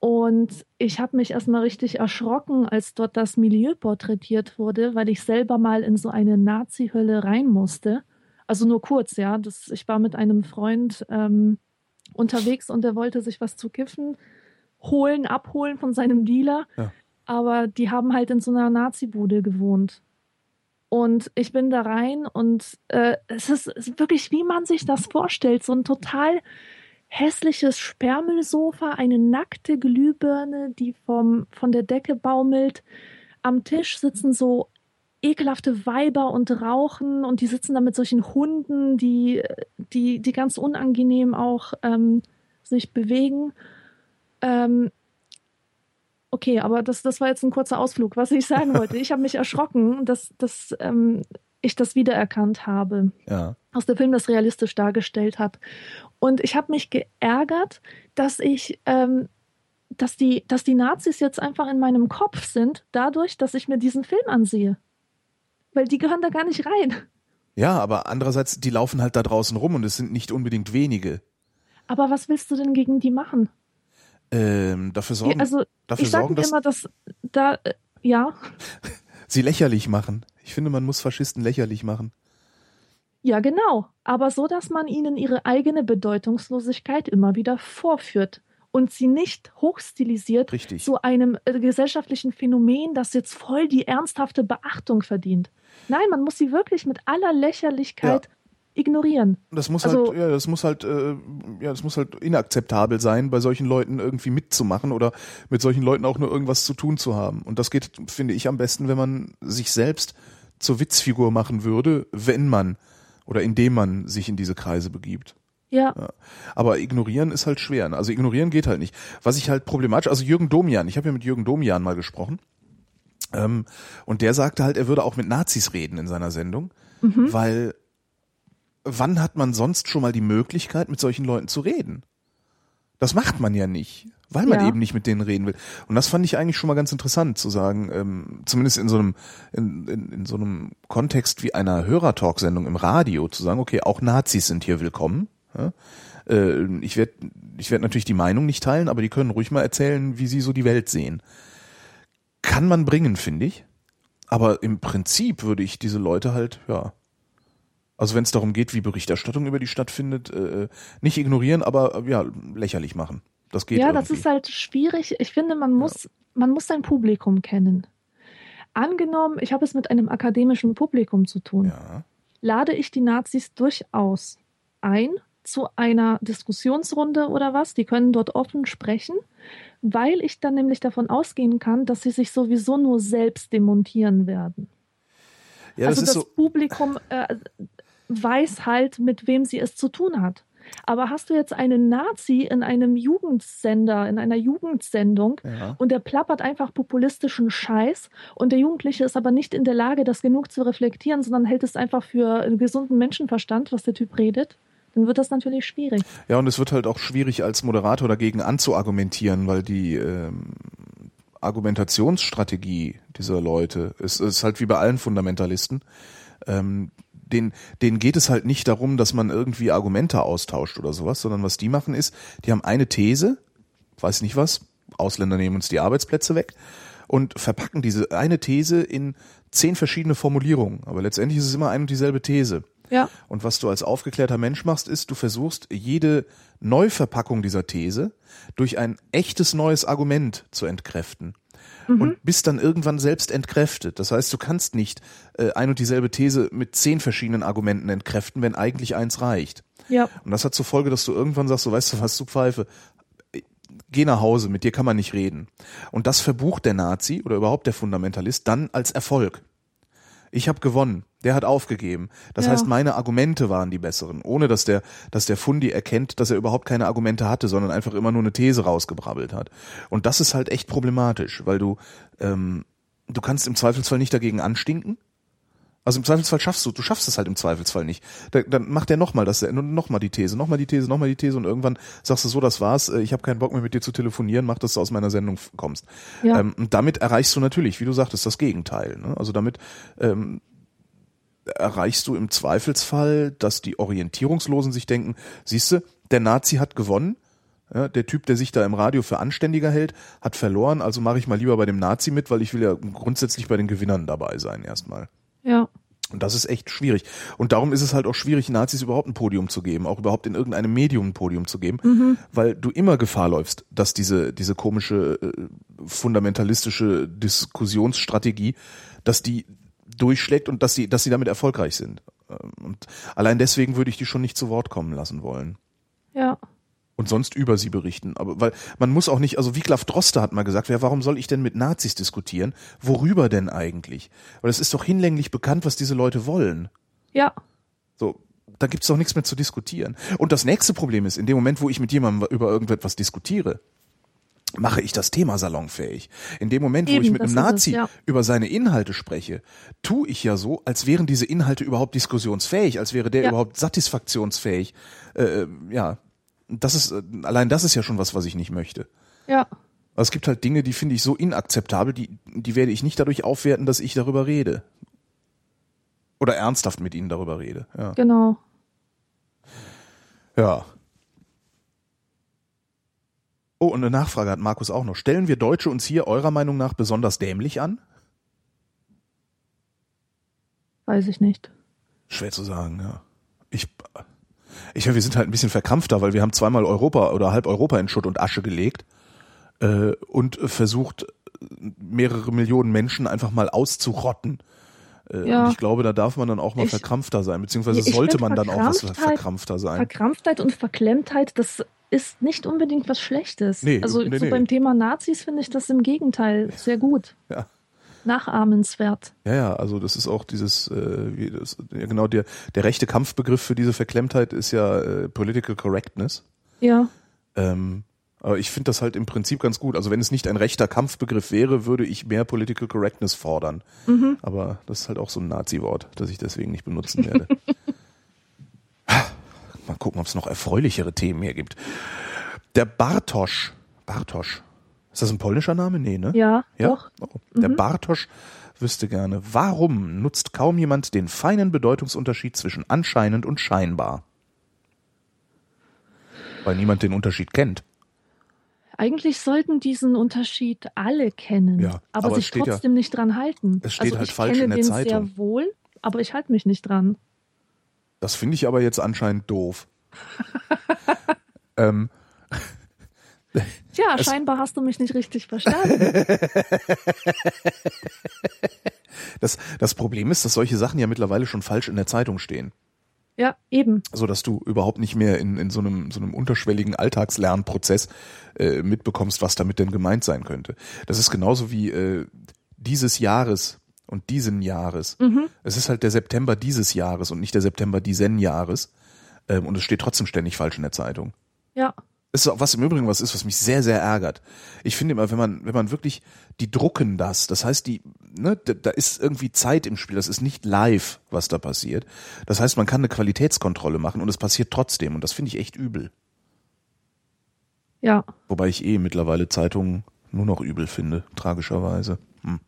Und ich habe mich erstmal richtig erschrocken, als dort das Milieu porträtiert wurde, weil ich selber mal in so eine Nazi-Hölle rein musste. Also nur kurz, ja. Das, ich war mit einem Freund ähm, unterwegs und der wollte sich was zu kiffen holen, abholen von seinem Dealer. Ja. Aber die haben halt in so einer Nazi-Bude gewohnt. Und ich bin da rein und äh, es, ist, es ist wirklich, wie man sich das vorstellt, so ein total hässliches Sperrmüllsofa, eine nackte Glühbirne, die vom, von der Decke baumelt. Am Tisch sitzen so ekelhafte Weiber und rauchen und die sitzen da mit solchen Hunden, die, die, die ganz unangenehm auch ähm, sich bewegen. Ähm, okay, aber das, das war jetzt ein kurzer Ausflug. Was ich sagen wollte, ich habe mich erschrocken, dass, dass ähm, ich das wiedererkannt habe. Ja. Aus der Film das realistisch dargestellt hat. Und ich habe mich geärgert, dass ich, ähm, dass die, dass die Nazis jetzt einfach in meinem Kopf sind, dadurch, dass ich mir diesen Film ansehe. Weil die gehören da gar nicht rein. Ja, aber andererseits, die laufen halt da draußen rum und es sind nicht unbedingt wenige. Aber was willst du denn gegen die machen? Ähm, dafür sorgen, also dafür ich sage immer, dass da, äh, ja, sie lächerlich machen. Ich finde, man muss Faschisten lächerlich machen. ja genau, aber so, dass man ihnen ihre eigene Bedeutungslosigkeit immer wieder vorführt und sie nicht hochstilisiert Richtig. zu einem äh, gesellschaftlichen Phänomen, das jetzt voll die ernsthafte Beachtung verdient. Nein, man muss sie wirklich mit aller Lächerlichkeit ignorieren. Das muss Also- halt, ja, das muss halt, äh, ja, das muss halt inakzeptabel sein, bei solchen Leuten irgendwie mitzumachen oder mit solchen Leuten auch nur irgendwas zu tun zu haben. Und das geht, finde ich, am besten, wenn man sich selbst zur Witzfigur machen würde, wenn man oder indem man sich in diese Kreise begibt. Ja, Aber ignorieren ist halt schwer. ne? Also ignorieren geht halt nicht. Was ich halt problematisch, also Jürgen Domian, ich habe ja mit Jürgen Domian mal gesprochen. Ähm, und der sagte halt, er würde auch mit Nazis reden in seiner Sendung, weil wann hat man sonst schon mal die Möglichkeit, mit solchen Leuten zu reden? Das macht man ja nicht, weil man Ja. eben nicht mit denen reden will. Und das fand ich eigentlich schon mal ganz interessant zu sagen, ähm, zumindest in so einem in, in, in so einem Kontext wie einer Hörertalk-Sendung im Radio, zu sagen, okay, auch Nazis sind hier willkommen. Ja? Äh, ich werde ich werd natürlich die Meinung nicht teilen, aber die können ruhig mal erzählen, wie sie so die Welt sehen. Kann man bringen, finde ich. Aber im Prinzip würde ich diese Leute halt, ja, also wenn es darum geht, wie Berichterstattung über die stattfindet, äh, nicht ignorieren, aber äh, ja, lächerlich machen. Das geht ja, irgendwie. das ist halt schwierig. Ich finde, man muss, man muss sein Publikum kennen. Angenommen, ich habe es mit einem akademischen Publikum zu tun. ja. lade ich die Nazis durchaus ein zu einer Diskussionsrunde oder was. Die können dort offen sprechen, weil ich dann nämlich davon ausgehen kann, dass sie sich sowieso nur selbst demontieren werden. ja, also das das so. Publikum äh, weiß halt, mit wem sie es zu tun hat. Aber hast du jetzt einen Nazi in einem Jugendsender, in einer Jugendsendung Ja. und der plappert einfach populistischen Scheiß und der Jugendliche ist aber nicht in der Lage, das genug zu reflektieren, sondern hält es einfach für einen gesunden Menschenverstand, was der Typ redet, dann wird das natürlich schwierig. Ja, und es wird halt auch schwierig als Moderator dagegen anzuargumentieren, weil die ähm, Argumentationsstrategie dieser Leute ist, ist halt wie bei allen Fundamentalisten. Ähm, den, denen geht es halt nicht darum, dass man irgendwie Argumente austauscht oder sowas, sondern was die machen ist, die haben eine These, weiß nicht was, Ausländer nehmen uns die Arbeitsplätze weg und verpacken diese eine These in zehn verschiedene Formulierungen. Aber letztendlich ist es immer eine und dieselbe These. Ja, Und was du als aufgeklärter Mensch machst, ist, du versuchst jede Neuverpackung dieser These durch ein echtes neues Argument zu entkräften. Und bist dann irgendwann selbst entkräftet. Das heißt, du kannst nicht äh, ein und dieselbe These mit zehn verschiedenen Argumenten entkräften, wenn eigentlich eins reicht. ja, Und das hat zur Folge, dass du irgendwann sagst, so weißt du was, du Pfeife, geh nach Hause, mit dir kann man nicht reden. Und das verbucht der Nazi oder überhaupt der Fundamentalist dann als Erfolg. Ich habe gewonnen, der hat aufgegeben. Das Ja. heißt, meine Argumente waren die besseren, ohne dass der, dass der Fundi erkennt, dass er überhaupt keine Argumente hatte, sondern einfach immer nur eine These rausgebrabbelt hat. Und das ist halt echt problematisch, weil du, ähm, du kannst im Zweifelsfall nicht dagegen anstinken. Also im Zweifelsfall schaffst du, du schaffst es halt im Zweifelsfall nicht. Da, dann macht er nochmal das, nochmal die These, nochmal die These, nochmal die These und irgendwann sagst du so, das war's, äh, ich habe keinen Bock mehr mit dir zu telefonieren, mach, dass du aus meiner Sendung kommst. ja. Ähm, und damit erreichst du natürlich, wie du sagtest, das Gegenteil. Ne? Also damit ähm, erreichst du im Zweifelsfall, dass die Orientierungslosen sich denken, siehste, der Nazi hat gewonnen, ja, der Typ, der sich da im Radio für anständiger hält, hat verloren, also mache ich mal lieber bei dem Nazi mit, weil ich will ja grundsätzlich bei den Gewinnern dabei sein erstmal. Ja, Und das ist echt schwierig. Und darum ist es halt auch schwierig, Nazis überhaupt ein Podium zu geben, auch überhaupt in irgendeinem Medium ein Podium zu geben, weil du immer Gefahr läufst, dass diese, diese komische, äh, fundamentalistische Diskussionsstrategie, dass die durchschlägt und dass sie, dass sie damit erfolgreich sind. Ähm, Und allein deswegen würde ich die schon nicht zu Wort kommen lassen wollen. ja. Und sonst über sie berichten. Aber weil man muss auch nicht, also Wiglaf Droste hat mal gesagt, ja, warum soll ich denn mit Nazis diskutieren? Worüber denn eigentlich? Weil es ist doch hinlänglich bekannt, was diese Leute wollen. Ja, So, da gibt's doch nichts mehr zu diskutieren. Und das nächste Problem ist, in dem Moment, wo ich mit jemandem über irgendetwas diskutiere, mache ich das Thema salonfähig. In dem Moment, Eben, wo ich mit einem ist es, Nazi ja. über seine Inhalte spreche, tue ich ja so, als wären diese Inhalte überhaupt diskussionsfähig, als wäre der Ja. überhaupt satisfaktionsfähig. Äh, ja, das ist äh, allein das ist ja schon was, was ich nicht möchte. Ja, es gibt halt Dinge, die finde ich so inakzeptabel, die, die werde ich nicht dadurch aufwerten, dass ich darüber rede. Oder ernsthaft mit ihnen darüber rede. Ja. genau. ja. Oh, und eine Nachfrage hat Markus auch noch. Stellen wir Deutsche uns hier eurer Meinung nach besonders dämlich an? Weiß ich nicht. Schwer zu sagen, ja. Ich, ich höre, wir sind halt ein bisschen verkrampfter, weil wir haben zweimal Europa oder halb Europa in Schutt und Asche gelegt äh, und versucht, mehrere Millionen Menschen einfach mal auszurotten. Äh, Ja. Und ich glaube, da darf man dann auch mal Ich- verkrampfter sein, beziehungsweise sollte man dann auch was verkrampfter sein. Verkrampftheit und Verklemmtheit, das ist nicht unbedingt was Schlechtes. Nee, also nee, so nee. beim Thema Nazis finde ich das im Gegenteil sehr gut. Ja. Nachahmenswert. Ja, ja, also das ist auch dieses, äh, wie das, ja, genau der, der rechte Kampfbegriff für diese Verklemmtheit ist ja äh, Political Correctness. Ja, Ähm, aber ich finde das halt im Prinzip ganz gut. Also wenn es nicht ein rechter Kampfbegriff wäre, würde ich mehr Political Correctness fordern. mhm. Aber das ist halt auch so ein Nazi-Wort, das ich deswegen nicht benutzen werde. Mal gucken, ob es noch erfreulichere Themen hier gibt. Der Bartosz. Bartosz. Ist das ein polnischer Name? Nee, ne? ja, Ja? doch. Oh. Der Bartosz wüsste gerne, warum nutzt kaum jemand den feinen Bedeutungsunterschied zwischen anscheinend und scheinbar? Weil niemand den Unterschied kennt. Eigentlich sollten diesen Unterschied alle kennen, Ja, aber, aber sich steht ja- trotzdem nicht dran halten. es steht also halt ich falsch kenne in der den Zeitung. sehr wohl, aber ich halte mich nicht dran. Das finde ich aber jetzt anscheinend doof. ähm, Tja, Es- scheinbar hast du mich nicht richtig verstanden. das, das Problem ist, dass solche Sachen ja mittlerweile schon falsch in der Zeitung stehen. ja, eben. so dass du überhaupt nicht mehr in, in so einem so einem unterschwelligen Alltagslernprozess äh, mitbekommst, was damit denn gemeint sein könnte. Das ist genauso wie äh, dieses Jahres und diesen Jahres. Mhm. Es ist halt der September dieses Jahres und nicht der September diesen Jahres. Ähm, und es steht trotzdem ständig falsch in der Zeitung. Ja, ist auch was im Übrigen was ist, was mich sehr, sehr ärgert. Ich finde immer, wenn man, wenn man wirklich, die drucken das, das heißt, die, ne, da, ist irgendwie Zeit im Spiel, das ist nicht live, was da passiert. Das heißt, man kann eine Qualitätskontrolle machen und es passiert trotzdem und das finde ich echt übel. ja. Wobei ich eh mittlerweile Zeitungen nur noch übel finde, tragischerweise. Hm.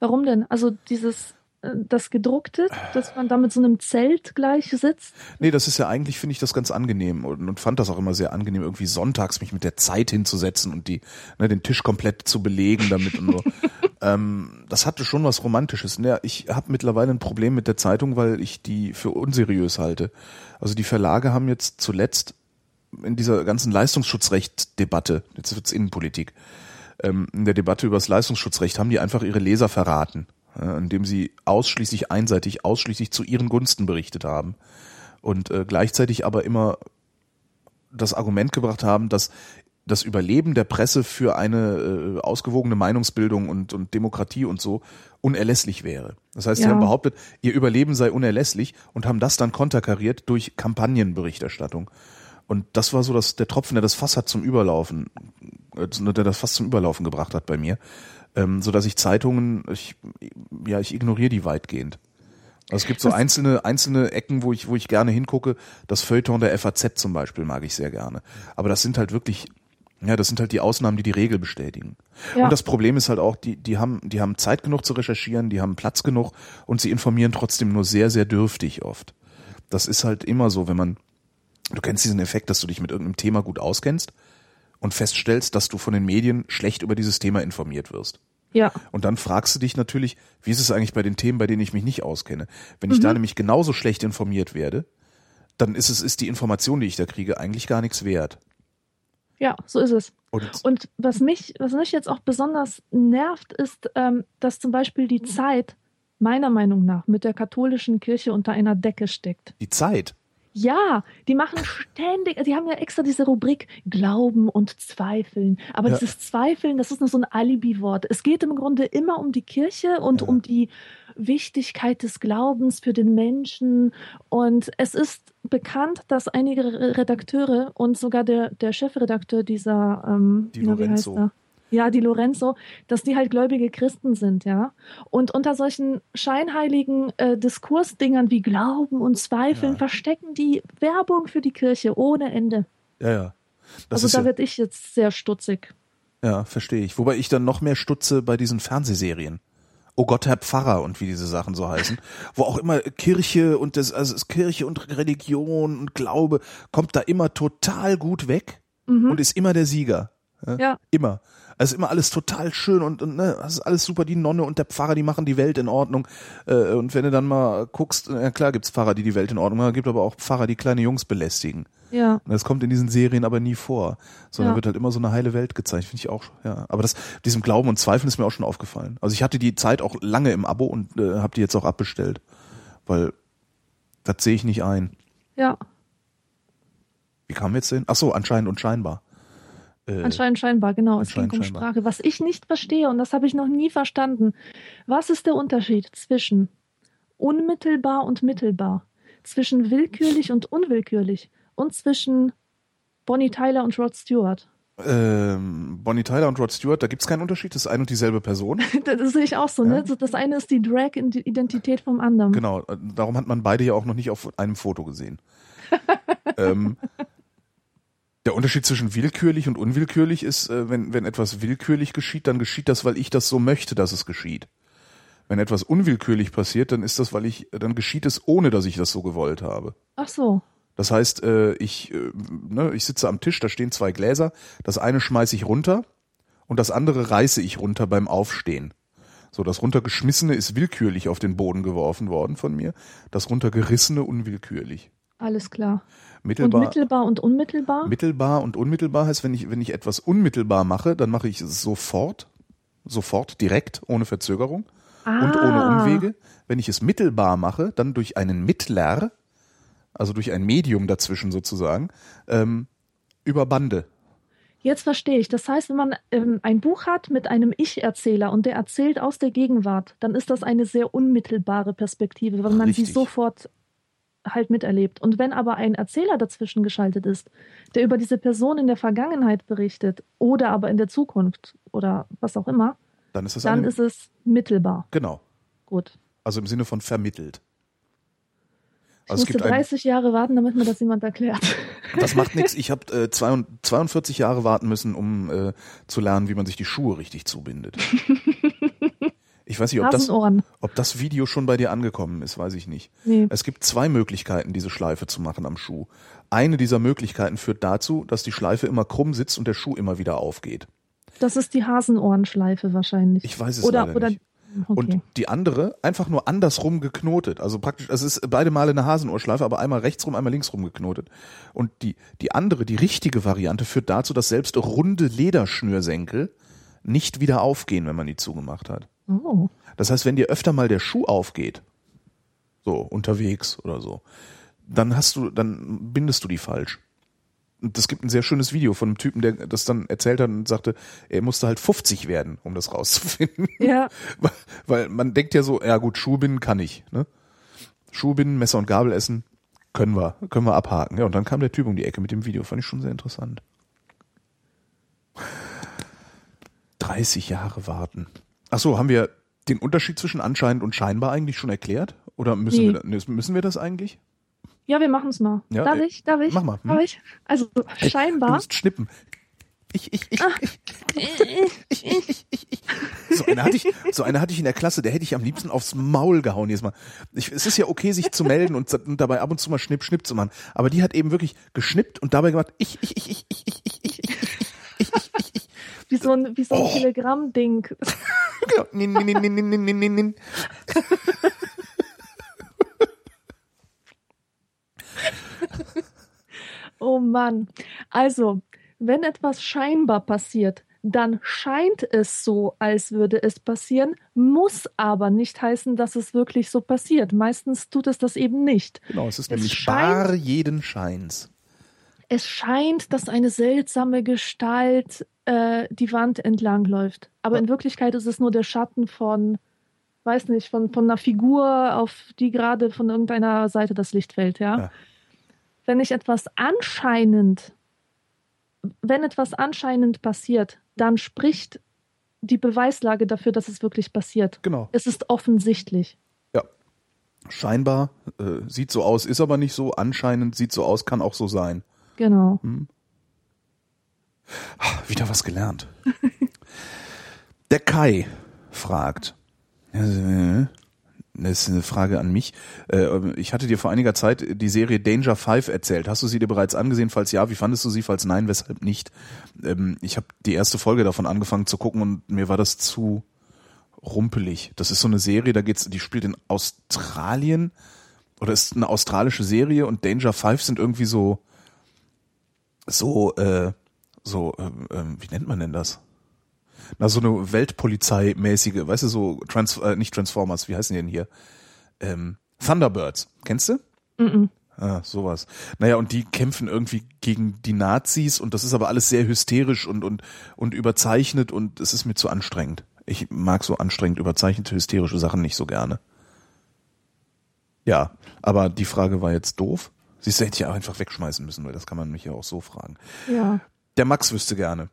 Warum denn? Also dieses, das gedruckte, dass man da mit so einem Zelt gleich sitzt. Nee, das ist ja eigentlich, finde ich das ganz angenehm und, und fand das auch immer sehr angenehm, irgendwie sonntags mich mit der Zeit hinzusetzen und die, ne, den Tisch komplett zu belegen damit und so. ähm, das hatte schon was Romantisches. Ja, ich habe mittlerweile ein Problem mit der Zeitung, weil ich die für unseriös halte. Also die Verlage haben jetzt zuletzt in dieser ganzen Leistungsschutzrecht-Debatte, jetzt wird's Innenpolitik, ähm, in der Debatte über das Leistungsschutzrecht haben die einfach ihre Leser verraten, indem sie ausschließlich einseitig, ausschließlich zu ihren Gunsten berichtet haben und äh, gleichzeitig aber immer das Argument gebracht haben, dass das Überleben der Presse für eine äh, ausgewogene Meinungsbildung und, und Demokratie und so unerlässlich wäre. Das heißt, sie Ja. haben behauptet, ihr Überleben sei unerlässlich und haben das dann konterkariert durch Kampagnenberichterstattung. Und das war so das, der Tropfen, der das Fass hat zum Überlaufen, äh, der das Fass zum Überlaufen gebracht hat bei mir, ähm, so dass ich Zeitungen, ich, ja, ich ignoriere die weitgehend. Also es gibt so Was- einzelne, einzelne Ecken, wo ich, wo ich gerne hingucke. Das Feuilleton der FAZ zum Beispiel mag ich sehr gerne. Aber das sind halt wirklich, ja, das sind halt die Ausnahmen, die die Regel bestätigen. Ja. Und das Problem ist halt auch, die, die haben, die haben Zeit genug zu recherchieren, die haben Platz genug und sie informieren trotzdem nur sehr, sehr dürftig oft. Das ist halt immer so, wenn man, du kennst diesen Effekt, dass du dich mit irgendeinem Thema gut auskennst und feststellst, dass du von den Medien schlecht über dieses Thema informiert wirst. Ja, Und dann fragst du dich natürlich, wie ist es eigentlich bei den Themen, bei denen ich mich nicht auskenne? Wenn ich da nämlich genauso schlecht informiert werde, dann ist es, ist die Information, die ich da kriege, eigentlich gar nichts wert. ja, so ist es. Und Und was mich, was mich jetzt auch besonders nervt, ist, ähm, dass zum Beispiel die Zeit meiner Meinung nach mit der katholischen Kirche unter einer Decke steckt. die Zeit, Ja, die machen ständig, die haben ja extra diese Rubrik Glauben und Zweifeln. Aber Ja. dieses Zweifeln, das ist nur so ein Alibi-Wort. Es geht im Grunde immer um die Kirche und Ja. um die Wichtigkeit des Glaubens für den Menschen. Und es ist bekannt, dass einige Re- Redakteure und sogar der, der Chefredakteur dieser, ähm, Die na, wie heißt Lorenzo. Ja, die Lorenzo, dass die halt gläubige Christen sind, ja. Und unter solchen scheinheiligen äh, Diskursdingern wie Glauben und Zweifeln Ja. verstecken die Werbung für die Kirche ohne Ende. Ja, ja. Das also da ja, werd ich jetzt sehr stutzig. ja, verstehe ich. Wobei ich dann noch mehr stutze bei diesen Fernsehserien. Oh Gott, Herr Pfarrer und wie diese Sachen so heißen, wo auch immer Kirche und das, also Kirche und Religion und Glaube kommt da immer total gut weg und ist immer der Sieger. Mhm. Ja. Immer. Also immer alles total schön und, und ne, das ist alles super. Die Nonne und der Pfarrer, die machen die Welt in Ordnung. Äh, und wenn du dann mal guckst, ja klar gibt's Pfarrer, die die Welt in Ordnung machen, gibt aber auch Pfarrer, die kleine Jungs belästigen. Ja. Und das kommt in diesen Serien aber nie vor, sondern Ja. wird halt immer so eine heile Welt gezeigt, finde ich auch. Ja, aber das diesem Glauben und Zweifeln ist mir auch schon aufgefallen. Also ich hatte die Zeit auch lange im Abo und äh, habe die jetzt auch abbestellt, weil das sehe ich nicht ein. Ja. Wie kam jetzt hin? Ach so, anscheinend und scheinbar. Äh, Anscheinend scheinbar, genau. Es ging um. Sprache. Was ich nicht verstehe, und das habe ich noch nie verstanden. Was ist der Unterschied zwischen unmittelbar und mittelbar? Zwischen willkürlich und unwillkürlich? Und zwischen Bonnie Tyler und Rod Stewart? ähm, Bonnie Tyler und Rod Stewart, da gibt's keinen Unterschied, das ist eine und dieselbe Person. Das sehe ich auch so, Ja. ne? Das eine ist die Drag-Identität vom anderen. Genau, äh, darum hat man beide ja auch noch nicht auf einem Foto gesehen. ähm, der Unterschied zwischen willkürlich und unwillkürlich ist, äh, wenn, wenn etwas willkürlich geschieht, dann geschieht das, weil ich das so möchte, dass es geschieht. Wenn etwas unwillkürlich passiert, dann ist das, weil ich, dann geschieht es, ohne dass ich das so gewollt habe. Ach so. Das heißt, äh, ich, äh, ne, ich sitze am Tisch, da stehen zwei Gläser, das eine schmeiße ich runter und das andere reiße ich runter beim Aufstehen. So, das runtergeschmissene ist willkürlich auf den Boden geworfen worden von mir, das runtergerissene unwillkürlich. Alles klar. Mittelbar, Und mittelbar und unmittelbar? mittelbar und unmittelbar heißt, wenn ich, wenn ich etwas unmittelbar mache, dann mache ich es sofort, sofort, direkt, ohne Verzögerung und ohne Ah. Umwege. Wenn ich es mittelbar mache, dann durch einen Mittler, also durch ein Medium dazwischen sozusagen, ähm, über Bande. Jetzt verstehe ich. Das heißt, wenn man ähm, ein Buch hat mit einem Ich-Erzähler und der erzählt aus der Gegenwart, dann ist das eine sehr unmittelbare Perspektive, weil man Richtig. sie sofort halt miterlebt. Und wenn aber ein Erzähler dazwischen geschaltet ist, der über diese Person in der Vergangenheit berichtet oder aber in der Zukunft oder was auch immer, Dann ist es dann ist es mittelbar. genau. Gut. Also im Sinne von vermittelt. Ich Also es musste gibt ein, 30 Jahre warten, damit mir das jemand erklärt. das macht nichts. Ich habe äh, 42 Jahre warten müssen, um äh, zu lernen, wie man sich die Schuhe richtig zubindet. Ich weiß nicht, ob das, ob das Video schon bei dir angekommen ist, weiß ich nicht. Nee. Es gibt zwei Möglichkeiten, diese Schleife zu machen am Schuh. Eine dieser Möglichkeiten führt dazu, dass die Schleife immer krumm sitzt und der Schuh immer wieder aufgeht. Das ist die Hasenohrenschleife wahrscheinlich. Ich weiß es oder, leider oder, nicht. Okay. Und die andere einfach nur andersrum geknotet. Also praktisch, es ist beide Male eine Hasenohrschleife, aber einmal rechtsrum, einmal linksrum geknotet. Und die, die andere, die richtige Variante führt dazu, dass selbst runde Lederschnürsenkel nicht wieder aufgehen, wenn man die zugemacht hat. Oh. Das heißt, wenn dir öfter mal der Schuh aufgeht, so unterwegs oder so, dann hast du, dann bindest du die falsch. Und es gibt ein sehr schönes Video von einem Typen, der das dann erzählt hat und sagte, er musste halt 50 werden, um das rauszufinden. Ja, Weil- Weil man denkt ja so, ja gut, Schuhe binden kann ich. Ne? Schuhe binden, Messer und Gabel essen, können wir, können wir abhaken. Ja, und dann kam der Typ um die Ecke mit dem Video, fand ich schon sehr interessant. 30 Jahre warten. Ach so, haben wir den Unterschied zwischen anscheinend und scheinbar eigentlich schon erklärt? Oder müssen, Nee. wir, müssen wir das eigentlich? ja, wir machen es mal. Ja, darf äh, ich? Darf ich? mach mal, hm? Darf ich? Also Du scheinbar. musst schnippen. Ich, ich, ich, Ah. ich. So eine, hatte ich, so eine hatte ich in der Klasse, der hätte ich am liebsten aufs Maul gehauen jedes Mal. Ich, es ist ja okay, sich zu melden und, und dabei ab und zu mal schnipp, schnipp zu machen. Aber die hat eben wirklich geschnippt und dabei gemacht, ich, ich, ich, ich, ich, ich, ich, ich, ich. Wie so ein, wie so ein Oh. Telegramm-Ding. Genau. Nin, nin, nin, nin, nin, nin, nin, nin. Oh Mann. Also, wenn etwas scheinbar passiert, dann scheint es so, als würde es passieren, muss aber nicht heißen, dass es wirklich so passiert. Meistens tut es das eben nicht. Genau, es ist es nämlich bar jeden Scheins. Es scheint, dass eine seltsame Gestalt äh, die Wand entlang läuft. Aber in Wirklichkeit ist es nur der Schatten von, weiß nicht, von, von einer Figur, auf die gerade von irgendeiner Seite das Licht fällt, ja. ja. Wenn ich etwas anscheinend, wenn etwas anscheinend passiert, dann spricht die Beweislage dafür, dass es wirklich passiert. Genau. Es ist offensichtlich. Ja. Scheinbar äh, sieht so aus, ist aber nicht so. Anscheinend sieht so aus, kann auch so sein. Genau. Hm. Wieder was gelernt. Der Kai fragt. Das ist eine Frage an mich. Äh, ich hatte dir vor einiger Zeit die Serie Danger Five erzählt. Hast du sie dir bereits angesehen? Falls ja, wie fandest du sie? Falls nein, weshalb nicht? Ähm, ich habe die erste Folge davon angefangen zu gucken und mir war das zu rumpelig. Das ist so eine Serie, da geht's, die spielt in Australien oder ist eine australische Serie und Danger Five sind irgendwie so so äh, so äh, äh, wie nennt man denn das? na, so eine Weltpolizei-mäßige, weißt du, so Trans äh, nicht Transformers, wie heißen die denn hier? Ähm, Thunderbirds, kennst du? Mm, -mm. Ah, sowas. Naja, und die kämpfen irgendwie gegen die Nazis und das ist aber alles sehr hysterisch und, und, und überzeichnet und es ist mir zu anstrengend. Ich mag so anstrengend überzeichnete, hysterische Sachen nicht so gerne. Ja, aber die Frage war jetzt doof. Siehst du, hätte ich ja einfach wegschmeißen müssen, weil das kann man mich ja auch so fragen. Ja. Der Max wüsste gerne.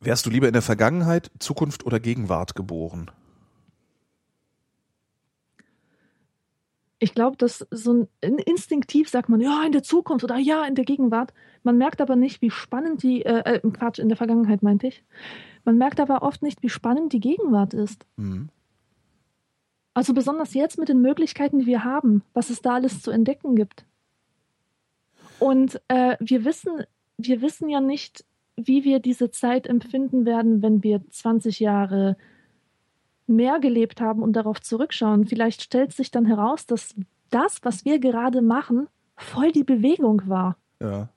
Wärst du lieber in der Vergangenheit, Zukunft oder Gegenwart geboren? Ich glaube, dass so ein instinktiv sagt man, ja, in der Zukunft oder ja, in der Gegenwart. Man merkt aber nicht, wie spannend die, äh, äh, Quatsch, in der Vergangenheit meinte ich. Man merkt aber oft nicht, wie spannend die Gegenwart ist. Mhm. Also besonders jetzt mit den Möglichkeiten, die wir haben, was es da alles zu entdecken gibt. Und äh, wir wissen, wir wissen ja nicht, wie wir diese Zeit empfinden werden, wenn wir 20 Jahre mehr gelebt haben und darauf zurückschauen. Vielleicht stellt sich dann heraus, dass das, was wir gerade machen, voll die Bewegung war. Ja.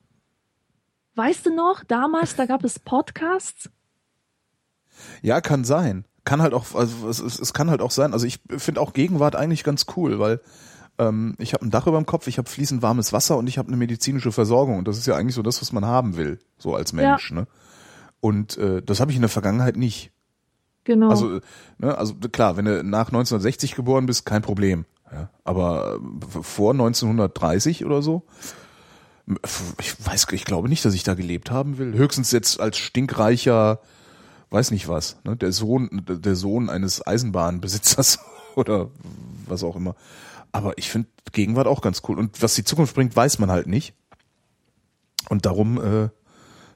Weißt du noch, damals, da gab es Podcasts? Ja, kann sein. Kann halt auch, also es, es, es kann halt auch sein. Also ich finde auch Gegenwart eigentlich ganz cool, weil ähm, ich habe ein Dach über dem Kopf, ich habe fließend warmes Wasser und ich habe eine medizinische Versorgung. Und das ist ja eigentlich so das, was man haben will, so als Mensch. Ja. Ne? Und äh, das habe ich in der Vergangenheit nicht. Genau. Also, ne, also klar, wenn du nach 1960 geboren bist, kein Problem. Ja, aber vor 1930 oder so, ich weiß, ich glaube nicht, dass ich da gelebt haben will. Höchstens jetzt als stinkreicher, weiß nicht was, ne, der Sohn, der Sohn eines Eisenbahnbesitzers oder was auch immer. Aber ich finde Gegenwart auch ganz cool. Und was die Zukunft bringt, weiß man halt nicht. Und darum, äh,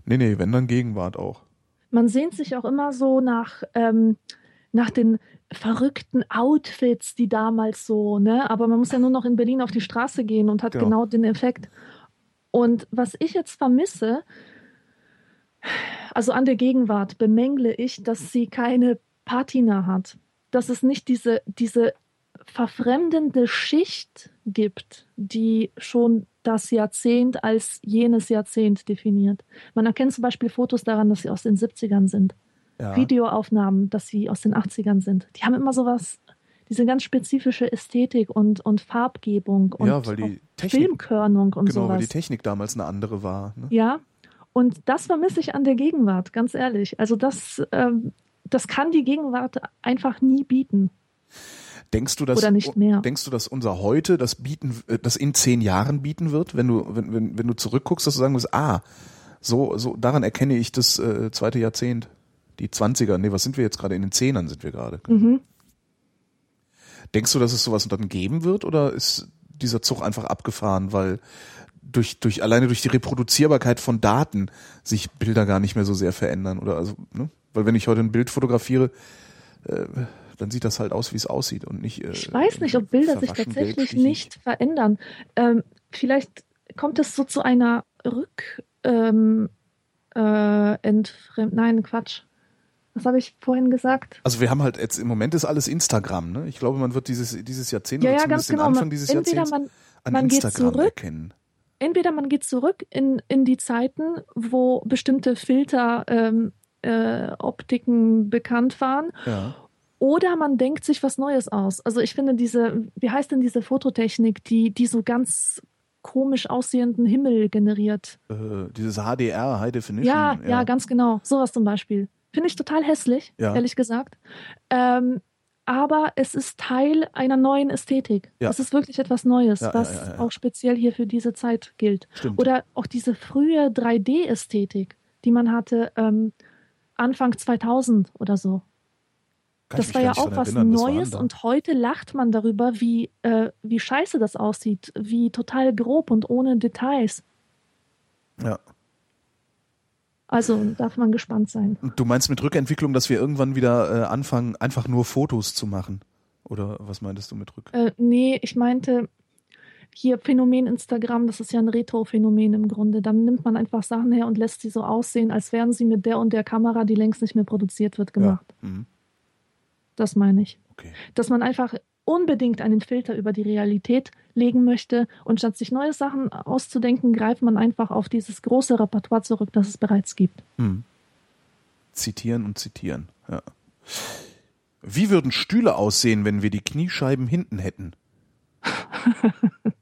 nee, nee, wenn dann Gegenwart auch. Man sehnt sich auch immer so nach, ähm, nach den verrückten Outfits, die damals so, ne? Aber man muss ja nur noch in Berlin auf die Straße gehen und hat genau, genau den Effekt. Und was ich jetzt vermisse, also an der Gegenwart bemängle ich, dass sie keine Patina hat. Dass es nicht diese, diese verfremdende Schicht gibt, die schon das Jahrzehnt als jenes Jahrzehnt definiert. Man erkennt zum Beispiel Fotos daran, dass sie aus den 70ern sind. Ja. Videoaufnahmen, dass sie aus den 80ern sind. Die haben immer sowas, diese ganz spezifische Ästhetik und, und Farbgebung und ja, weil die Technik, Filmkörnung und genau, sowas. weil die Technik damals eine andere war. Ne? Ja, und das vermisse ich an der Gegenwart, ganz ehrlich. Also das, ähm, das kann die Gegenwart einfach nie bieten. Denkst du, dass, Oder nicht mehr. denkst du, dass unser heute das bieten, äh, das in zehn Jahren bieten wird, wenn du, wenn, wenn, wenn du zurückguckst, dass du sagen musst, ah, so, so, daran erkenne ich das äh, zweite Jahrzehnt, die Zwanziger, nee, was sind wir jetzt gerade? In den Zehnern sind wir gerade. Mhm. Denkst du, dass es sowas dann geben wird oder ist dieser Zug einfach abgefahren, weil durch, durch, alleine durch die Reproduzierbarkeit von Daten sich Bilder gar nicht mehr so sehr verändern oder also, ne? Weil wenn ich heute ein Bild fotografiere, äh, dann sieht das halt aus, wie es aussieht und nicht. Äh, ich weiß nicht, ob Bilder sich tatsächlich nicht verändern. Ähm, vielleicht kommt es so zu einer Rück ähm, äh, Entfremd Nein, Quatsch. Was habe ich vorhin gesagt? Also wir haben halt jetzt im Moment ist alles Instagram, ne? Ich glaube, man wird dieses dieses Jahrzehnt ja, ja, ganz genau. Anfang dieses entweder Jahrzehnts man, an man Instagram geht zurück, erkennen. Entweder man geht zurück in, in die Zeiten, wo bestimmte Filter ähm, äh, Optiken bekannt waren. Ja. Oder man denkt sich was Neues aus. Also ich finde diese, wie heißt denn diese Fototechnik, die, die so ganz komisch aussehenden Himmel generiert? Äh, dieses HDR, High Definition. Ja, ja, ganz genau. Sowas zum Beispiel. Finde ich total hässlich, Ja. ehrlich gesagt. Ähm, aber es ist Teil einer neuen Ästhetik. Ja. Es ist wirklich etwas Neues, Ja, was ja, auch speziell hier für diese Zeit gilt. Stimmt. Oder auch diese frühe 3D-Ästhetik, die man hatte ähm, Anfang 2000 oder so. Kann das war ja auch was erinnern, Neues und heute lacht man darüber, wie, äh, wie scheiße das aussieht, wie total grob und ohne Details. Ja. Also darf man gespannt sein. Du meinst mit Rückentwicklung, dass wir irgendwann wieder äh, anfangen, einfach nur Fotos zu machen? Oder was meintest du mit Rück? Äh, nee, ich meinte hier Phänomen Instagram, das ist ja ein Retro-Phänomen im Grunde. Dann nimmt man einfach Sachen her und lässt sie so aussehen, als wären sie mit der und der Kamera, die längst nicht mehr produziert wird, gemacht. Ja. Mhm. Das meine ich. Okay. Dass man einfach unbedingt einen Filter über die Realität legen möchte und statt sich neue Sachen auszudenken, greift man einfach auf dieses große Repertoire zurück, das es bereits gibt. Hm. Zitieren und zitieren. Ja. Wie würden Stühle aussehen, wenn wir die Kniescheiben hinten hätten?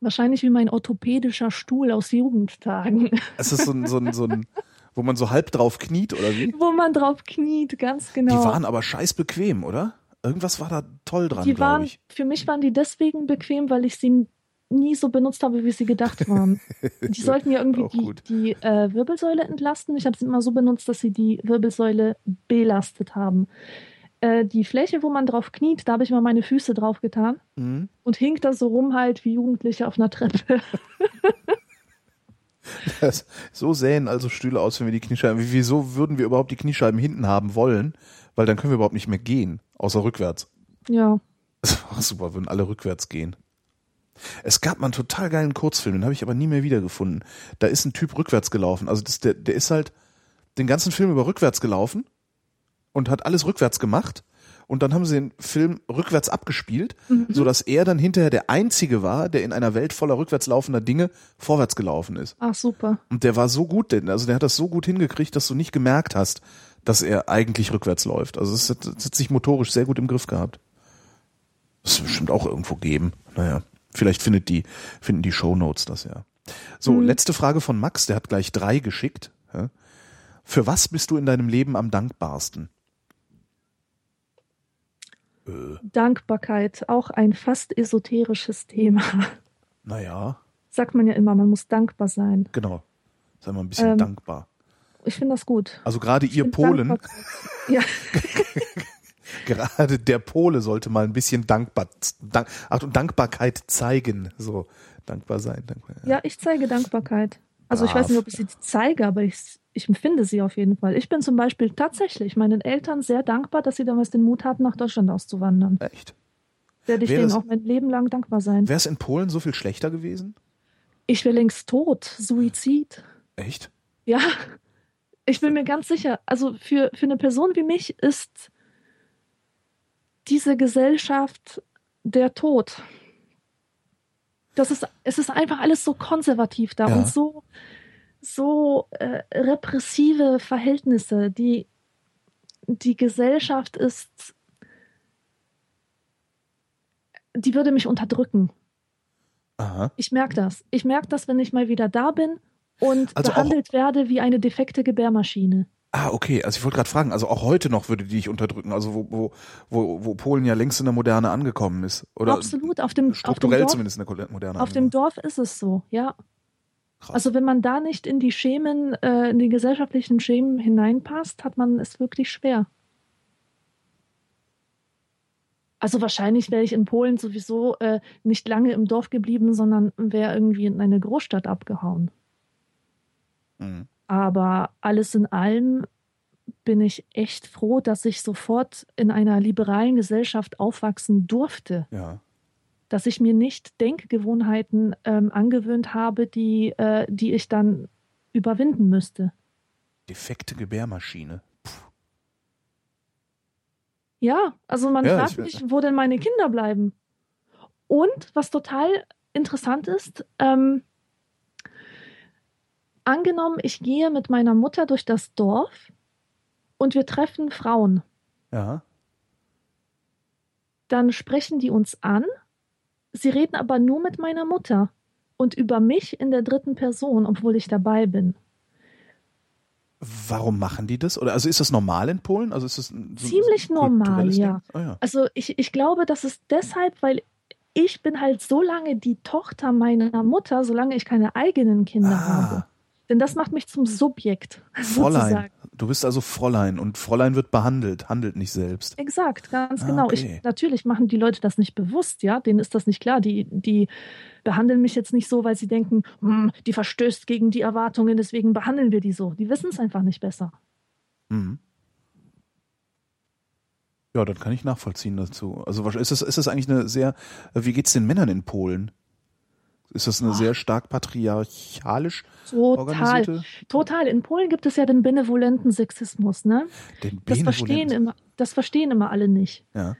Wahrscheinlich wie mein orthopädischer Stuhl aus Jugendtagen, Es ist so ein, so ein, so ein, wo man so halb drauf kniet, oder wie? wo man drauf kniet, ganz genau. Die waren aber scheiß bequem, oder? Irgendwas war da toll dran, die waren, ich. für mich waren die deswegen bequem, weil ich sie nie so benutzt habe, wie sie gedacht waren. Die sollten ja irgendwie die, die äh, Wirbelsäule entlasten. Ich habe sie immer so benutzt, dass sie die Wirbelsäule belastet haben. Äh, die Fläche, wo man drauf kniet, da habe ich mal meine Füße drauf getan Mhm. und hing da so rum halt wie Jugendliche auf einer Treppe. Das, so sähen also Stühle aus, wenn wir die Kniescheiben. Wie- Wieso würden wir überhaupt die Kniescheiben hinten haben wollen? Weil dann können wir überhaupt nicht mehr gehen, außer rückwärts. ja. Das war super, würden alle rückwärts gehen. Es gab mal einen total geilen Kurzfilm, den habe ich aber nie mehr wiedergefunden. Da ist ein Typ rückwärts gelaufen. Also das, der, der ist halt den ganzen Film über rückwärts gelaufen und hat alles rückwärts gemacht. Und dann haben sie den Film rückwärts abgespielt, so dass er dann hinterher der Einzige war, der in einer Welt voller rückwärts laufender Dinge vorwärts gelaufen ist. Ach, super. Und der war so gut, denn, also der hat das so gut hingekriegt, dass du nicht gemerkt hast, dass er eigentlich rückwärts läuft. Also es hat, es hat sich motorisch sehr gut im Griff gehabt. Das wird bestimmt auch irgendwo geben. Naja, vielleicht findet die, finden die Shownotes das ja. So, Mhm. letzte Frage von Max, der hat gleich drei geschickt. Für was bist du in deinem Leben am dankbarsten? Äh, Dankbarkeit, auch ein fast esoterisches Thema. naja, Sagt man ja immer, man muss dankbar sein. genau. Sei mal ein bisschen Ähm, dankbar. Ich finde das gut. Also gerade Ich ihr Polen, Ja, Gerade der Pole sollte mal ein bisschen dankbar, dank, Achtung, Dankbarkeit zeigen. So, dankbar sein. Dankbar, ja, ich zeige Dankbarkeit. Also ich weiß nicht, ob ich sie zeige, aber ich, ich empfinde sie auf jeden Fall. Ich bin zum Beispiel tatsächlich meinen Eltern sehr dankbar, dass sie damals den Mut hatten, nach Deutschland auszuwandern. Echt? Werde ich Wäre denen es- auch mein Leben lang dankbar sein. Wäre es in Polen so viel schlechter gewesen? Ich wäre längst tot. Suizid. Echt? Ja, ich bin mir ganz sicher. Also für, für eine Person wie mich ist diese Gesellschaft der Tod. Das ist, es ist einfach alles so konservativ da Ja. und so, so äh, repressive Verhältnisse. Die, die Gesellschaft ist, die würde mich unterdrücken. Aha. Ich merke das. Ich merke das, wenn ich mal wieder da bin und Also behandelt werde wie eine defekte Gebärmaschine. Ah, okay. Also ich wollte gerade fragen, also auch heute noch würde die dich unterdrücken, also wo, wo, wo, wo Polen ja längst in der Moderne angekommen ist. Oder Absolut, auf dem, auf dem strukturell Dorf, zumindest in der Moderne auf dem angekommen. Dorf ist es so, ja. Krass. Also wenn man da nicht in die Schemen, äh, in die gesellschaftlichen Schemen hineinpasst, hat man es wirklich schwer. Also wahrscheinlich wäre ich in Polen sowieso äh, nicht lange im Dorf geblieben, sondern wäre irgendwie in eine Großstadt abgehauen. Mhm. Aber alles in allem bin ich echt froh, dass ich sofort in einer liberalen Gesellschaft aufwachsen durfte. Ja. Dass ich mir nicht Denkgewohnheiten ähm, angewöhnt habe, die, äh, die ich dann überwinden müsste. Defekte Gebärmaschine. Ja, also man Ja, fragt ich- mich, wo denn meine Kinder bleiben. Und was total interessant ist, ähm, angenommen, ich gehe mit meiner Mutter durch das Dorf und wir treffen Frauen. Ja. Dann sprechen die uns an. Sie reden aber nur mit meiner Mutter und über mich in der dritten Person, obwohl ich dabei bin. Warum machen die das? Oder also ist das normal in Polen? Also ist das so Ziemlich normal, ja. Oh, ja. Also ich, ich glaube, das ist deshalb, weil ich bin halt so lange die Tochter meiner Mutter, solange ich keine eigenen Kinder Ah. habe. Denn das macht mich zum Subjekt. Fräulein. Sozusagen. Du bist also Fräulein und Fräulein wird behandelt, handelt nicht selbst. Exakt, ganz Ah, genau. okay. Ich, natürlich machen die Leute das nicht bewusst, ja, denen ist das nicht klar. Die, die behandeln mich jetzt nicht so, weil sie denken, hm, die verstößt gegen die Erwartungen, deswegen behandeln wir die so. Die wissen es einfach nicht besser. Mhm. Ja, dann kann ich nachvollziehen dazu. Also ist das, ist das eigentlich eine sehr, wie geht's den Männern in Polen? Ist das eine Ah. sehr stark patriarchalisch Total, organisierte? total. In Polen gibt es ja den benevolenten Sexismus, ne? Den Das verstehen, immer, das verstehen immer alle nicht. Ja.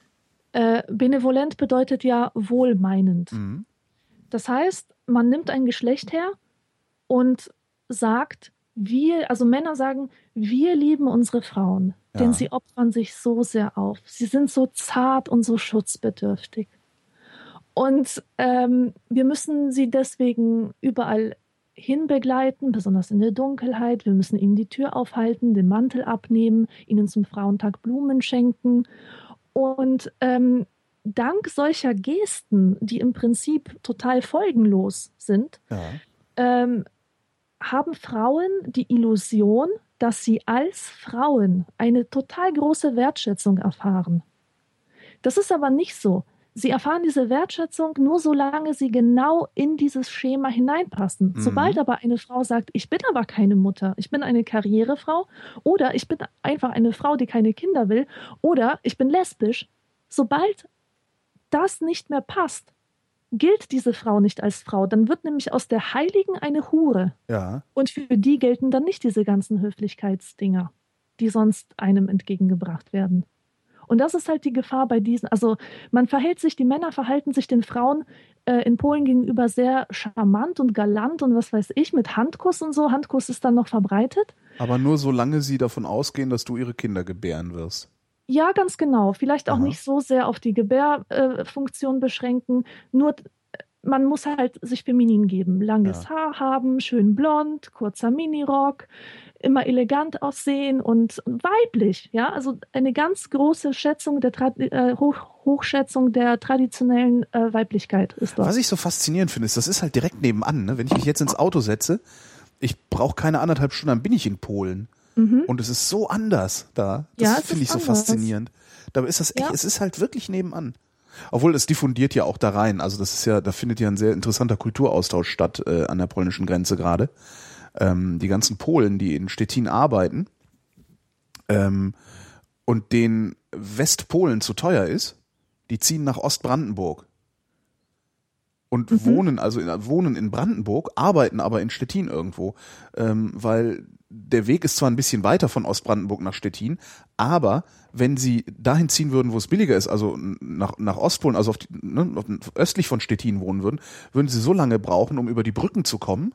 Äh, benevolent bedeutet ja wohlmeinend. Mhm. Das heißt, man nimmt ein Geschlecht her und sagt, wir, also Männer sagen, wir lieben unsere Frauen, Ja. denn sie opfern sich so sehr auf. Sie sind so zart und so schutzbedürftig. Und ähm, wir müssen sie deswegen überall hinbegleiten, besonders in der Dunkelheit. Wir müssen ihnen die Tür aufhalten, den Mantel abnehmen, ihnen zum Frauentag Blumen schenken. Und ähm, dank solcher Gesten, die im Prinzip total folgenlos sind, Ja. ähm, haben Frauen die Illusion, dass sie als Frauen eine total große Wertschätzung erfahren. Das ist aber nicht so. Sie erfahren diese Wertschätzung nur solange sie genau in dieses Schema hineinpassen. Mhm. Sobald aber eine Frau sagt, ich bin aber keine Mutter, ich bin eine Karrierefrau oder ich bin einfach eine Frau, die keine Kinder will oder ich bin lesbisch, sobald das nicht mehr passt, gilt diese Frau nicht als Frau. Dann wird nämlich aus der Heiligen eine Hure. Ja. Und für die gelten dann nicht diese ganzen Höflichkeitsdinger, die sonst einem entgegengebracht werden. Und das ist halt die Gefahr bei diesen. Also man verhält sich, die Männer verhalten sich den Frauen äh, in Polen gegenüber sehr charmant und galant und was weiß ich, mit Handkuss und so. Handkuss ist dann noch verbreitet. Aber nur solange sie davon ausgehen, dass du ihre Kinder gebären wirst. Ja, ganz genau. Vielleicht auch Aha. nicht so sehr auf die Gebärfunktion beschränken. Nur äh, man muss halt sich feminin geben. Langes Ja. Haar haben, schön blond, kurzer Minirock, immer elegant aussehen und weiblich. Ja, also eine ganz große Schätzung der Tra äh, Hoch Hochschätzung der traditionellen äh, Weiblichkeit ist dort. Was ich so faszinierend finde, ist, das ist halt direkt nebenan. Ne? Wenn ich mich jetzt ins Auto setze, ich brauche keine anderthalb Stunden, dann bin ich in Polen. Mhm. Und es ist so anders da. Das Ja, finde ich so anders. faszinierend. Da ist das echt, Ja. es ist halt wirklich nebenan. Obwohl es diffundiert ja auch da rein. Also das ist ja, da findet ja ein sehr interessanter Kulturaustausch statt äh, an der polnischen Grenze gerade. Ähm, die ganzen Polen, die in Stettin arbeiten ähm, und denen Westpolen zu teuer ist, die ziehen nach Ostbrandenburg und Mhm. wohnen also in, wohnen in Brandenburg, arbeiten aber in Stettin irgendwo, ähm, weil der Weg ist zwar ein bisschen weiter von Ostbrandenburg nach Stettin, aber wenn sie dahin ziehen würden, wo es billiger ist, also nach, nach Ostpolen, also die, ne, östlich von Stettin wohnen würden, würden sie so lange brauchen, um über die Brücken zu kommen,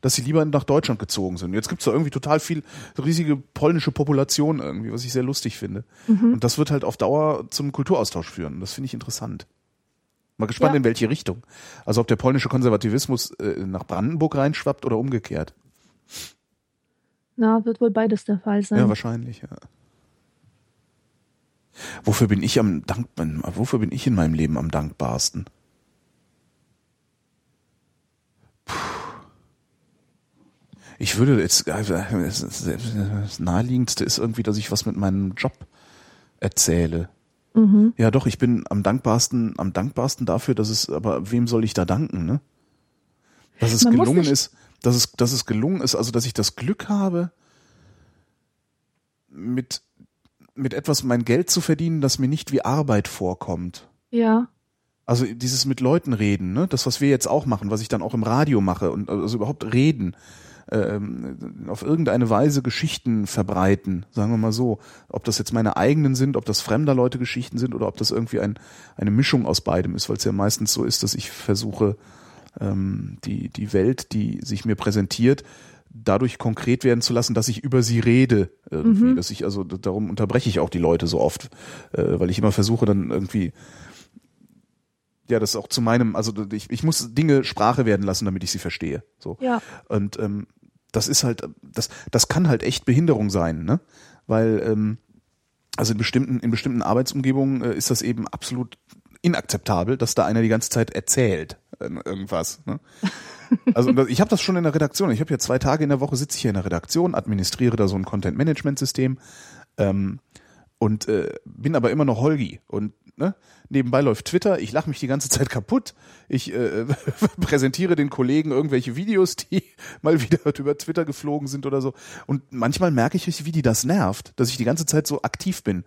dass sie lieber nach Deutschland gezogen sind. Jetzt gibt's da irgendwie total viel riesige polnische Population irgendwie, was ich sehr lustig finde. Und das wird halt auf Dauer zum Kulturaustausch führen. Das finde ich interessant. Mal gespannt, Ja. in welche Richtung. Also ob der polnische Konservativismus äh, nach Brandenburg reinschwappt oder umgekehrt. Na, wird wohl beides der Fall sein. Ja, wahrscheinlich, ja. Wofür bin ich am Dank, wofür bin ich in meinem Leben am dankbarsten? Ich würde jetzt, also, das naheliegendste ist irgendwie, dass ich was mit meinem Job erzähle. Mhm. Ja, doch, ich bin am dankbarsten, am dankbarsten dafür, dass es, aber wem soll ich da danken, ne? Dass es Man gelungen ist, dass es, dass es gelungen ist, also dass ich das Glück habe, mit, mit etwas mein Geld zu verdienen, das mir nicht wie Arbeit vorkommt. Ja. Also dieses mit Leuten reden, ne? Das, was wir jetzt auch machen, was ich dann auch im Radio mache und also überhaupt reden, ähm, auf irgendeine Weise Geschichten verbreiten, sagen wir mal so. Ob das jetzt meine eigenen sind, ob das fremder Leute Geschichten sind oder ob das irgendwie ein, eine Mischung aus beidem ist, weil es ja meistens so ist, dass ich versuche, ähm, die, die Welt, die sich mir präsentiert, dadurch konkret werden zu lassen, dass ich über sie rede irgendwie, Mhm. dass ich also darum unterbreche ich auch die Leute so oft, äh, weil ich immer versuche dann irgendwie ja, das auch zu meinem, also ich, ich muss Dinge Sprache werden lassen, damit ich sie verstehe. So. Ja. Und ähm, das ist halt, das, das kann halt echt Behinderung sein, ne? Weil, ähm, also in bestimmten, in bestimmten Arbeitsumgebungen äh, ist das eben absolut inakzeptabel, dass da einer die ganze Zeit erzählt äh, irgendwas. Ne? Also ich habe das schon in der Redaktion. Ich habe ja zwei Tage in der Woche sitze ich hier in der Redaktion, administriere da so ein Content-Management-System ähm, und äh, bin aber immer noch Holgi und ne, nebenbei läuft Twitter. Ich lache mich die ganze Zeit kaputt. Ich äh, präsentiere den Kollegen irgendwelche Videos, die mal wieder über Twitter geflogen sind oder so. Und manchmal merke ich, richtig, wie die das nervt, dass ich die ganze Zeit so aktiv bin.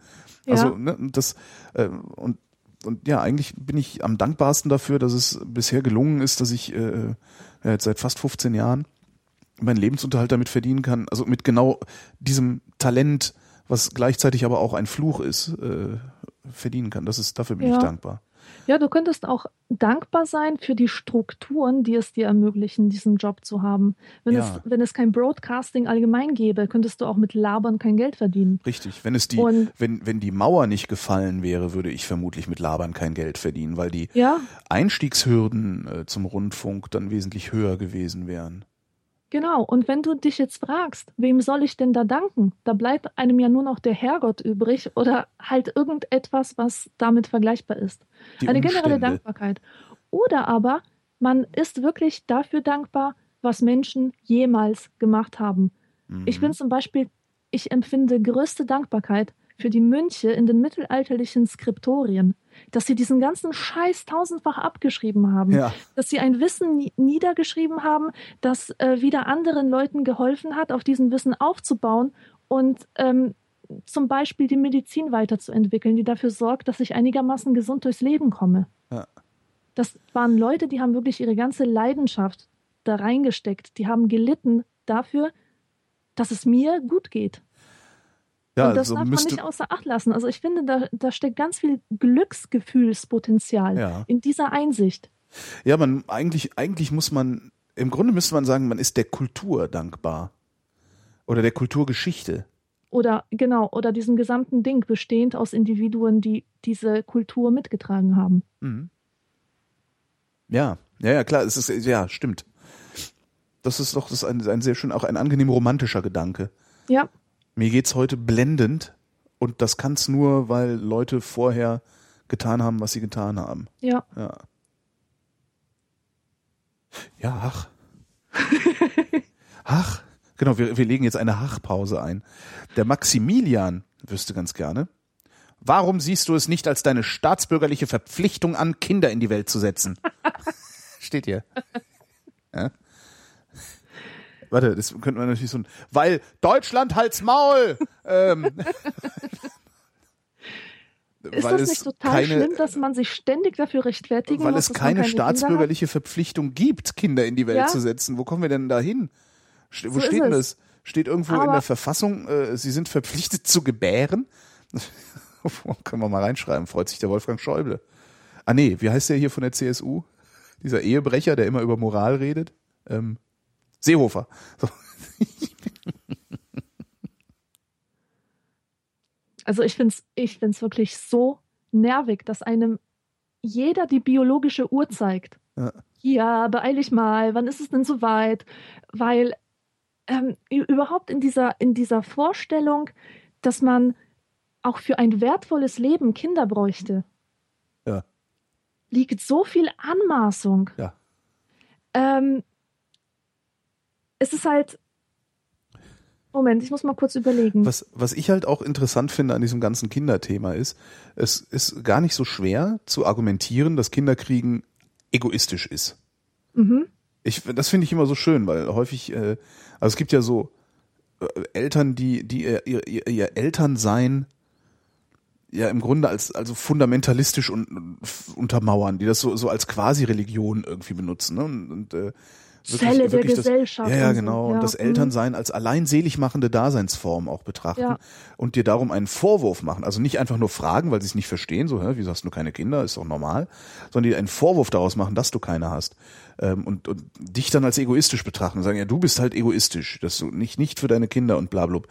Also Ja. ne, und das äh, und und ja, eigentlich bin ich am dankbarsten dafür, dass es bisher gelungen ist, dass ich äh, ja, jetzt seit fast 15 Jahren meinen Lebensunterhalt damit verdienen kann. Also mit genau diesem Talent, was gleichzeitig aber auch ein Fluch ist, äh, verdienen kann. Das ist, dafür bin Ja. ich dankbar. Ja, du könntest auch dankbar sein für die Strukturen, die es dir ermöglichen, diesen Job zu haben. Wenn, Ja. es, wenn es kein Broadcasting allgemein gäbe, könntest du auch mit Labern kein Geld verdienen. Richtig. Wenn es die, Und- wenn, wenn die Mauer nicht gefallen wäre, würde ich vermutlich mit Labern kein Geld verdienen, weil die Ja, Einstiegshürden äh, zum Rundfunk dann wesentlich höher gewesen wären. Genau. Und wenn du dich jetzt fragst, wem soll ich denn da danken? Da bleibt einem ja nur noch der Herrgott übrig oder halt irgendetwas, was damit vergleichbar ist. Die Eine generelle Umstände. Dankbarkeit. Oder aber man ist wirklich dafür dankbar, was Menschen jemals gemacht haben. Mhm. Ich bin zum Beispiel, ich empfinde größte Dankbarkeit für die Mönche in den mittelalterlichen Skriptorien, dass sie diesen ganzen Scheiß tausendfach abgeschrieben haben, Ja. dass sie ein Wissen nie- niedergeschrieben haben, das äh, wieder anderen Leuten geholfen hat, auf diesem Wissen aufzubauen und ähm, zum Beispiel die Medizin weiterzuentwickeln, die dafür sorgt, dass ich einigermaßen gesund durchs Leben komme. Ja. Das waren Leute, die haben wirklich ihre ganze Leidenschaft da reingesteckt. Die haben gelitten dafür, dass es mir gut geht. Ja, und das so darf man nicht außer Acht lassen. Also ich finde, da, da steckt ganz viel Glücksgefühlspotenzial Ja. in dieser Einsicht. ja, man, eigentlich, eigentlich muss man, im Grunde müsste man sagen, man ist der Kultur dankbar. Oder der Kulturgeschichte. Oder genau, oder diesem gesamten Ding bestehend aus Individuen, die diese Kultur mitgetragen haben. Mhm. Ja, ja, ja, klar, es ist, ja, stimmt. Das ist doch, das ist ein, ein sehr schön, auch ein angenehm romantischer Gedanke. Ja, Mir geht's heute blendend und das kann's nur, weil Leute vorher getan haben, was sie getan haben. ja. Ja. Ja, ach. Ach. Genau, wir, wir legen jetzt eine Hachpause ein. Der Maximilian wüsste ganz gerne. Warum siehst du es nicht als deine staatsbürgerliche Verpflichtung an, Kinder in die Welt zu setzen? Steht hier. Ja. Warte, das könnte man natürlich so ein, weil Deutschland halt's Maul! ähm, Ist weil das es nicht total keine, schlimm, dass man sich ständig dafür rechtfertigen weil muss, es dass man keine hat? staatsbürgerliche Verpflichtung gibt, Kinder in die Welt Ja. zu setzen. Wo kommen wir denn da hin? Wo So steht denn das? Steht irgendwo in Aber- der Verfassung, äh, sie sind verpflichtet zu gebären? Können wir mal reinschreiben, freut sich der Wolfgang Schäuble. Ah nee, wie heißt der hier von der CSU? Dieser Ehebrecher, der immer über Moral redet? Ähm, Seehofer. So. Also ich finde es ich find's wirklich so nervig, dass einem jeder die biologische Uhr zeigt. Ja. Ja, beeil dich mal, wann ist es denn soweit? Weil ähm, überhaupt in dieser, in dieser Vorstellung, dass man auch für ein wertvolles Leben Kinder bräuchte, Ja. liegt so viel Anmaßung. Ja. Ähm, es ist halt. Moment, ich muss mal kurz überlegen. Was, was ich halt auch interessant finde an diesem ganzen Kinderthema ist, es ist gar nicht so schwer zu argumentieren, dass Kinderkriegen egoistisch ist. Mhm. Ich, das finde ich immer so schön, weil häufig, äh, also es gibt ja so äh, Eltern, die, die ihr, ihr, ihr, Elternsein ja im Grunde als also fundamentalistisch und, und untermauern, die das so, so als quasi Religion irgendwie benutzen. Ne? Und, und äh, Zelle der Gesellschaft. Das, ja, ja, und so. genau. Ja, Und das mhm. Elternsein als allein selig machende Daseinsform auch betrachten Ja. und dir darum einen Vorwurf machen. Also nicht einfach nur fragen, weil sie es nicht verstehen, so, hä, wieso hast du keine Kinder, ist doch normal, sondern dir einen Vorwurf daraus machen, dass du keine hast. Ähm, und, und dich dann als egoistisch betrachten und sagen, ja, du bist halt egoistisch, dass du nicht, nicht für deine Kinder und bla, bla.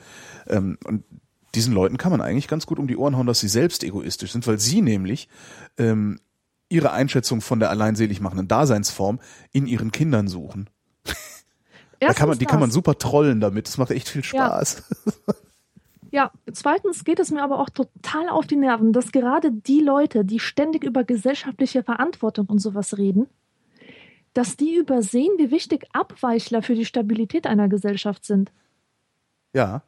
Ähm, und diesen Leuten kann man eigentlich ganz gut um die Ohren hauen, dass sie selbst egoistisch sind, weil sie nämlich ähm, ihre Einschätzung von der allein selig machenden Daseinsform in ihren Kindern suchen. Da kann man, die Erstens kann man das. super trollen damit. Das macht echt viel Spaß. Ja, zweitens geht es mir aber auch total auf die Nerven, dass gerade die Leute, die ständig über gesellschaftliche Verantwortung und sowas reden, dass die übersehen, wie wichtig Abweichler für die Stabilität einer Gesellschaft sind. Ja,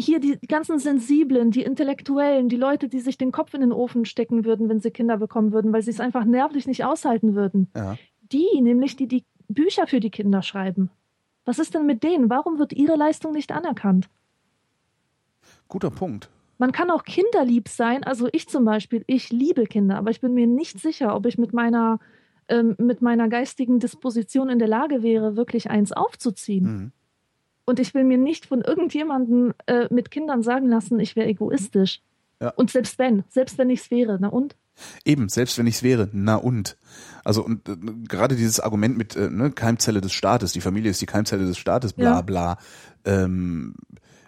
hier die ganzen Sensiblen, die Intellektuellen, die Leute, die sich den Kopf in den Ofen stecken würden, wenn sie Kinder bekommen würden, weil sie es einfach nervlich nicht aushalten würden. ja. Die, nämlich die die Bücher für die Kinder schreiben. Was ist denn mit denen? Warum wird ihre Leistung nicht anerkannt? Guter Punkt. Man kann auch kinderlieb sein. Also ich zum Beispiel, ich liebe Kinder, aber ich bin mir nicht sicher, ob ich mit meiner, ähm, mit meiner geistigen Disposition in der Lage wäre, wirklich eins aufzuziehen. Mhm. Und ich will mir nicht von irgendjemandem äh, mit Kindern sagen lassen, ich wäre egoistisch. Ja. Und selbst wenn, selbst wenn ich es wäre, na und? Eben, selbst wenn ich es wäre, na und. Also und äh, gerade dieses Argument mit äh, ne, Keimzelle des Staates, die Familie ist die Keimzelle des Staates, bla Ja. bla. Ähm,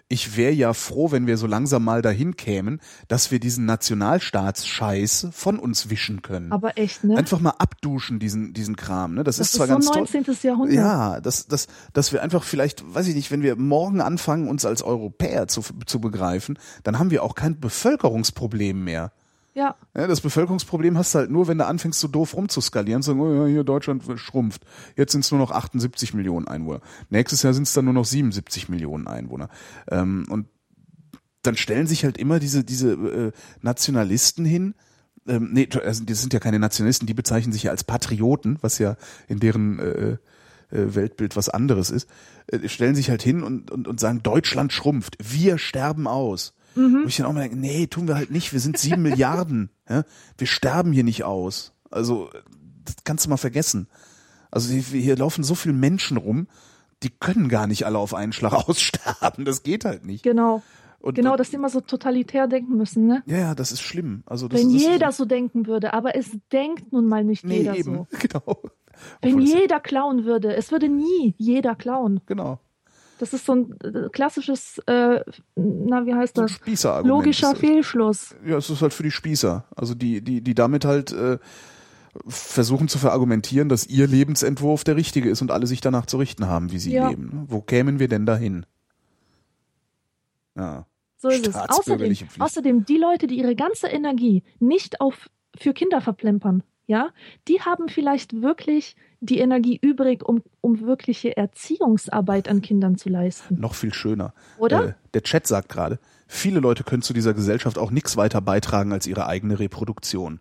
ich wäre ja froh, wenn wir so langsam mal dahin kämen, dass wir diesen Nationalstaatsscheiß von uns wischen können. Aber echt, ne? Einfach mal abduschen, diesen, diesen Kram. Ne? Das, das ist ist zwar so ganz toll. 19. Jahrhundert. Ja, dass, dass, dass wir einfach vielleicht, weiß ich nicht, wenn wir morgen anfangen, uns als Europäer zu, zu begreifen, dann haben wir auch kein Bevölkerungsproblem mehr. Ja, Ja, das Bevölkerungsproblem hast du halt nur, wenn du anfängst, so doof rumzuskalieren, zu sagen, oh hier Deutschland schrumpft. Jetzt sind es nur noch 78 Millionen Einwohner. Nächstes Jahr sind es dann nur noch 77 Millionen Einwohner. Ähm, und dann stellen sich halt immer diese, diese äh, Nationalisten hin. Ähm, nee, also das sind ja keine Nationalisten, die bezeichnen sich ja als Patrioten, was ja in deren äh, äh, Weltbild was anderes ist. Äh, stellen sich halt hin und, und, und sagen, Deutschland schrumpft, wir sterben aus. Wo ich dann auch mal denke, nee, tun wir halt nicht, wir sind sieben Milliarden. Ja? Wir sterben hier nicht aus. Also, das kannst du mal vergessen. Also hier, laufen so viele Menschen rum, die können gar nicht alle auf einen Schlag aussterben. Das geht halt nicht. genau. Und, Genau, und, dass die immer so totalitär denken müssen, ne? ja, ja, das ist schlimm. Also das Wenn ist, jeder so denken würde, aber es denkt nun mal nicht nee, jeder eben, so. genau. Wenn das- jeder klauen würde, es würde nie jeder klauen. genau. Das ist so ein äh, klassisches, äh, na, wie heißt das? Logischer Fehlschluss. Ja, es ist halt für die Spießer. Also die, die, die damit halt äh, versuchen zu verargumentieren, dass ihr Lebensentwurf der richtige ist und alle sich danach zu richten haben, wie sie Ja. leben. Wo kämen wir denn dahin? Ja. So ist es. Außerdem, außerdem, die Leute, die ihre ganze Energie nicht auf, für Kinder verplempern, ja, die haben vielleicht wirklich die Energie übrig, um, um wirkliche Erziehungsarbeit an Kindern zu leisten. Noch viel schöner. Oder? Äh, der Chat sagt gerade, viele Leute können zu dieser Gesellschaft auch nichts weiter beitragen als ihre eigene Reproduktion.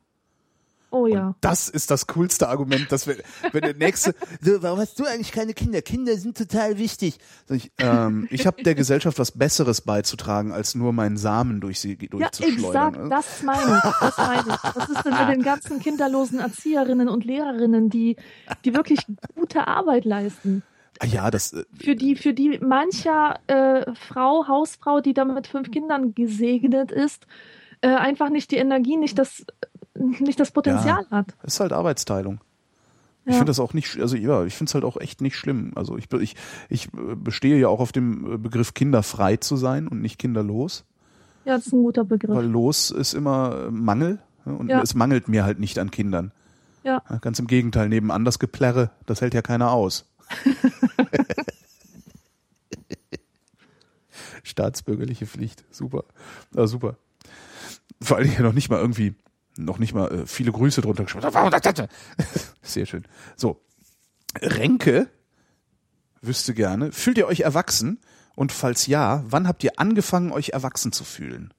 Oh ja. Das ist das coolste Argument, dass wir, wenn der nächste, so, warum hast du eigentlich keine Kinder? Kinder sind total wichtig. Sag Ich, ähm, ich habe der Gesellschaft was Besseres beizutragen, als nur meinen Samen durch sie Ja, durchzuschleudern. exakt, das meine ich. Das meine ich. Was ist denn mit den ganzen kinderlosen Erzieherinnen und Lehrerinnen, die, die wirklich gute Arbeit leisten? ah, ja, das, äh, Für die, für die mancher äh, Frau, Hausfrau, die da mit fünf Kindern gesegnet ist, äh, einfach nicht die Energie, nicht das, nicht das Potenzial hat. ist halt Arbeitsteilung. Ich Ja. finde das auch nicht, also ja, ich finde es halt auch echt nicht schlimm. Also ich, ich, ich äh, bestehe ja auch auf dem äh, Begriff kinderfrei zu sein und nicht kinderlos, Ja, das ist ein guter Begriff. weil los ist immer äh, Mangel ja, und Ja. es mangelt mir halt nicht an Kindern. Ja. Ja, Ganz im Gegenteil, nebenan das Geplärre, das hält ja keiner aus. Staatsbürgerliche Pflicht, super. Ja, super. Vor allem hier noch nicht mal irgendwie, noch nicht mal äh, viele Grüße drunter geschrieben. Sehr schön. So. Renke wüsste gerne, fühlt ihr euch erwachsen? Und falls ja, wann habt ihr angefangen, euch erwachsen zu fühlen?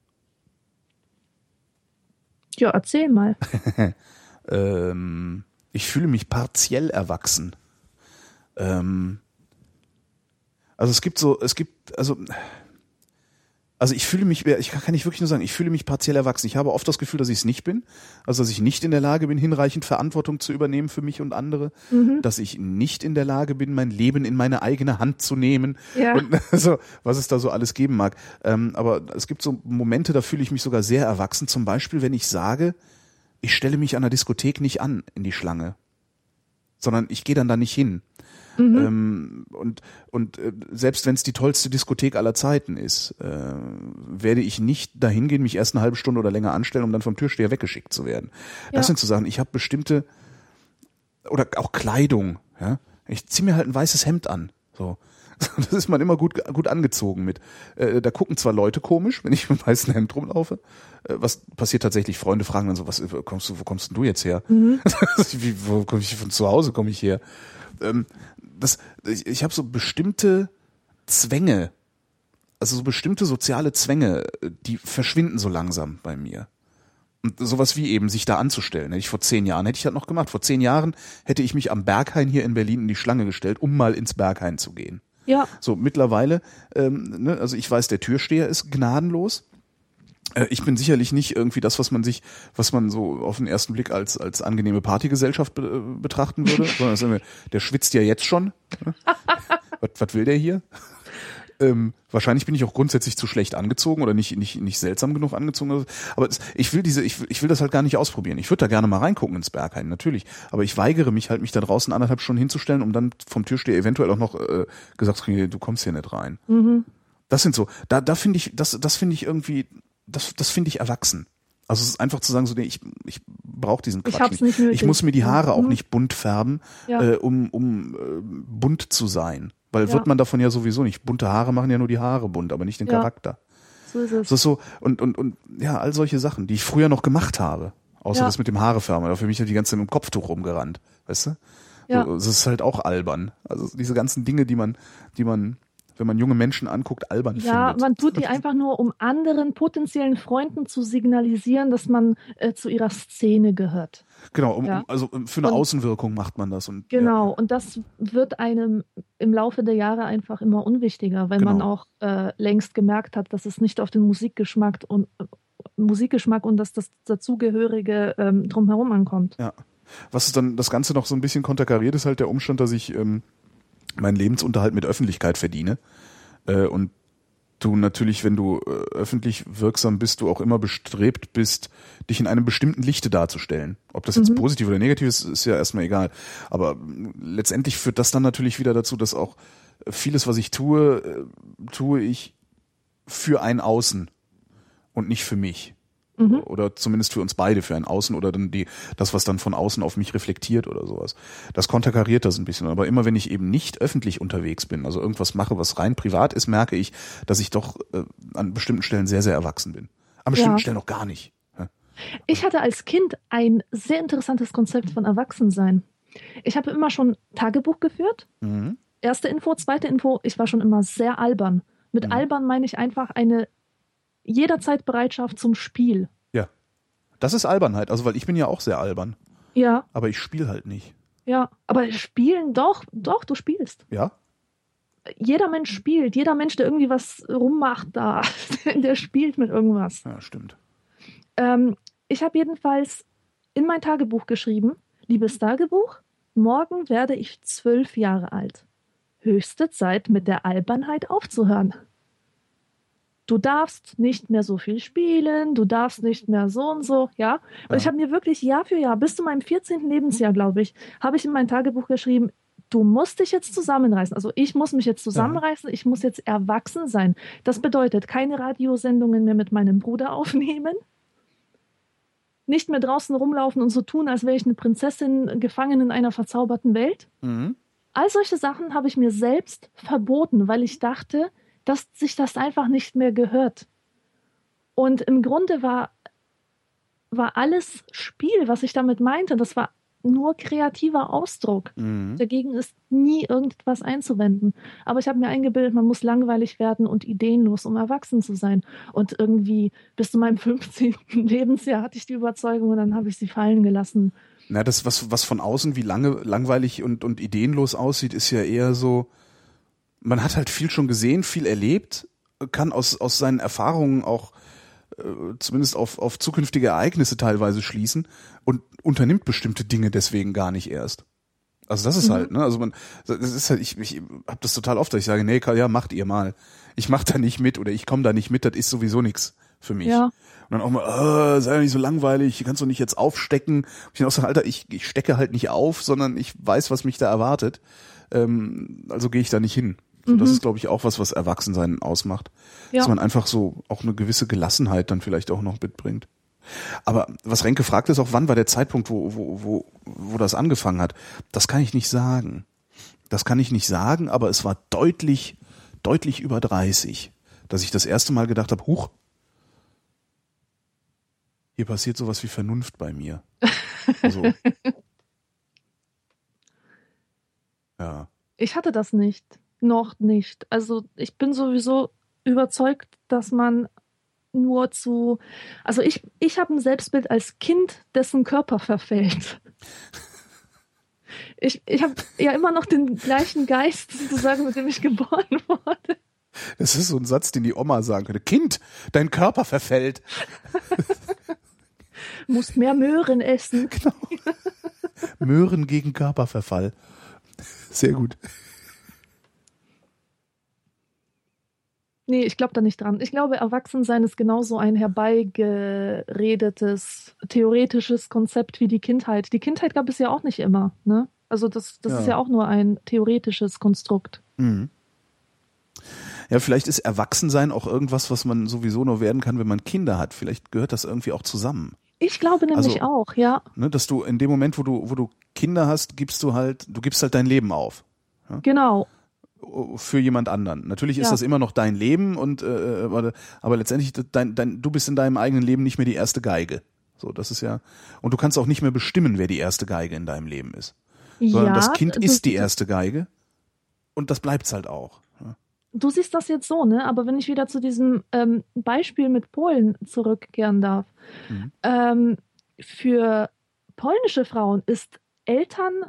Ja, erzähl mal. Ähm, ich fühle mich partiell erwachsen. Ähm, also es gibt so, es gibt, also Also ich fühle mich, ich kann nicht wirklich nur sagen, ich fühle mich partiell erwachsen. Ich habe oft das Gefühl, dass ich es nicht bin. Also dass ich nicht in der Lage bin, hinreichend Verantwortung zu übernehmen für mich und andere. Mhm. Dass ich nicht in der Lage bin, mein Leben in meine eigene Hand zu nehmen. Ja. Und also, was es da so alles geben mag. Ähm, aber es gibt so Momente, da fühle ich mich sogar sehr erwachsen. Zum Beispiel, wenn ich sage, ich stelle mich an der Diskothek nicht an in die Schlange. Sondern ich gehe dann da nicht hin. Mhm. Ähm, und und äh, selbst wenn es die tollste Diskothek aller Zeiten ist, äh, werde ich nicht dahin gehen, mich erst eine halbe Stunde oder länger anstellen, um dann vom Türsteher weggeschickt zu werden. Ja. Das sind so Sachen. Ich habe bestimmte oder auch Kleidung. Ja, ich ziehe mir halt ein weißes Hemd an. So. Das ist man immer gut, gut angezogen mit. Äh, da gucken zwar Leute komisch, wenn ich mit einem weißen Hemd rumlaufe. Äh, was passiert tatsächlich? Freunde fragen dann so, was kommst du, wo kommst denn du jetzt her? Mhm. Wie, wo komme ich von zu Hause komme ich her? Ähm, das, ich, ich habe so bestimmte Zwänge, also so bestimmte soziale Zwänge, die verschwinden so langsam bei mir. Und sowas wie eben sich da anzustellen. Hätte ich vor zehn Jahren hätte ich das noch gemacht. Vor zehn Jahren hätte ich mich am Berghain hier in Berlin in die Schlange gestellt, um mal ins Berghain zu gehen. Ja. So mittlerweile, ähm, ne, also ich weiß, der Türsteher ist gnadenlos. Äh, ich bin sicherlich nicht irgendwie das, was man sich, was man so auf den ersten Blick als als angenehme Partygesellschaft be äh, betrachten würde, sondern der schwitzt ja jetzt schon. Ne? was, was will der hier? Ähm, wahrscheinlich bin ich auch grundsätzlich zu schlecht angezogen oder nicht nicht nicht seltsam genug angezogen. Aber ich will diese ich, ich will das halt gar nicht ausprobieren. Ich würde da gerne mal reingucken ins Berghain natürlich, aber ich weigere mich halt mich da draußen anderthalb Stunden hinzustellen, um dann vom Türsteher eventuell auch noch äh, gesagt zu kriegen, du kommst hier nicht rein. Mhm. Das sind so, da da finde ich das das finde ich irgendwie das, das finde ich erwachsen. Also es ist einfach zu sagen, so, nee, ich, ich brauche diesen Quatsch ich nicht. Nötig. Ich muss mir die Haare auch mhm. nicht bunt färben, ja. äh, um, um äh, bunt zu sein. Weil ja. wird man davon ja sowieso nicht. Bunte Haare machen ja nur die Haare bunt, aber nicht den ja. Charakter. So ist es. So, so, und, und, und ja, all solche Sachen, die ich früher noch gemacht habe. Außer das mit dem Haarefärben. Aber für mich hat die ganze Zeit mit dem Kopftuch rumgerannt. Weißt du? Ja. Das ist halt auch albern. Also diese ganzen Dinge, die man, die man wenn man junge Menschen anguckt, albern ja, findet. Ja, man tut die einfach nur, um anderen potenziellen Freunden zu signalisieren, dass man äh, zu ihrer Szene gehört. Genau, um, ja. also für eine und, Außenwirkung macht man das. Und, genau, ja. und das wird einem im Laufe der Jahre einfach immer unwichtiger, weil genau. man auch äh, längst gemerkt hat, dass es nicht auf den Musikgeschmack und äh, Musikgeschmack und dass das dazugehörige ähm, drumherum ankommt. Ja. Was dann das Ganze noch so ein bisschen konterkariert, ist halt der Umstand, dass ich ähm, meinen Lebensunterhalt mit Öffentlichkeit verdiene. Äh, und du natürlich, wenn du äh, öffentlich wirksam bist, du auch immer bestrebt bist, dich in einem bestimmten Lichte darzustellen. Ob das jetzt mhm. positiv oder negativ ist, ist ja erstmal egal. Aber äh, letztendlich führt das dann natürlich wieder dazu, dass auch vieles, was ich tue, äh, tue ich für ein Außen und nicht für mich. Mhm. Oder zumindest für uns beide, für ein Außen oder dann die, das, was dann von außen auf mich reflektiert oder sowas. Das konterkariert das ein bisschen. Aber immer wenn ich eben nicht öffentlich unterwegs bin, also irgendwas mache, was rein privat ist, merke ich, dass ich doch äh, an bestimmten Stellen sehr, sehr erwachsen bin. An bestimmten ja. Stellen noch gar nicht. Ja. Ich hatte als Kind ein sehr interessantes Konzept von Erwachsensein. Ich habe immer schon Tagebuch geführt. Mhm. Erste Info, zweite Info, ich war schon immer sehr albern. Mit mhm. albern meine ich einfach eine jederzeit Bereitschaft zum Spiel. Ja. Das ist Albernheit, also weil ich bin ja auch sehr albern. Ja. Aber ich spiele halt nicht. Ja, aber spielen doch, doch, du spielst. Ja. Jeder Mensch spielt, jeder Mensch, der irgendwie was rummacht da, der spielt mit irgendwas. Ja, stimmt. Ähm, ich habe jedenfalls in mein Tagebuch geschrieben, liebes Tagebuch, morgen werde ich zwölf Jahre alt. Höchste Zeit, mit der Albernheit aufzuhören du darfst nicht mehr so viel spielen, du darfst nicht mehr so und so, ja. Und ja. ich habe mir wirklich Jahr für Jahr, bis zu meinem 14. Lebensjahr, glaube ich, habe ich in mein Tagebuch geschrieben, du musst dich jetzt zusammenreißen. Also ich muss mich jetzt zusammenreißen, ich muss jetzt erwachsen sein. Das bedeutet, keine Radiosendungen mehr mit meinem Bruder aufnehmen. Nicht mehr draußen rumlaufen und so tun, als wäre ich eine Prinzessin gefangen in einer verzauberten Welt. Mhm. All solche Sachen habe ich mir selbst verboten, weil ich dachte, dass sich das einfach nicht mehr gehört. Und im Grunde war, war alles Spiel, was ich damit meinte. Das war nur kreativer Ausdruck. Mhm. Dagegen ist nie irgendwas einzuwenden. Aber ich habe mir eingebildet, man muss langweilig werden und ideenlos, um erwachsen zu sein. Und irgendwie bis zu meinem 15. Lebensjahr hatte ich die Überzeugung und dann habe ich sie fallen gelassen. Na, das, was, was von außen wie lange, langweilig und, und ideenlos aussieht, ist ja eher so, man hat halt viel schon gesehen, viel erlebt, kann aus, aus seinen Erfahrungen auch äh, zumindest auf, auf zukünftige Ereignisse teilweise schließen und unternimmt bestimmte Dinge deswegen gar nicht erst. Also das ist Mhm. halt, ne? Also man, das ist halt, ich, ich habe das total oft, dass ich sage, nee, ja, macht ihr mal. Ich mach da nicht mit oder ich komme da nicht mit, das ist sowieso nix für mich. Ja. Und dann auch mal, äh, sei doch nicht so langweilig, kannst du nicht jetzt aufstecken. Ich bin auch so, Alter, ich, ich stecke halt nicht auf, sondern ich weiß, was mich da erwartet. Ähm, also gehe ich da nicht hin. So, Das ist, glaube ich, auch was, was Erwachsensein ausmacht. Ja. Dass man einfach so auch eine gewisse Gelassenheit dann vielleicht auch noch mitbringt. Aber was Renke fragt, ist auch, wann war der Zeitpunkt, wo, wo, wo, wo das angefangen hat? Das kann ich nicht sagen. Das kann ich nicht sagen, aber es war deutlich, deutlich über 30, dass ich das erste Mal gedacht habe, huch, hier passiert sowas wie Vernunft bei mir. Also, ja. Ich hatte das nicht. Noch nicht. Also ich bin sowieso überzeugt, dass man nur zu. Also ich, ich habe ein Selbstbild als Kind, dessen Körper verfällt. Ich, ich habe ja immer noch den gleichen Geist, sozusagen, mit dem ich geboren wurde. Das ist so ein Satz, den die Oma sagen könnte. Kind, dein Körper verfällt. Muss mehr Möhren essen. Möhren gegen Körperverfall. Sehr gut. Nee, ich glaube da nicht dran. Ich glaube, Erwachsensein ist genauso ein herbeigeredetes, theoretisches Konzept wie die Kindheit. Die Kindheit gab es ja auch nicht immer, ne? Also das, das Ja. ist ja auch nur ein theoretisches Konstrukt. Mhm. Ja, vielleicht ist Erwachsensein auch irgendwas, was man sowieso nur werden kann, wenn man Kinder hat. Vielleicht gehört das irgendwie auch zusammen. Ich glaube nämlich Also- auch, ja. Ne, dass du in dem Moment, wo du, wo du Kinder hast, gibst du halt, du gibst halt dein Leben auf. Genau. Für jemand anderen. Natürlich ist Ja. das immer noch dein Leben und äh, aber, aber letztendlich dein, dein, du bist in deinem eigenen Leben nicht mehr die erste Geige. So, das ist ja und du kannst auch nicht mehr bestimmen, wer die erste Geige in deinem Leben ist. Sondern ja, das Kind ist die erste Geige und das bleibt's halt auch. Ja. Du siehst das jetzt so, ne? Aber wenn ich wieder zu diesem ähm, Beispiel mit Polen zurückkehren darf. Mhm. Ähm, für polnische Frauen ist Eltern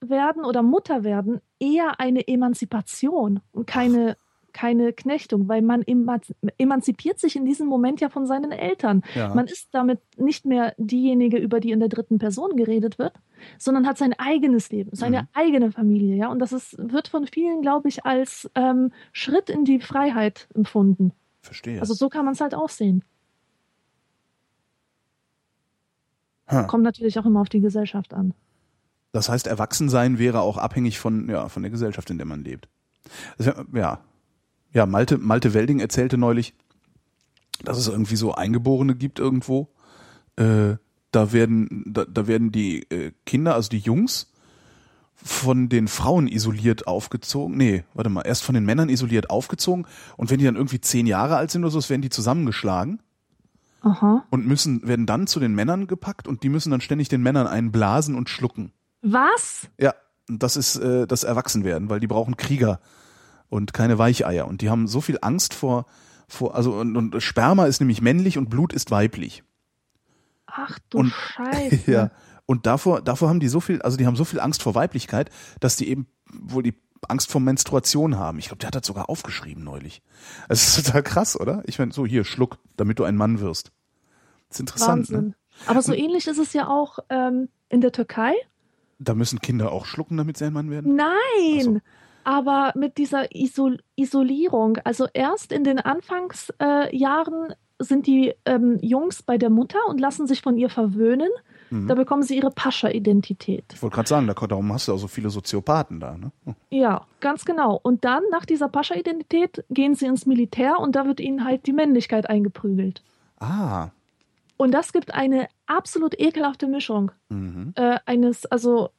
werden oder Mutter werden eher eine Emanzipation und keine, keine Knechtung, weil man eman emanzipiert sich in diesem Moment ja von seinen Eltern. Ja. Man ist damit nicht mehr diejenige, über die in der dritten Person geredet wird, sondern hat sein eigenes Leben, seine Mhm. eigene Familie, ja. Und das ist, wird von vielen, glaube ich, als ähm, Schritt in die Freiheit empfunden. Verstehe. Also so kann man es halt auch sehen. Ha. Kommt natürlich auch immer auf die Gesellschaft an. Das heißt, Erwachsensein wäre auch abhängig von, ja, von der Gesellschaft, in der man lebt. Wär- Ja. Ja, Malte, Malte Welding erzählte neulich, dass es irgendwie so Eingeborene gibt irgendwo. Äh, da werden, da, da werden die äh, Kinder, also die Jungs, von den Frauen isoliert aufgezogen. Nee, warte mal, erst von den Männern isoliert aufgezogen und wenn die dann irgendwie zehn Jahre alt sind oder so, werden die zusammengeschlagen Aha. und müssen, werden dann zu den Männern gepackt und die müssen dann ständig den Männern einen blasen und schlucken. Was? Ja, das ist äh, das Erwachsenwerden, weil die brauchen Krieger und keine Weicheier. Und die haben so viel Angst vor, vor also und, und Sperma ist nämlich männlich und Blut ist weiblich. Ach du Und- Scheiße. Ja. Und davor, davor haben die so viel, also die haben so viel Angst vor Weiblichkeit, dass die eben wohl die Angst vor Menstruation haben. Ich glaube, der hat das sogar aufgeschrieben neulich. Das ist total krass, oder? Ich meine, so hier, Schluck, damit du ein Mann wirst. Das ist interessant, Wahnsinn. ne? Aber so ähnlich ist es ja auch ähm, in der Türkei. Da müssen Kinder auch schlucken, damit sie ein Mann werden? Nein, so. aber mit dieser Isol Isolierung. Also erst in den Anfangsjahren äh, sind die ähm, Jungs bei der Mutter und lassen sich von ihr verwöhnen. Mhm. Da bekommen sie ihre Pascha-Identität. Ich wollte gerade sagen, da, darum hast du auch so viele Soziopathen da, ne? Ja, ganz genau. Und dann, nach dieser Pascha-Identität, gehen sie ins Militär und da wird ihnen halt die Männlichkeit eingeprügelt. Ah. Und das gibt eine absolut ekelhafte Mischung. Mhm. Äh, eines, also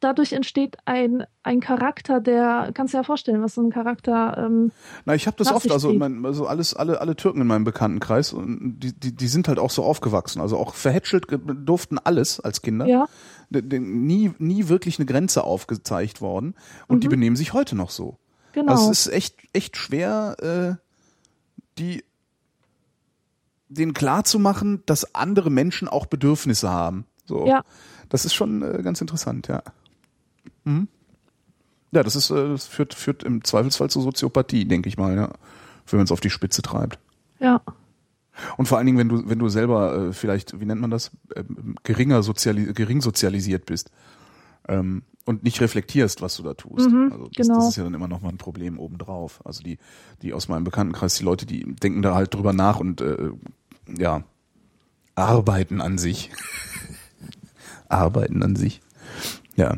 dadurch entsteht ein, ein Charakter, der, kannst du dir ja vorstellen, was so ein Charakter, ähm, Na, ich habe das oft, also, mein, also alles, alle, alle Türken in meinem Bekanntenkreis, und die, die, die sind halt auch so aufgewachsen. Also auch verhätschelt durften alles als Kinder. ja, Nie, nie wirklich eine Grenze aufgezeigt worden. Und die Mhm. benehmen sich heute noch so. genau. Also es ist echt, echt schwer, äh, die denen klar zu machen, dass andere Menschen auch Bedürfnisse haben. So. Ja. Das ist schon äh, ganz interessant, ja. Mhm. Ja, das ist, äh, das führt, führt im Zweifelsfall zu Soziopathie, denke ich mal, ja. wenn man es auf die Spitze treibt. Ja. Und vor allen Dingen, wenn du, wenn du selber äh, vielleicht, wie nennt man das, ähm, geringer soziali gering sozialisiert bist ähm, und nicht reflektierst, was du da tust. Mhm, also das, genau. das ist ja dann immer noch mal ein Problem obendrauf. Also die, die aus meinem Bekanntenkreis, die Leute, die denken da halt drüber nach und äh, ja, arbeiten an sich. arbeiten an sich. Ja.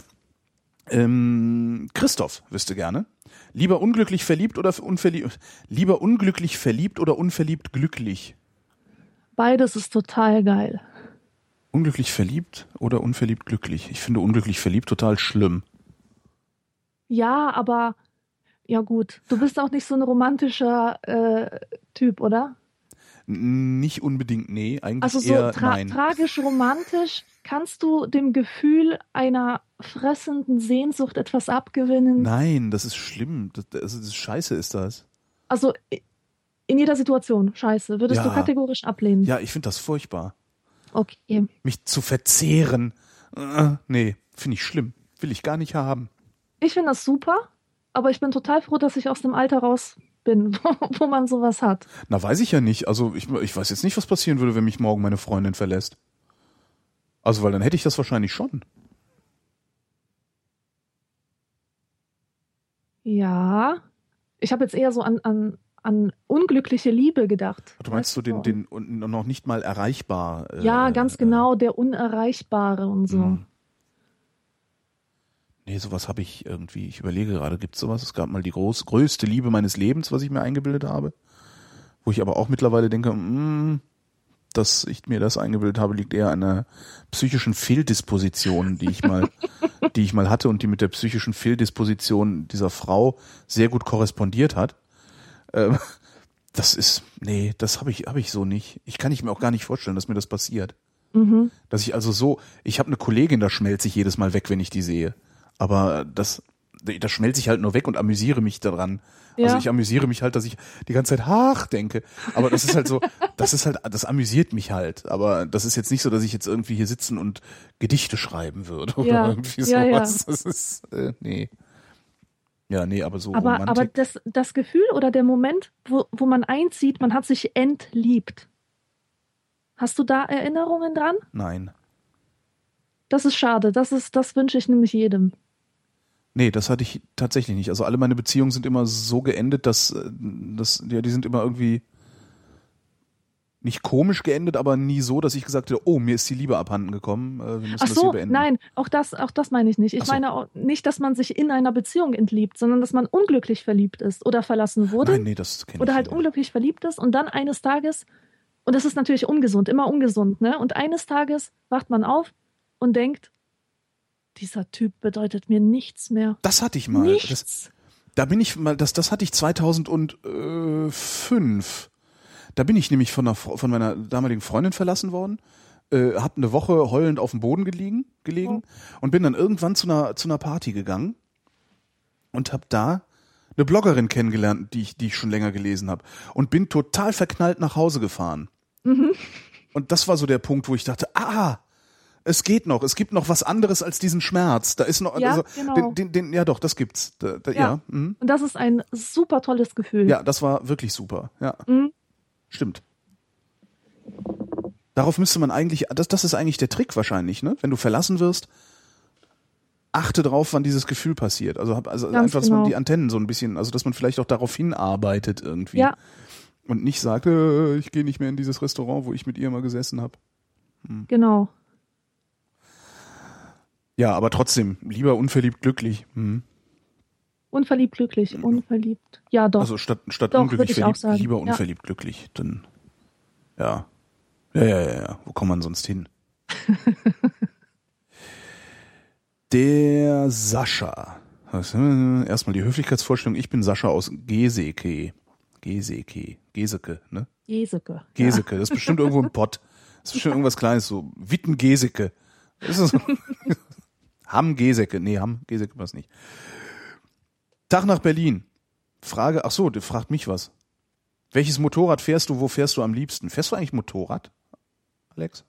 Ähm, Christoph wüsste gerne. Lieber unglücklich verliebt oder unverliebt? Lieber unglücklich verliebt oder unverliebt glücklich? Beides ist total geil. Unglücklich verliebt oder unverliebt glücklich? Ich finde unglücklich verliebt total schlimm. Ja, aber ja gut. Du bist auch nicht so ein romantischer äh, Typ, oder? Nicht unbedingt, nee, eigentlich Also so eher tra nein. tragisch romantisch. Kannst du dem Gefühl einer fressenden Sehnsucht etwas abgewinnen? Nein, das ist schlimm. Das, das, das ist scheiße ist das. Also in jeder Situation, scheiße, würdest Ja. du kategorisch ablehnen? Ja, ich finde das furchtbar. Okay. Mich zu verzehren. Äh, nee, finde ich schlimm. Will ich gar nicht haben. Ich finde das super, aber ich bin total froh, dass ich aus dem Alter raus bin, wo man sowas hat. Na, weiß ich ja nicht. Also ich, ich weiß jetzt nicht, was passieren würde, wenn mich morgen meine Freundin verlässt. Also, weil dann hätte ich das wahrscheinlich schon. Ja. Ich habe jetzt eher so an, an, an unglückliche Liebe gedacht. Du meinst so den, den und noch nicht mal erreichbar. äh, Ja, ganz äh, genau, der Unerreichbare und so. Mhm. Nee, sowas habe ich irgendwie. Ich überlege gerade, gibt's sowas? Es gab mal die groß, größte Liebe meines Lebens, was ich mir eingebildet habe. Wo ich aber auch mittlerweile denke, mh, dass ich mir das eingebildet habe, liegt eher an einer psychischen Fehldisposition, die ich mal, die ich mal hatte und die mit der psychischen Fehldisposition dieser Frau sehr gut korrespondiert hat. Ähm, das ist, nee, das habe ich, habe ich so nicht. Ich kann ich mir auch gar nicht vorstellen, dass mir das passiert. Mhm. Dass ich also so, ich habe eine Kollegin, da schmelze ich jedes Mal weg, wenn ich die sehe. Aber das, da schmelze ich halt nur weg und amüsiere mich daran. Also Ja. ich amüsiere mich halt, dass ich die ganze Zeit Ach denke. Aber das ist halt so, das ist halt, das amüsiert mich halt. Aber das ist jetzt nicht so, dass ich jetzt irgendwie hier sitzen und Gedichte schreiben würde oder Ja. irgendwie Ja, ja. sowas. Das ist, äh, nee. Ja, nee, aber so Aber, Romantik. aber das, das Gefühl oder der Moment, wo, wo man einzieht, man hat sich entliebt. Hast du da Erinnerungen dran? nein. Das ist schade. Das ist, das wünsche ich nämlich jedem. Nee, das hatte ich tatsächlich nicht. Also alle meine Beziehungen sind immer so geendet, dass, äh, dass ja, die sind immer irgendwie nicht komisch geendet, aber nie so, dass ich gesagt hätte, oh, mir ist die Liebe abhanden gekommen. Äh, wir müssen Ach das so, hier beenden. nein, auch das, auch das meine ich nicht. Ich so. meine auch nicht, dass man sich in einer Beziehung entliebt, sondern dass man unglücklich verliebt ist oder verlassen wurde Nein, nee, das kenne ich oder halt nicht. unglücklich verliebt ist und dann eines Tages, und das ist natürlich ungesund, immer ungesund, ne? Und eines Tages wacht man auf und denkt, dieser Typ bedeutet mir nichts mehr. Das hatte ich mal. Das, nichts. da bin ich mal, das, das hatte ich 2005. Da bin ich nämlich von, einer, von meiner damaligen Freundin verlassen worden, äh, hab eine Woche heulend auf dem Boden gelegen, gelegen und bin dann irgendwann zu einer, zu einer Party gegangen und hab da eine Bloggerin kennengelernt, die ich, die ich schon länger gelesen habe und bin total verknallt nach Hause gefahren. Mhm. Und das war so der Punkt, wo ich dachte, ah, es geht noch, es gibt noch was anderes als diesen Schmerz. Da ist noch, Ja, also, genau. den, den, den, ja doch, das gibt's. Da, da, ja. Ja. Mhm. Und das ist ein super tolles Gefühl. ja, das war wirklich super. Ja, Mhm. stimmt. Darauf müsste man eigentlich, das, das ist eigentlich der Trick wahrscheinlich, ne? Wenn du verlassen wirst, achte drauf, wann dieses Gefühl passiert. Also, hab- also Ganz einfach, dass man genau. die Antennen so ein bisschen, also dass man vielleicht auch darauf hinarbeitet irgendwie. Ja, Und nicht sagt, äh, ich gehe nicht mehr in dieses Restaurant, wo ich mit ihr mal gesessen habe. genau. Ja, aber trotzdem, lieber unverliebt glücklich. Hm. Unverliebt glücklich, unverliebt. Ja, doch. Also statt, statt Doch, unglücklich verliebt, sagen. lieber Ja. unverliebt glücklich. Dann, ja. Ja, ja, ja, ja. Wo kommt man sonst hin? Der Sascha. Äh, Erstmal die Höflichkeitsvorstellung. Ich bin Sascha aus Geseke. Geseke. Geseke, ne? Geseke. Geseke. Das ist bestimmt irgendwo ein Pott. Das ist bestimmt irgendwas Kleines, so Witten Geseke. Das ist so. Hamm Geseke. Nee, Hamm Geseke was nicht. Tag nach Berlin. Frage, ach so, der fragt mich was. Welches Motorrad fährst du, wo fährst du am liebsten? Fährst du eigentlich Motorrad, Alex?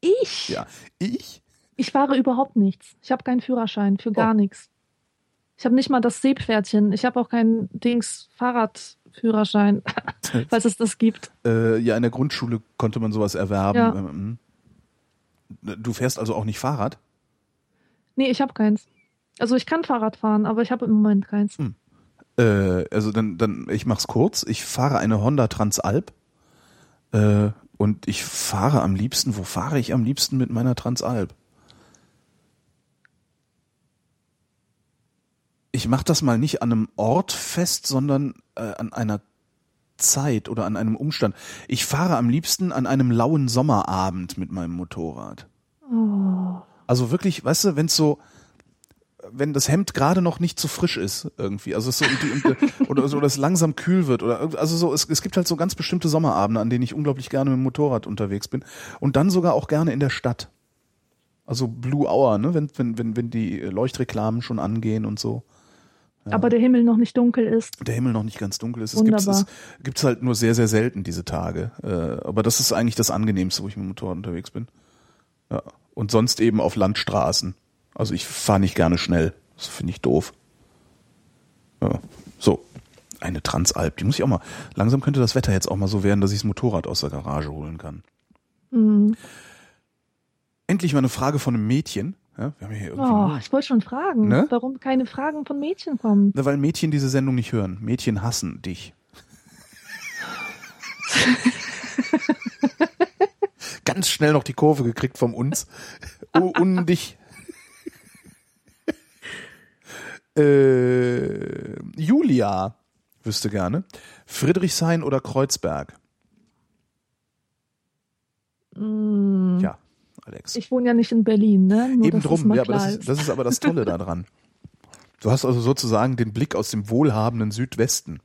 Ich? Ja. Ich? Ich fahre überhaupt nichts. Ich habe keinen Führerschein für gar Oh. nichts. Ich habe nicht mal das Seepferdchen. Ich habe auch keinen Dings Fahrradführerschein, falls es das gibt. Äh, ja, in der Grundschule konnte man sowas erwerben. Ja. Ähm, Du fährst also auch nicht Fahrrad? Nee, ich habe keins. Also ich kann Fahrrad fahren, aber ich habe im Moment keins. Hm. Äh, also dann, dann, ich mach's kurz. Ich fahre eine Honda Transalp. Äh, und ich fahre am liebsten, wo fahre ich am liebsten mit meiner Transalp? Ich mache das mal nicht an einem Ort fest, sondern äh, an einer Zeit oder an einem Umstand. Ich fahre am liebsten an einem lauen Sommerabend mit meinem Motorrad. Oh. Also wirklich, weißt du, wenn so, wenn das Hemd gerade noch nicht zu frisch ist irgendwie, also es so oder so, es langsam kühl wird oder also so, es, es gibt halt so ganz bestimmte Sommerabende, an denen ich unglaublich gerne mit dem Motorrad unterwegs bin und dann sogar auch gerne in der Stadt. Also Blue Hour, ne, wenn wenn wenn wenn die Leuchtreklamen schon angehen und so. Aber der Himmel noch nicht dunkel ist. der Himmel noch nicht ganz dunkel ist. Es Wunderbar. es gibt's halt nur sehr, sehr selten diese Tage. Äh, aber das ist eigentlich das Angenehmste, wo ich mit dem Motorrad unterwegs bin. Ja. Und sonst eben auf Landstraßen. Also ich fahre nicht gerne schnell. Das finde ich doof. Ja. So. Eine Transalp. Die muss ich auch mal. Langsam könnte das Wetter jetzt auch mal so werden, dass ich das Motorrad aus der Garage holen kann. Hm. Endlich mal eine Frage von einem Mädchen. Ja, wir haben hier irgendwie Oh, ich wollte schon fragen, Ne? warum keine Fragen von Mädchen kommen. Na, weil Mädchen diese Sendung nicht hören. Mädchen hassen dich. Ganz schnell noch die Kurve gekriegt vom uns. Oh, un dich. äh, Julia wüsste gerne. Friedrichshain oder Kreuzberg? Hm. Ja, Alex. Ich wohne ja nicht in Berlin, ne? Nur, Eben drum, ja, aber das ist, das ist aber das Tolle daran. Du hast also sozusagen den Blick aus dem wohlhabenden Südwesten.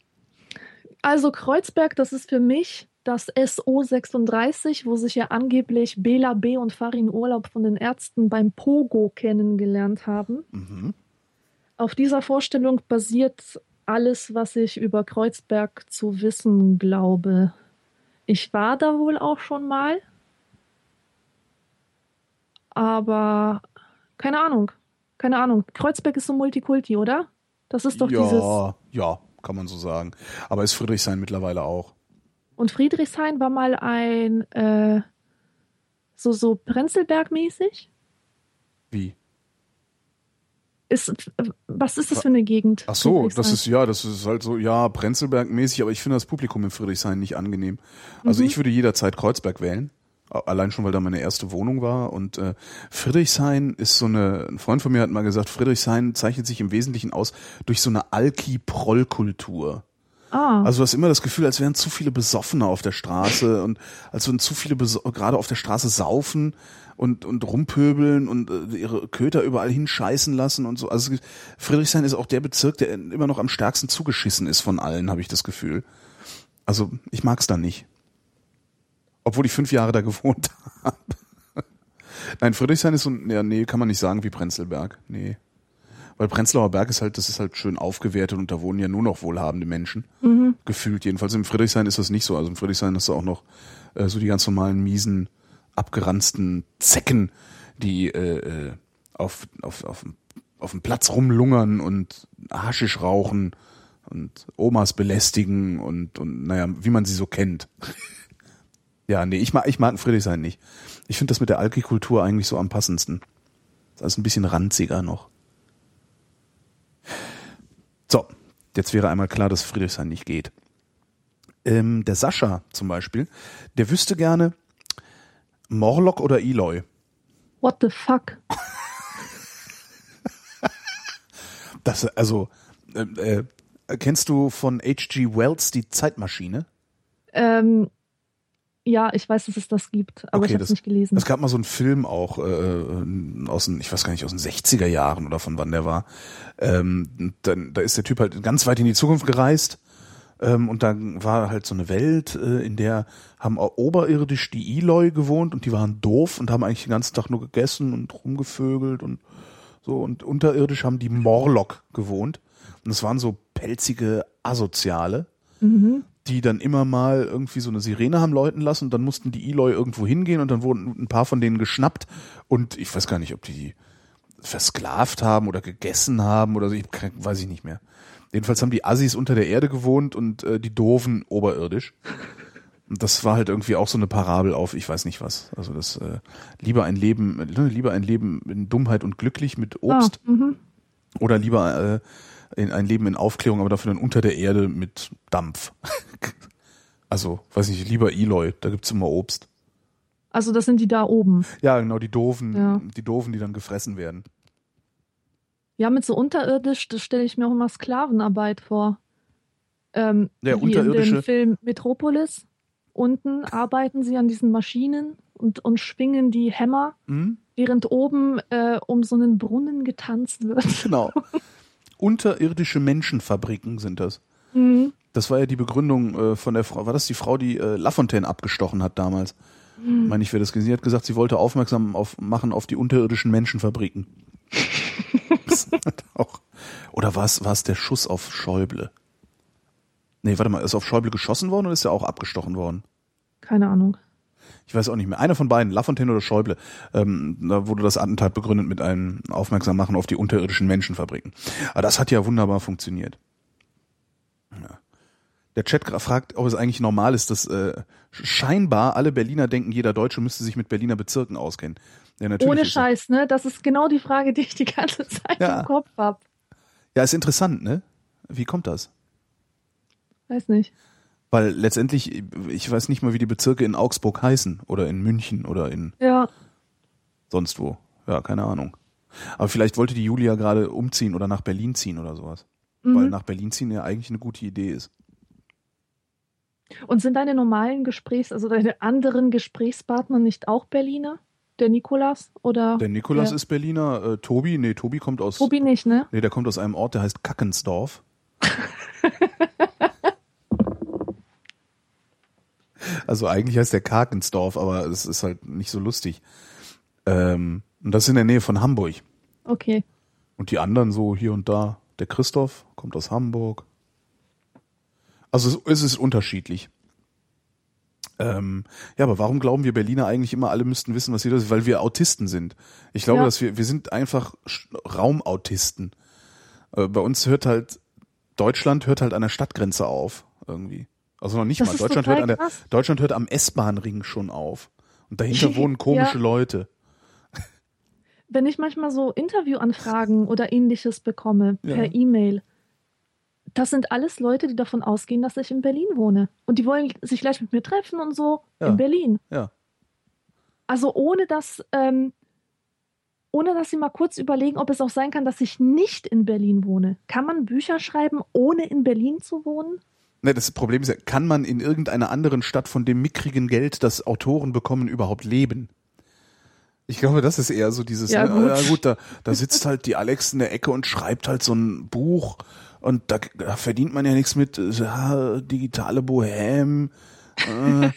Also Kreuzberg, das ist für mich das SO36, wo sich ja angeblich Bela B. und Farin Urlaub von den Ärzten beim Pogo kennengelernt haben. Mhm. Auf dieser Vorstellung basiert alles, was ich über Kreuzberg zu wissen glaube. Ich war da wohl auch schon mal, aber keine Ahnung. Keine Ahnung. Kreuzberg ist so Multikulti, oder? Das ist doch ja, dieses. ja, kann man so sagen. Aber ist Friedrichshain mittlerweile auch. Und Friedrichshain war mal ein äh, so so Prenzlberg-mäßig. Wie? Ist, was ist das für eine Gegend? Ach so, das ist ja, das ist halt so, ja, Prenzlberg-mäßig, aber ich finde das Publikum in Friedrichshain nicht angenehm. Also Mhm. ich würde jederzeit Kreuzberg wählen. Allein schon, weil da meine erste Wohnung war. Und äh, Friedrichshain ist so eine, ein Freund von mir hat mal gesagt, Friedrichshain zeichnet sich im Wesentlichen aus durch so eine Alki-Proll-Kultur. Ah, Also du hast immer das Gefühl, als wären zu viele Besoffene auf der Straße und als würden zu viele Beso gerade auf der Straße saufen und, und rumpöbeln und äh, ihre Köter überall hinscheißen lassen und so. Also Friedrichshain ist auch der Bezirk, der immer noch am stärksten zugeschissen ist von allen, habe ich das Gefühl. Also ich mag's da nicht. Obwohl ich fünf Jahre da gewohnt habe. Nein, Friedrichshain ist so, ja, nee, kann man nicht sagen wie Prenzlberg. Nee. Weil Prenzlauer Berg ist halt, das ist halt schön aufgewertet und da wohnen ja nur noch wohlhabende Menschen. mhm. Gefühlt jedenfalls. Im Friedrichshain ist das nicht so. Also im Friedrichshain hast du auch noch äh, so die ganz normalen, miesen, abgeranzten Zecken, die äh, äh, auf, auf, auf, auf dem Platz rumlungern und Haschisch rauchen und Omas belästigen und, und naja, wie man sie so kennt. ja, nee, ich mag, ich mag Friedrichshain nicht. Ich finde das mit der Alkikultur eigentlich so am passendsten. Das ist ein bisschen ranziger noch. So, jetzt wäre einmal klar, dass Friedrichshain nicht geht. Ähm, der Sascha zum Beispiel, der wüsste gerne Morlock oder Eloy. what the fuck? Das, also, äh, äh, kennst du von H.G. Wells die Zeitmaschine? Ähm, ja, ich weiß, dass es das gibt, aber Okay, ich habe es nicht gelesen. Es gab mal so einen Film auch äh, aus den, ich weiß gar nicht, aus den 60er Jahren oder von wann der war. Ähm, dann, da ist der Typ halt ganz weit in die Zukunft gereist. Ähm, und dann war halt so eine Welt, äh, in der haben oberirdisch die Eloy gewohnt und die waren doof und haben eigentlich den ganzen Tag nur gegessen und rumgevögelt und so. Und unterirdisch haben die Morlock gewohnt. Und das waren so pelzige Asoziale mhm. Die dann immer mal irgendwie so eine Sirene haben läuten lassen und dann mussten die Eloy irgendwo hingehen und dann wurden ein paar von denen geschnappt und ich weiß gar nicht, ob die versklavt haben oder gegessen haben oder so, ich, weiß ich nicht mehr. Jedenfalls haben die Assis unter der Erde gewohnt und äh, die Doofen oberirdisch. Und das war halt irgendwie auch so eine Parabel auf, ich weiß nicht was. Also das äh, lieber ein Leben, ne, lieber ein Leben in Dummheit und glücklich mit Obst mhm. oder lieber äh, in ein Leben in Aufklärung, aber dafür dann unter der Erde mit Dampf. also, weiß nicht, lieber Eloy, da gibt's immer Obst. Also das sind die da oben. Ja, genau, die Doofen, Ja. die Doofen, die dann gefressen werden. Ja, mit so unterirdisch, das stelle ich mir auch immer Sklavenarbeit vor. Ähm, Ja, wie in unterirdische- dem Film Metropolis. Unten arbeiten sie an diesen Maschinen und, und schwingen die Hämmer, Hm? während oben äh, um so einen Brunnen getanzt wird. Genau. Unterirdische Menschenfabriken sind das. Mhm. Das war ja die Begründung äh, von der Frau, war das die Frau, die äh, Lafontaine abgestochen hat damals? Mhm. Meine ich, wer das gesehen hat, gesagt, sie wollte aufmerksam auf, machen auf die unterirdischen Menschenfabriken. auch. Oder war es, war es der Schuss auf Schäuble? Nee, warte mal, ist auf Schäuble geschossen worden oder ist er auch abgestochen worden? Keine Ahnung. Ich weiß auch nicht mehr. Einer von beiden, Lafontaine oder Schäuble, ähm, da wurde das Attentat begründet mit einem Aufmerksam machen auf die unterirdischen Menschenfabriken. Aber das hat ja wunderbar funktioniert. Ja. Der Chat fragt, ob es eigentlich normal ist, dass äh, scheinbar alle Berliner denken, jeder Deutsche müsste sich mit Berliner Bezirken auskennen. Ja, Ohne Scheiß, ne? Das ist genau die Frage, die ich die ganze Zeit Ja. im Kopf habe. Ja, ist interessant, ne? Wie kommt das? Weiß nicht. Weil letztendlich, ich weiß nicht mal, wie die Bezirke in Augsburg heißen oder in München oder in Ja, sonst wo. Ja, keine Ahnung. Aber vielleicht wollte die Julia gerade umziehen oder nach Berlin ziehen oder sowas. Weil mhm. nach Berlin ziehen ja eigentlich eine gute Idee ist. Und sind deine normalen Gesprächs-, also deine anderen Gesprächspartner nicht auch Berliner? Der Nikolas oder Der Nikolas Ja. ist Berliner, äh, Tobi, nee, Tobi kommt aus Tobi nicht, ne? Nee, der kommt aus einem Ort, der heißt Kackensdorf. also eigentlich heißt der Karkensdorf, aber es ist halt nicht so lustig. Ähm, und das ist in der Nähe von Hamburg. Okay. Und die anderen so hier und da. Der Christoph kommt aus Hamburg. Also es, ist unterschiedlich. Ähm, ja, aber warum glauben wir Berliner eigentlich immer, alle müssten wissen, was hier das ist? Weil wir Autisten sind. Ich glaube, Ja. dass wir, wir sind einfach Raumautisten. Äh, bei uns hört halt, Deutschland hört halt an der Stadtgrenze auf, irgendwie. Also noch nicht Das mal. Deutschland hört, an der, krass. Deutschland hört am S-Bahn-Ring schon auf. Und dahinter wohnen komische Ja. Leute. Wenn ich manchmal so Interviewanfragen oder ähnliches bekomme Ja. per E-Mail, das sind alles Leute, die davon ausgehen, dass ich in Berlin wohne. Und die wollen sich gleich mit mir treffen und so Ja. in Berlin. Ja. Also ohne dass, ähm, ohne dass sie mal kurz überlegen, ob es auch sein kann, dass ich nicht in Berlin wohne. Kann man Bücher schreiben, ohne in Berlin zu wohnen? Ne, das Problem ist ja, kann man in irgendeiner anderen Stadt von dem mickrigen Geld, das Autoren bekommen, überhaupt leben? Ich glaube, das ist eher so dieses, Ja, ne, gut. ja gut, da, da sitzt halt die Alex in der Ecke und schreibt halt so ein Buch und da, da verdient man ja nichts mit, äh, ja, digitale Bohem, äh,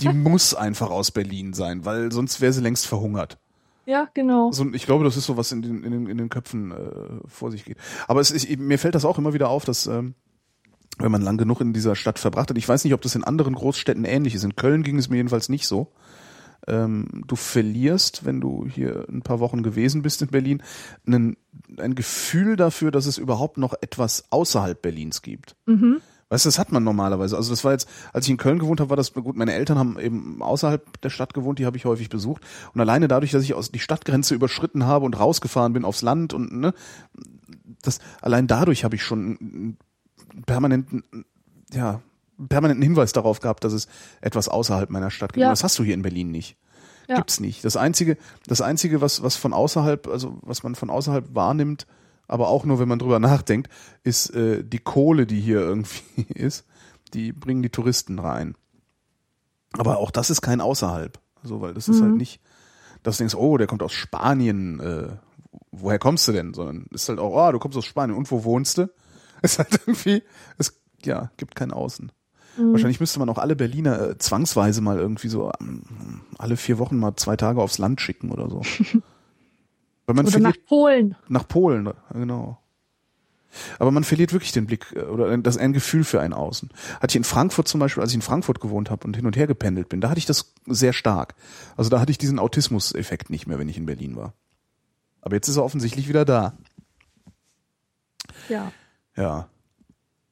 die muss einfach aus Berlin sein, weil sonst wäre sie längst verhungert. Ja, genau. So, ich glaube, das ist so, was in den, in den, in den Köpfen äh, vor sich geht. Aber es ist, mir fällt das auch immer wieder auf, dass ähm, wenn man lang genug in dieser Stadt verbracht hat, ich weiß nicht, ob das in anderen Großstädten ähnlich ist. In Köln ging es mir jedenfalls nicht so. Ähm, du verlierst, wenn du hier ein paar Wochen gewesen bist in Berlin, einen, ein Gefühl dafür, dass es überhaupt noch etwas außerhalb Berlins gibt. Mhm. Weißt du, das hat man normalerweise. Also das war jetzt, als ich in Köln gewohnt habe, war das gut. Meine Eltern haben eben außerhalb der Stadt gewohnt, die habe ich häufig besucht. Und alleine dadurch, dass ich aus die Stadtgrenze überschritten habe und rausgefahren bin aufs Land und ne, das allein dadurch habe ich schon einen permanenten, ja, permanenten Hinweis darauf gehabt, dass es etwas außerhalb meiner Stadt gibt. Ja. Das hast du hier in Berlin nicht. Ja. Gibt's nicht. Das einzige, das einzige, was was von außerhalb, also was man von außerhalb wahrnimmt, aber auch nur, wenn man drüber nachdenkt, ist äh, die Kohle, die hier irgendwie ist. Die bringen die Touristen rein. Aber auch das ist kein außerhalb. Also, weil das ist Mhm. halt nicht, dass du denkst, oh, der kommt aus Spanien, äh, woher kommst du denn? Sondern ist halt auch, oh, du kommst aus Spanien und wo wohnst du? Ist halt irgendwie, es ja, gibt kein Außen. Mhm. Wahrscheinlich müsste man auch alle Berliner äh, zwangsweise mal irgendwie so ähm, alle vier Wochen mal zwei Tage aufs Land schicken oder so. Weil man Oder nach verliert Polen. nach Polen, genau. Aber man verliert wirklich den Blick äh, oder das ein Gefühl für ein Außen. Hatte ich in Frankfurt zum Beispiel, als ich in Frankfurt gewohnt habe und hin und her gependelt bin, da hatte ich das sehr stark. Also da hatte ich diesen Autismus-Effekt nicht mehr, wenn ich in Berlin war. Aber jetzt ist er offensichtlich wieder da. Ja. Ja.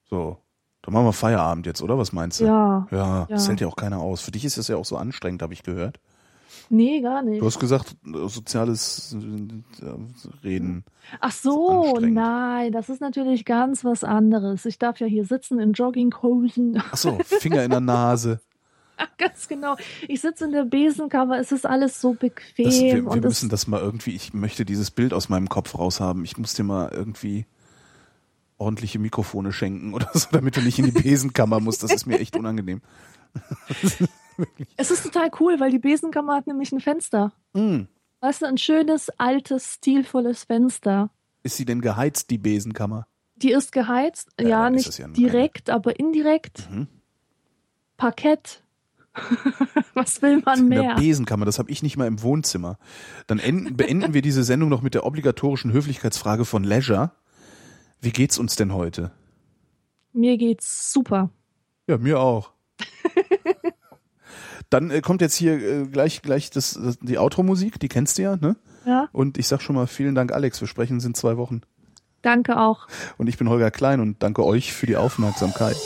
So. Dann machen wir Feierabend jetzt, oder? Was meinst du? Ja. Ja, das Ja. hält ja auch keiner aus. Für dich ist das ja auch so anstrengend, habe ich gehört. Nee, gar nicht. Du hast gesagt, äh, soziales äh, Reden. Ach so, nein, das ist natürlich ganz was anderes. Ich darf ja hier sitzen in Jogginghosen. Ach so, Finger in der Nase. ganz genau. Ich sitze in der Besenkammer, es ist alles so bequem. Das, wir wir müssen das mal irgendwie, ich möchte dieses Bild aus meinem Kopf raushaben. Ich muss dir mal irgendwie ordentliche Mikrofone schenken oder so, damit du nicht in die Besenkammer musst. Das ist mir echt unangenehm. es ist total cool, weil die Besenkammer hat nämlich ein Fenster. Mm. Weißt du, ein schönes, altes, stilvolles Fenster. Ist sie denn geheizt, die Besenkammer? Die ist geheizt, Ja, ja, nicht ja direkt, aber indirekt. Mhm. Parkett. Was will man In der mehr? Besenkammer, das habe ich nicht mal im Wohnzimmer. Dann enden, beenden wir diese Sendung noch mit der obligatorischen Höflichkeitsfrage von Leisure. Wie geht's uns denn heute? Mir geht's super. Ja, mir auch. Dann äh, kommt jetzt hier äh, gleich gleich das, das die Outro-Musik, die kennst du ja, ne? Ja, Und ich sag schon mal vielen Dank, Alex. Wir sprechen uns in zwei Wochen. danke auch. Und ich bin Holger Klein und danke euch für die Aufmerksamkeit.